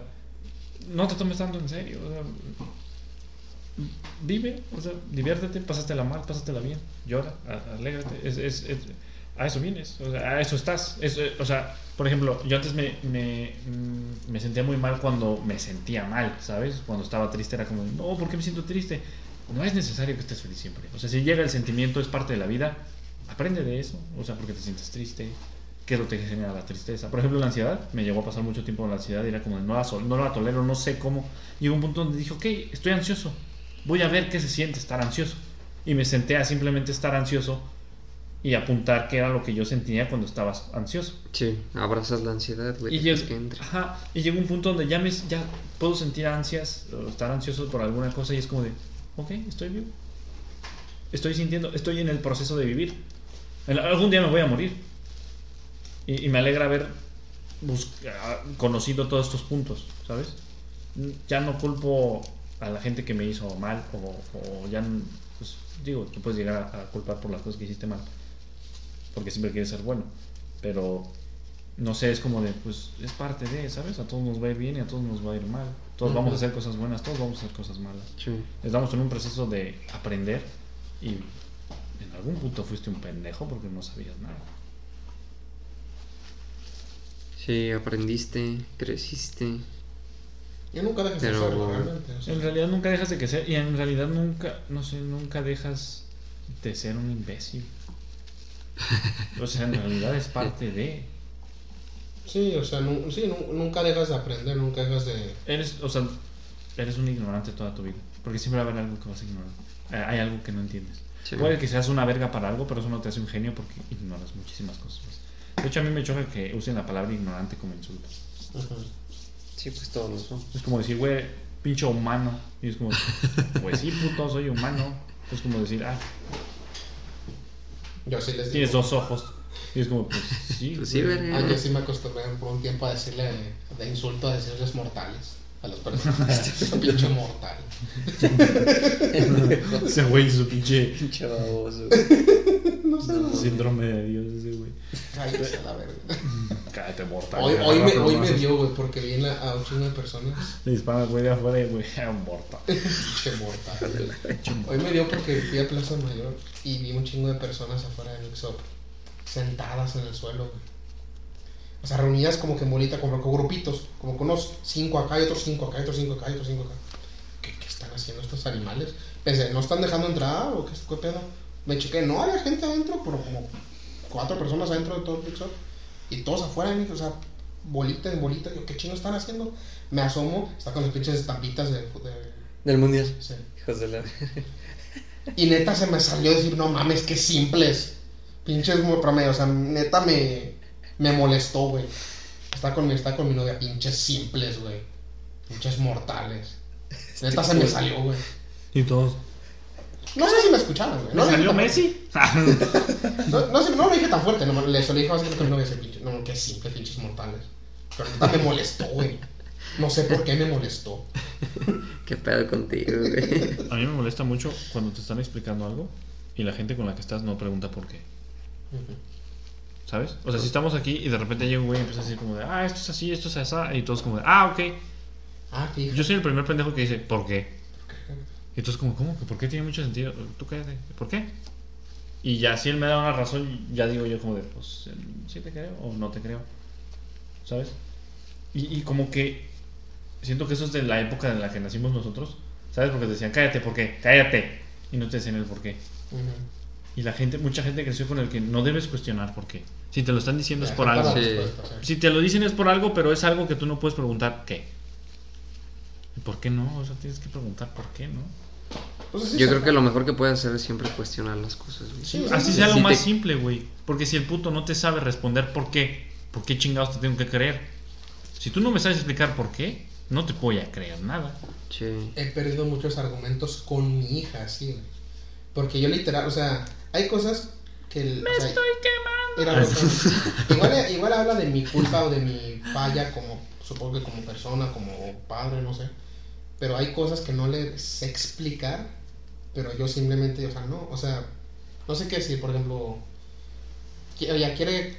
no te tomes tanto en serio. O sea, vive, o sea, diviértete, pásatela mal, pásatela bien, llora, alégrate. Es, es- es- a eso vienes, o sea, a eso estás. Es, eh, o sea, por ejemplo, yo antes me, me, mm, me sentía muy mal cuando me sentía mal, ¿sabes? Cuando estaba triste era como, no, ¿por qué me siento triste? No es necesario que estés feliz siempre. O sea, si llega el sentimiento, es parte de la vida, aprende de eso. O sea, porque te sientes triste, qué es lo que genera la tristeza. Por ejemplo, la ansiedad, me llegó a pasar mucho tiempo con la ansiedad y era como, no la, no la tolero, no sé cómo. Llegó un punto donde dije, ok, estoy ansioso, voy a ver qué se siente estar ansioso. Y me senté a simplemente estar ansioso y apuntar qué era lo que yo sentía cuando estaba ansioso. Sí, abrazas la ansiedad, güey. Y entre. ajá, y llegó un punto donde ya, me, ya puedo sentir ansias o estar ansioso por alguna cosa y es como de, ok, estoy vivo. Estoy sintiendo, estoy en el proceso de vivir. Algún día me voy a morir. Y, me alegra haber ah, conocido todos estos puntos, ¿sabes? Ya no culpo a la gente que me hizo mal o, ya, pues digo, tú puedes llegar a, a culpar por las cosas que hiciste mal. Porque siempre quieres ser bueno. Pero no sé, es como de, pues es parte de, ¿sabes? A todos nos va a ir bien y a todos nos va a ir mal. Todos vamos a hacer cosas buenas, todos vamos a hacer cosas malas. Sí. Estamos en un proceso de aprender y en algún punto fuiste un pendejo porque no sabías nada. Sí, aprendiste, creciste. Y nunca dejes Pero- de hacerlo, realmente. o sea. En realidad nunca dejas de que ser y en realidad nunca, no sé, nunca dejas de ser un imbécil. O sea, en realidad es parte de... Sí, o sea, nu- sí, nu- nunca dejas de aprender, nunca dejas de... Eres, o sea, eres un ignorante toda tu vida. Porque siempre va a haber algo que vas a ignorar. Eh, Hay algo que no entiendes. Sí. Puede que seas una verga para algo, pero eso no te hace un genio porque ignoras muchísimas cosas. De hecho, a mí me choca que usen la palabra ignorante como insulto. Sí, pues todos lo son. Es como decir, güey, pinche humano. Y es como, pues sí, puto, soy humano. Es como decir, ah, Yo sí les tienes digo. dos ojos. Y es como, pues sí. Pues sí, güey. Ah, yo sí me acostumbré por un tiempo a decirle de insulto, a decirles mortales a las personas. Pinche mortal. Ese güey, su pinche Pinche baboso. No sé. no síndrome de Dios, ese güey. Cállese a la verga. Cállate, mortal. Hoy, hoy, me, hoy me dio, güey, porque vi en la- a un chingo de personas. Le dispara al güey de afuera y güey, mortal. Pinche mortal. Hoy me dio porque fui a Plaza Mayor y vi un chingo de personas afuera de Mixup sentadas en el suelo, güey. O sea, reunidas como que en bolita, como con grupitos, como con unos cinco acá y otros cinco acá y otros cinco acá y otros cinco acá. ¿Qué, qué están haciendo estos animales? Pensé, ¿no están dejando entrar o qué, qué pedo? Me chequé, no había gente adentro, pero como cuatro personas adentro de todo el Mixup y todos afuera, mí, o sea, bolita en bolita. Yo, ¿qué chingo están haciendo? Me asomo, está con las pinches estampitas de. de Del mundial. sí. Hijos de la. Y neta se me salió decir, no mames, qué simples. Pinches muy promedio, o sea, neta me, me molestó, güey. Está con, mi, está con mi novia, pinches simples, güey. Pinches mortales. Neta se me salió, güey. Y todos. No sé si me escucharon, güey. ¿Me No, salió Messi? No, no, sé, no lo dije tan fuerte, no, le, se lo dije más que con mi novia, ese pinche. No, qué simples, pinches mortales. Pero neta me molestó, güey. No sé por qué me molestó. ¿Qué pedo contigo, güey? A mí me molesta mucho cuando te están explicando algo y la gente con la que estás no pregunta por qué. ¿Sabes? O sea, si estamos aquí y de repente llega un güey y empieza a decir como de, ah, esto es así, esto es así, y todos como de, ah, ok. Ah. Yo soy el primer pendejo que dice, ¿por qué? Y entonces como, ¿cómo? ¿Por qué tiene mucho sentido? Tú cállate, ¿por qué? Y ya si él me da una razón, ya digo yo como de, pues, sí te creo o no te creo. ¿Sabes? Y, y como que siento que eso es de la época en la que nacimos nosotros. ¿Sabes? Porque te decían, cállate, ¿por qué? Cállate. Y no te decían el por qué. Ujú. Y la gente, mucha gente creció con el que no debes cuestionar por qué. Si te lo están diciendo es por algo. Sí. sí. Si te lo dicen es por algo, pero es algo que tú no puedes preguntar qué. ¿Y ¿Por qué no? O sea, tienes que preguntar por qué, ¿no? Pues Yo creo que lo mejor que puedes hacer es siempre cuestionar las cosas, güey. Sí, Así sí, sea sí. lo Sí más te- simple, güey. Porque si el puto no te sabe responder por qué, ¿por qué chingados te tengo que creer? Si tú no me sabes explicar por qué, no te voy a creer nada. Sí. He perdido muchos argumentos con mi hija, sí, güey. Porque yo literal, o sea, hay cosas que... el- o sea, quemando. Era igual, igual habla de mi culpa o de mi falla como, supongo que como persona, como padre, no sé. Pero hay cosas que no le sé explicar, pero yo simplemente, o sea, no, o sea, no sé qué decir, por ejemplo, ella quiere,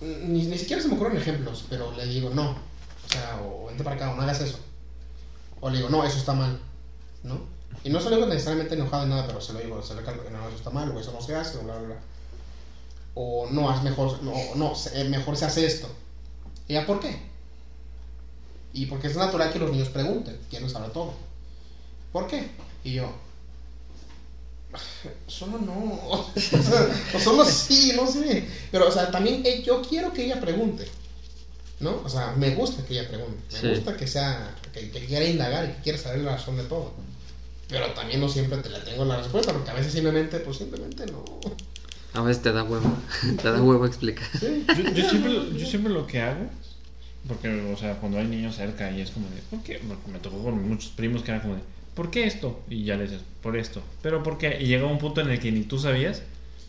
ni, ni siquiera se me ocurren ejemplos, pero le digo, no, o sea, o vente para acá, o no hagas eso. O le digo, no, eso está mal, ¿no? Y no se lo digo necesariamente enojado ni nada, pero se lo digo, se lo calmo, no, eso está mal, o eso no se hace, o bla, bla, bla o no, haz mejor, no, no, se- eh, mejor se hace esto. ¿Y ya por qué? Y porque es natural que los niños pregunten, quieren saber todo. ¿Por qué? Y yo, solo no, o solo sí, no sé. Pero, o sea, también eh, yo quiero que ella pregunte, ¿no? O sea, me gusta que ella pregunte, me Sí. gusta que sea, que, que quiera indagar y que quiera saber la razón de todo. Pero también no siempre te la tengo la respuesta, porque a veces simplemente, pues simplemente no. A veces te da huevo. te da huevo explicar. Sí. Yo, yo siempre, yo siempre lo que hago, porque, o sea, cuando hay niños cerca y es como de, ¿por qué? Porque me tocó con muchos primos que eran como de, ¿por qué esto? Y ya le dices, por esto. ¿Pero por qué? Y llega un punto en el que ni tú sabías,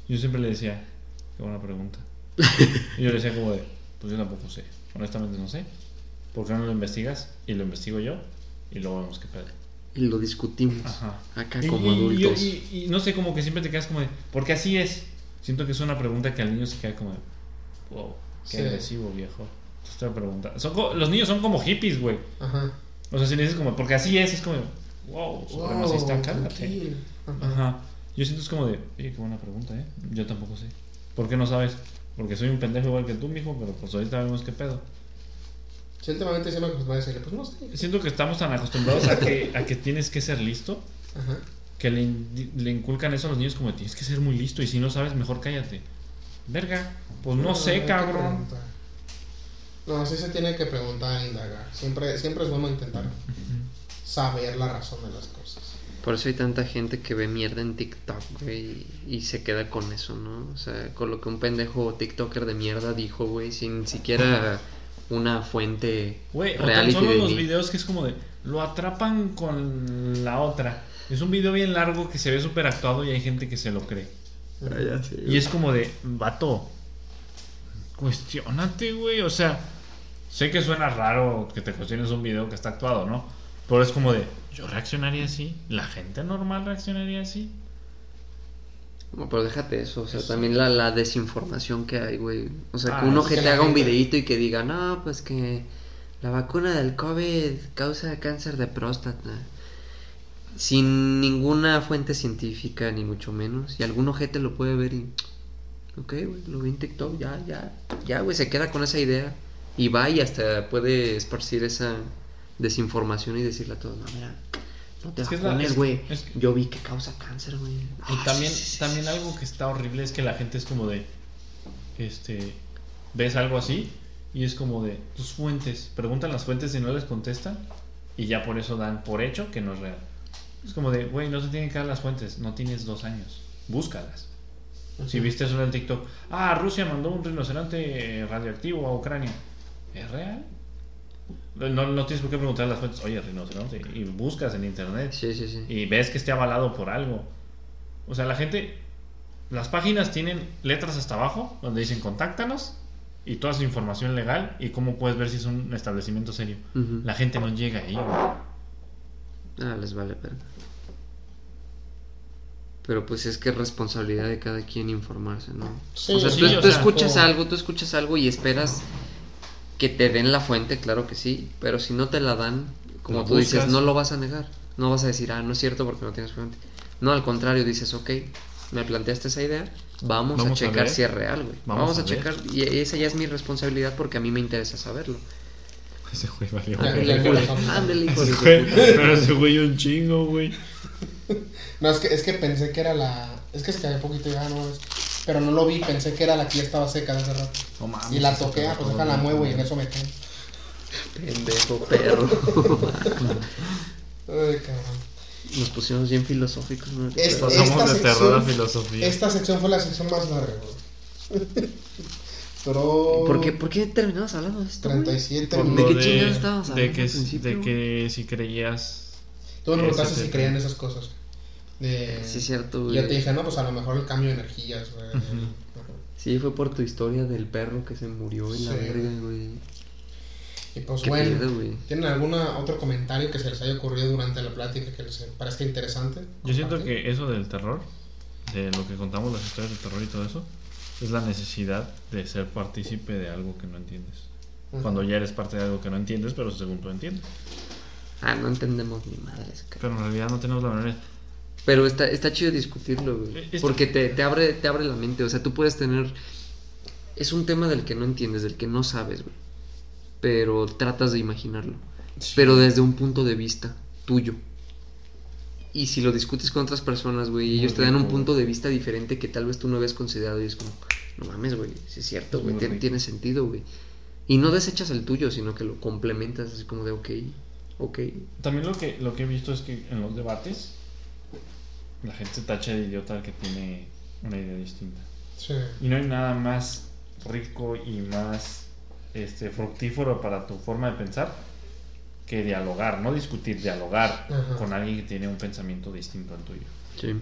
yo siempre le decía, qué buena pregunta. Y yo le decía como de, pues yo tampoco sé, honestamente no sé. ¿Por qué no lo investigas? Y lo investigo yo y luego vemos qué pedo. Y lo discutimos. Ajá. Acá Y- como y, adultos. Y, y no sé, como que siempre te quedas como de, porque así es. Siento que es una pregunta que al niño se queda como de, wow, qué Sí. agresivo, viejo. Esta pregunta. Son los niños son como hippies, güey. Ajá. O sea, si le dices como, porque así es, es como, wow, supremacista, Wow, cálmate. Ajá. Yo siento es como de, oye, qué buena pregunta, ¿eh? Yo tampoco sé. ¿Por qué no sabes? Porque soy un pendejo igual que tú, mijo, pero pues ahorita vemos qué pedo. Sí, últimamente se me acostumbré a decirle, pues no sé. Siento que estamos tan acostumbrados a que, a que tienes que ser listo Ajá. que le, in- le inculcan eso a los niños como tienes que ser muy listo y si no sabes mejor cállate. Verga, pues no, sé, cabrón. No, sí se tiene que preguntar e indagar. Siempre, siempre es bueno intentar saber la razón de las cosas. Por eso hay tanta gente que ve mierda en TikTok, güey, y se queda con eso, ¿no? O sea, con lo que un pendejo TikToker de mierda dijo, güey, sin siquiera una fuente Güey, o tan reality solo de los mí. videos que es como de lo atrapan con la otra. Es un video bien largo que se ve súper actuado y hay gente que se lo cree. Ah, ya Y es como de, vato, cuestionate, güey. O sea, sé que suena raro que te cuestiones un video que está actuado, ¿no? Pero es como de, yo reaccionaría así, la gente normal reaccionaría así. No, pero déjate eso, o sea, también la, la desinformación que hay, güey. O sea, que Ah, un es ojete que la haga un videíto y que diga, no, pues que la vacuna del COVID causa cáncer de próstata. Sin ninguna fuente científica, ni mucho menos. Y algún ojete lo puede ver y. Ok, güey, lo vi en TikTok, ya, ya. Ya, güey, se queda con esa idea. Y va y hasta puede esparcir esa desinformación y decirle a todos, no, mira, no te Es que güey. es que- Yo vi que causa cáncer, güey. Y Ah, también, también algo que está horrible es que la gente es como de, este, ves algo así y es como de, tus fuentes, preguntan las fuentes y no les contestan y ya por eso dan por hecho que no es real. Es como de, güey, no te tienen que dar las fuentes, no tienes dos años, búscalas. Si viste eso en el TikTok, ah, Rusia mandó un rinoceronte eh, radioactivo a Ucrania, ¿es real? No, no tienes por qué preguntar las fuentes, oye, rinoceronte, y buscas en internet Sí, sí, sí. y ves que esté avalado por algo. O sea, la gente, las páginas tienen letras hasta abajo donde dicen contáctanos y toda su información legal y cómo puedes ver si es un establecimiento serio. La gente no llega ahí. güey. Ah, les vale verga. Pero pues es que es responsabilidad de cada quien informarse, ¿no? Sí, o sea, sí, tú, o tú sea, escuchas como- algo, tú escuchas algo y esperas que te den la fuente, claro que sí, pero si no te la dan, como Lo tú dices, no lo vas a negar. No vas a decir, ah, no es cierto porque no tienes fuente. No, al contrario, dices, ok, me planteaste esa idea, vamos, Vamos a checar ver. si es real, güey. Vamos Vamos, a checar, y esa ya es mi responsabilidad porque a mí me interesa saberlo. Ese güey valió. Sabes. Ándale, hijo de Ese güey- puta. Pero ese güey un chingo, güey. No, es que, es que pensé que era la. Es que se cayó un poquito ya, no mames. Pero no lo vi, pensé que era la que ya estaba seca de hace rato. No mames, Y la toqué, ah, pues déjala muevo y en eso me cae. Pendejo perro. Ay, cabrón. Nos pusimos bien filosóficos, ¿no? Es- Pasamos Esta de terror a sección- filosofía. Esta sección fue la sección más larga, güey. Pero. ¿Por qué, ¿Por qué terminamos hablando de esto? güey? 37 Por ¿De lo qué chingados estabas de hablando que, al principio, de que si creías. Tú me preguntaste si creían esas cosas. De... Sí, es cierto, Y güey. yo te dije, no, pues a lo mejor el cambio de energías, güey. Sí, fue por tu historia del perro que se murió en la Sí. verga, güey. Y pues Qué bueno, pedo, güey. ¿tienen algún otro comentario que se les haya ocurrido durante la plática que les parezca interesante? Yo siento que eso del terror, de lo que contamos, las historias de terror y todo eso, es la necesidad de ser partícipe de algo que no entiendes. Cuando ya eres parte de algo que no entiendes, pero según tú entiendes. Ah, no entendemos ni madres. Pero en realidad no tenemos la manera. Pero está, está chido discutirlo, güey. Eh, Porque te, te, abre, te abre la mente. O sea, tú puedes tener. Es un tema del que no entiendes, del que no sabes, güey. Pero tratas de imaginarlo. Pero desde un punto de vista tuyo. Y si lo discutes con otras personas, güey, ellos te dan un punto de vista diferente que tal vez tú no habías considerado. Y es como, no mames, güey, sí es cierto, güey, tiene sentido, güey. Y no desechas el tuyo, sino que lo complementas así como de, ok, ok. También lo que, lo que he visto es que en los debates la gente se tacha de idiota al que tiene una idea distinta. Sí. Y no hay nada más rico y más este, fructífero para tu forma de pensar que dialogar, no discutir, dialogar Ajá. con alguien que tiene un pensamiento distinto al tuyo. Sí.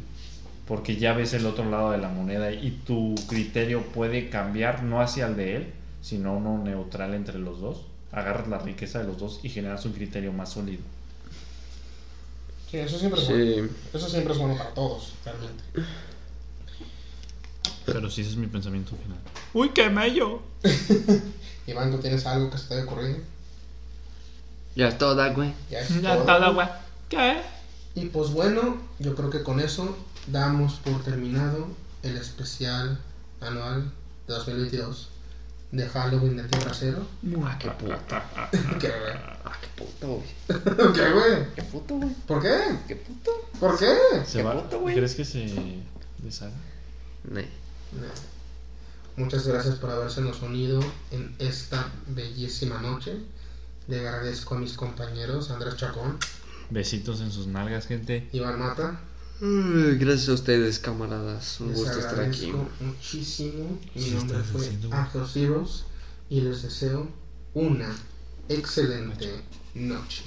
Porque ya ves el otro lado de la moneda y tu criterio puede cambiar no hacia el de él, sino uno neutral entre los dos. Agarras la riqueza de los dos y generas un criterio más sólido. Sí, eso siempre es bueno. Eso siempre es bueno para todos, realmente. Pero sí, ese es mi pensamiento final. ¡Uy, qué mello! Iván, ¿tú tienes algo que se te haya ocurrido? Ya es toda, güey. Ya es Ya todo. está güey. ¿Qué? Y pues bueno, yo creo que con eso damos por terminado el especial anual de 2022 de Halloween de Tierra Cero. Ah, qué puta. ¿Qué, güey? Ah, qué puto, güey. ¿Qué, güey? Qué puto, güey. ¿Por qué? Qué puto. ¿Por qué? ¿Se Qué va? puto, güey. ¿Crees que se deshaga? Nee. Muchas gracias por habersenos unido en esta bellísima noche. Le agradezco a mis compañeros Andrés Chacón, Besitos en sus nalgas, gente. Iván Mata. Gracias a ustedes, camaradas. Un Les gusto estar aquí. agradezco muchísimo. Mi Sí, nombre fue Zeros y les deseo una excelente noche.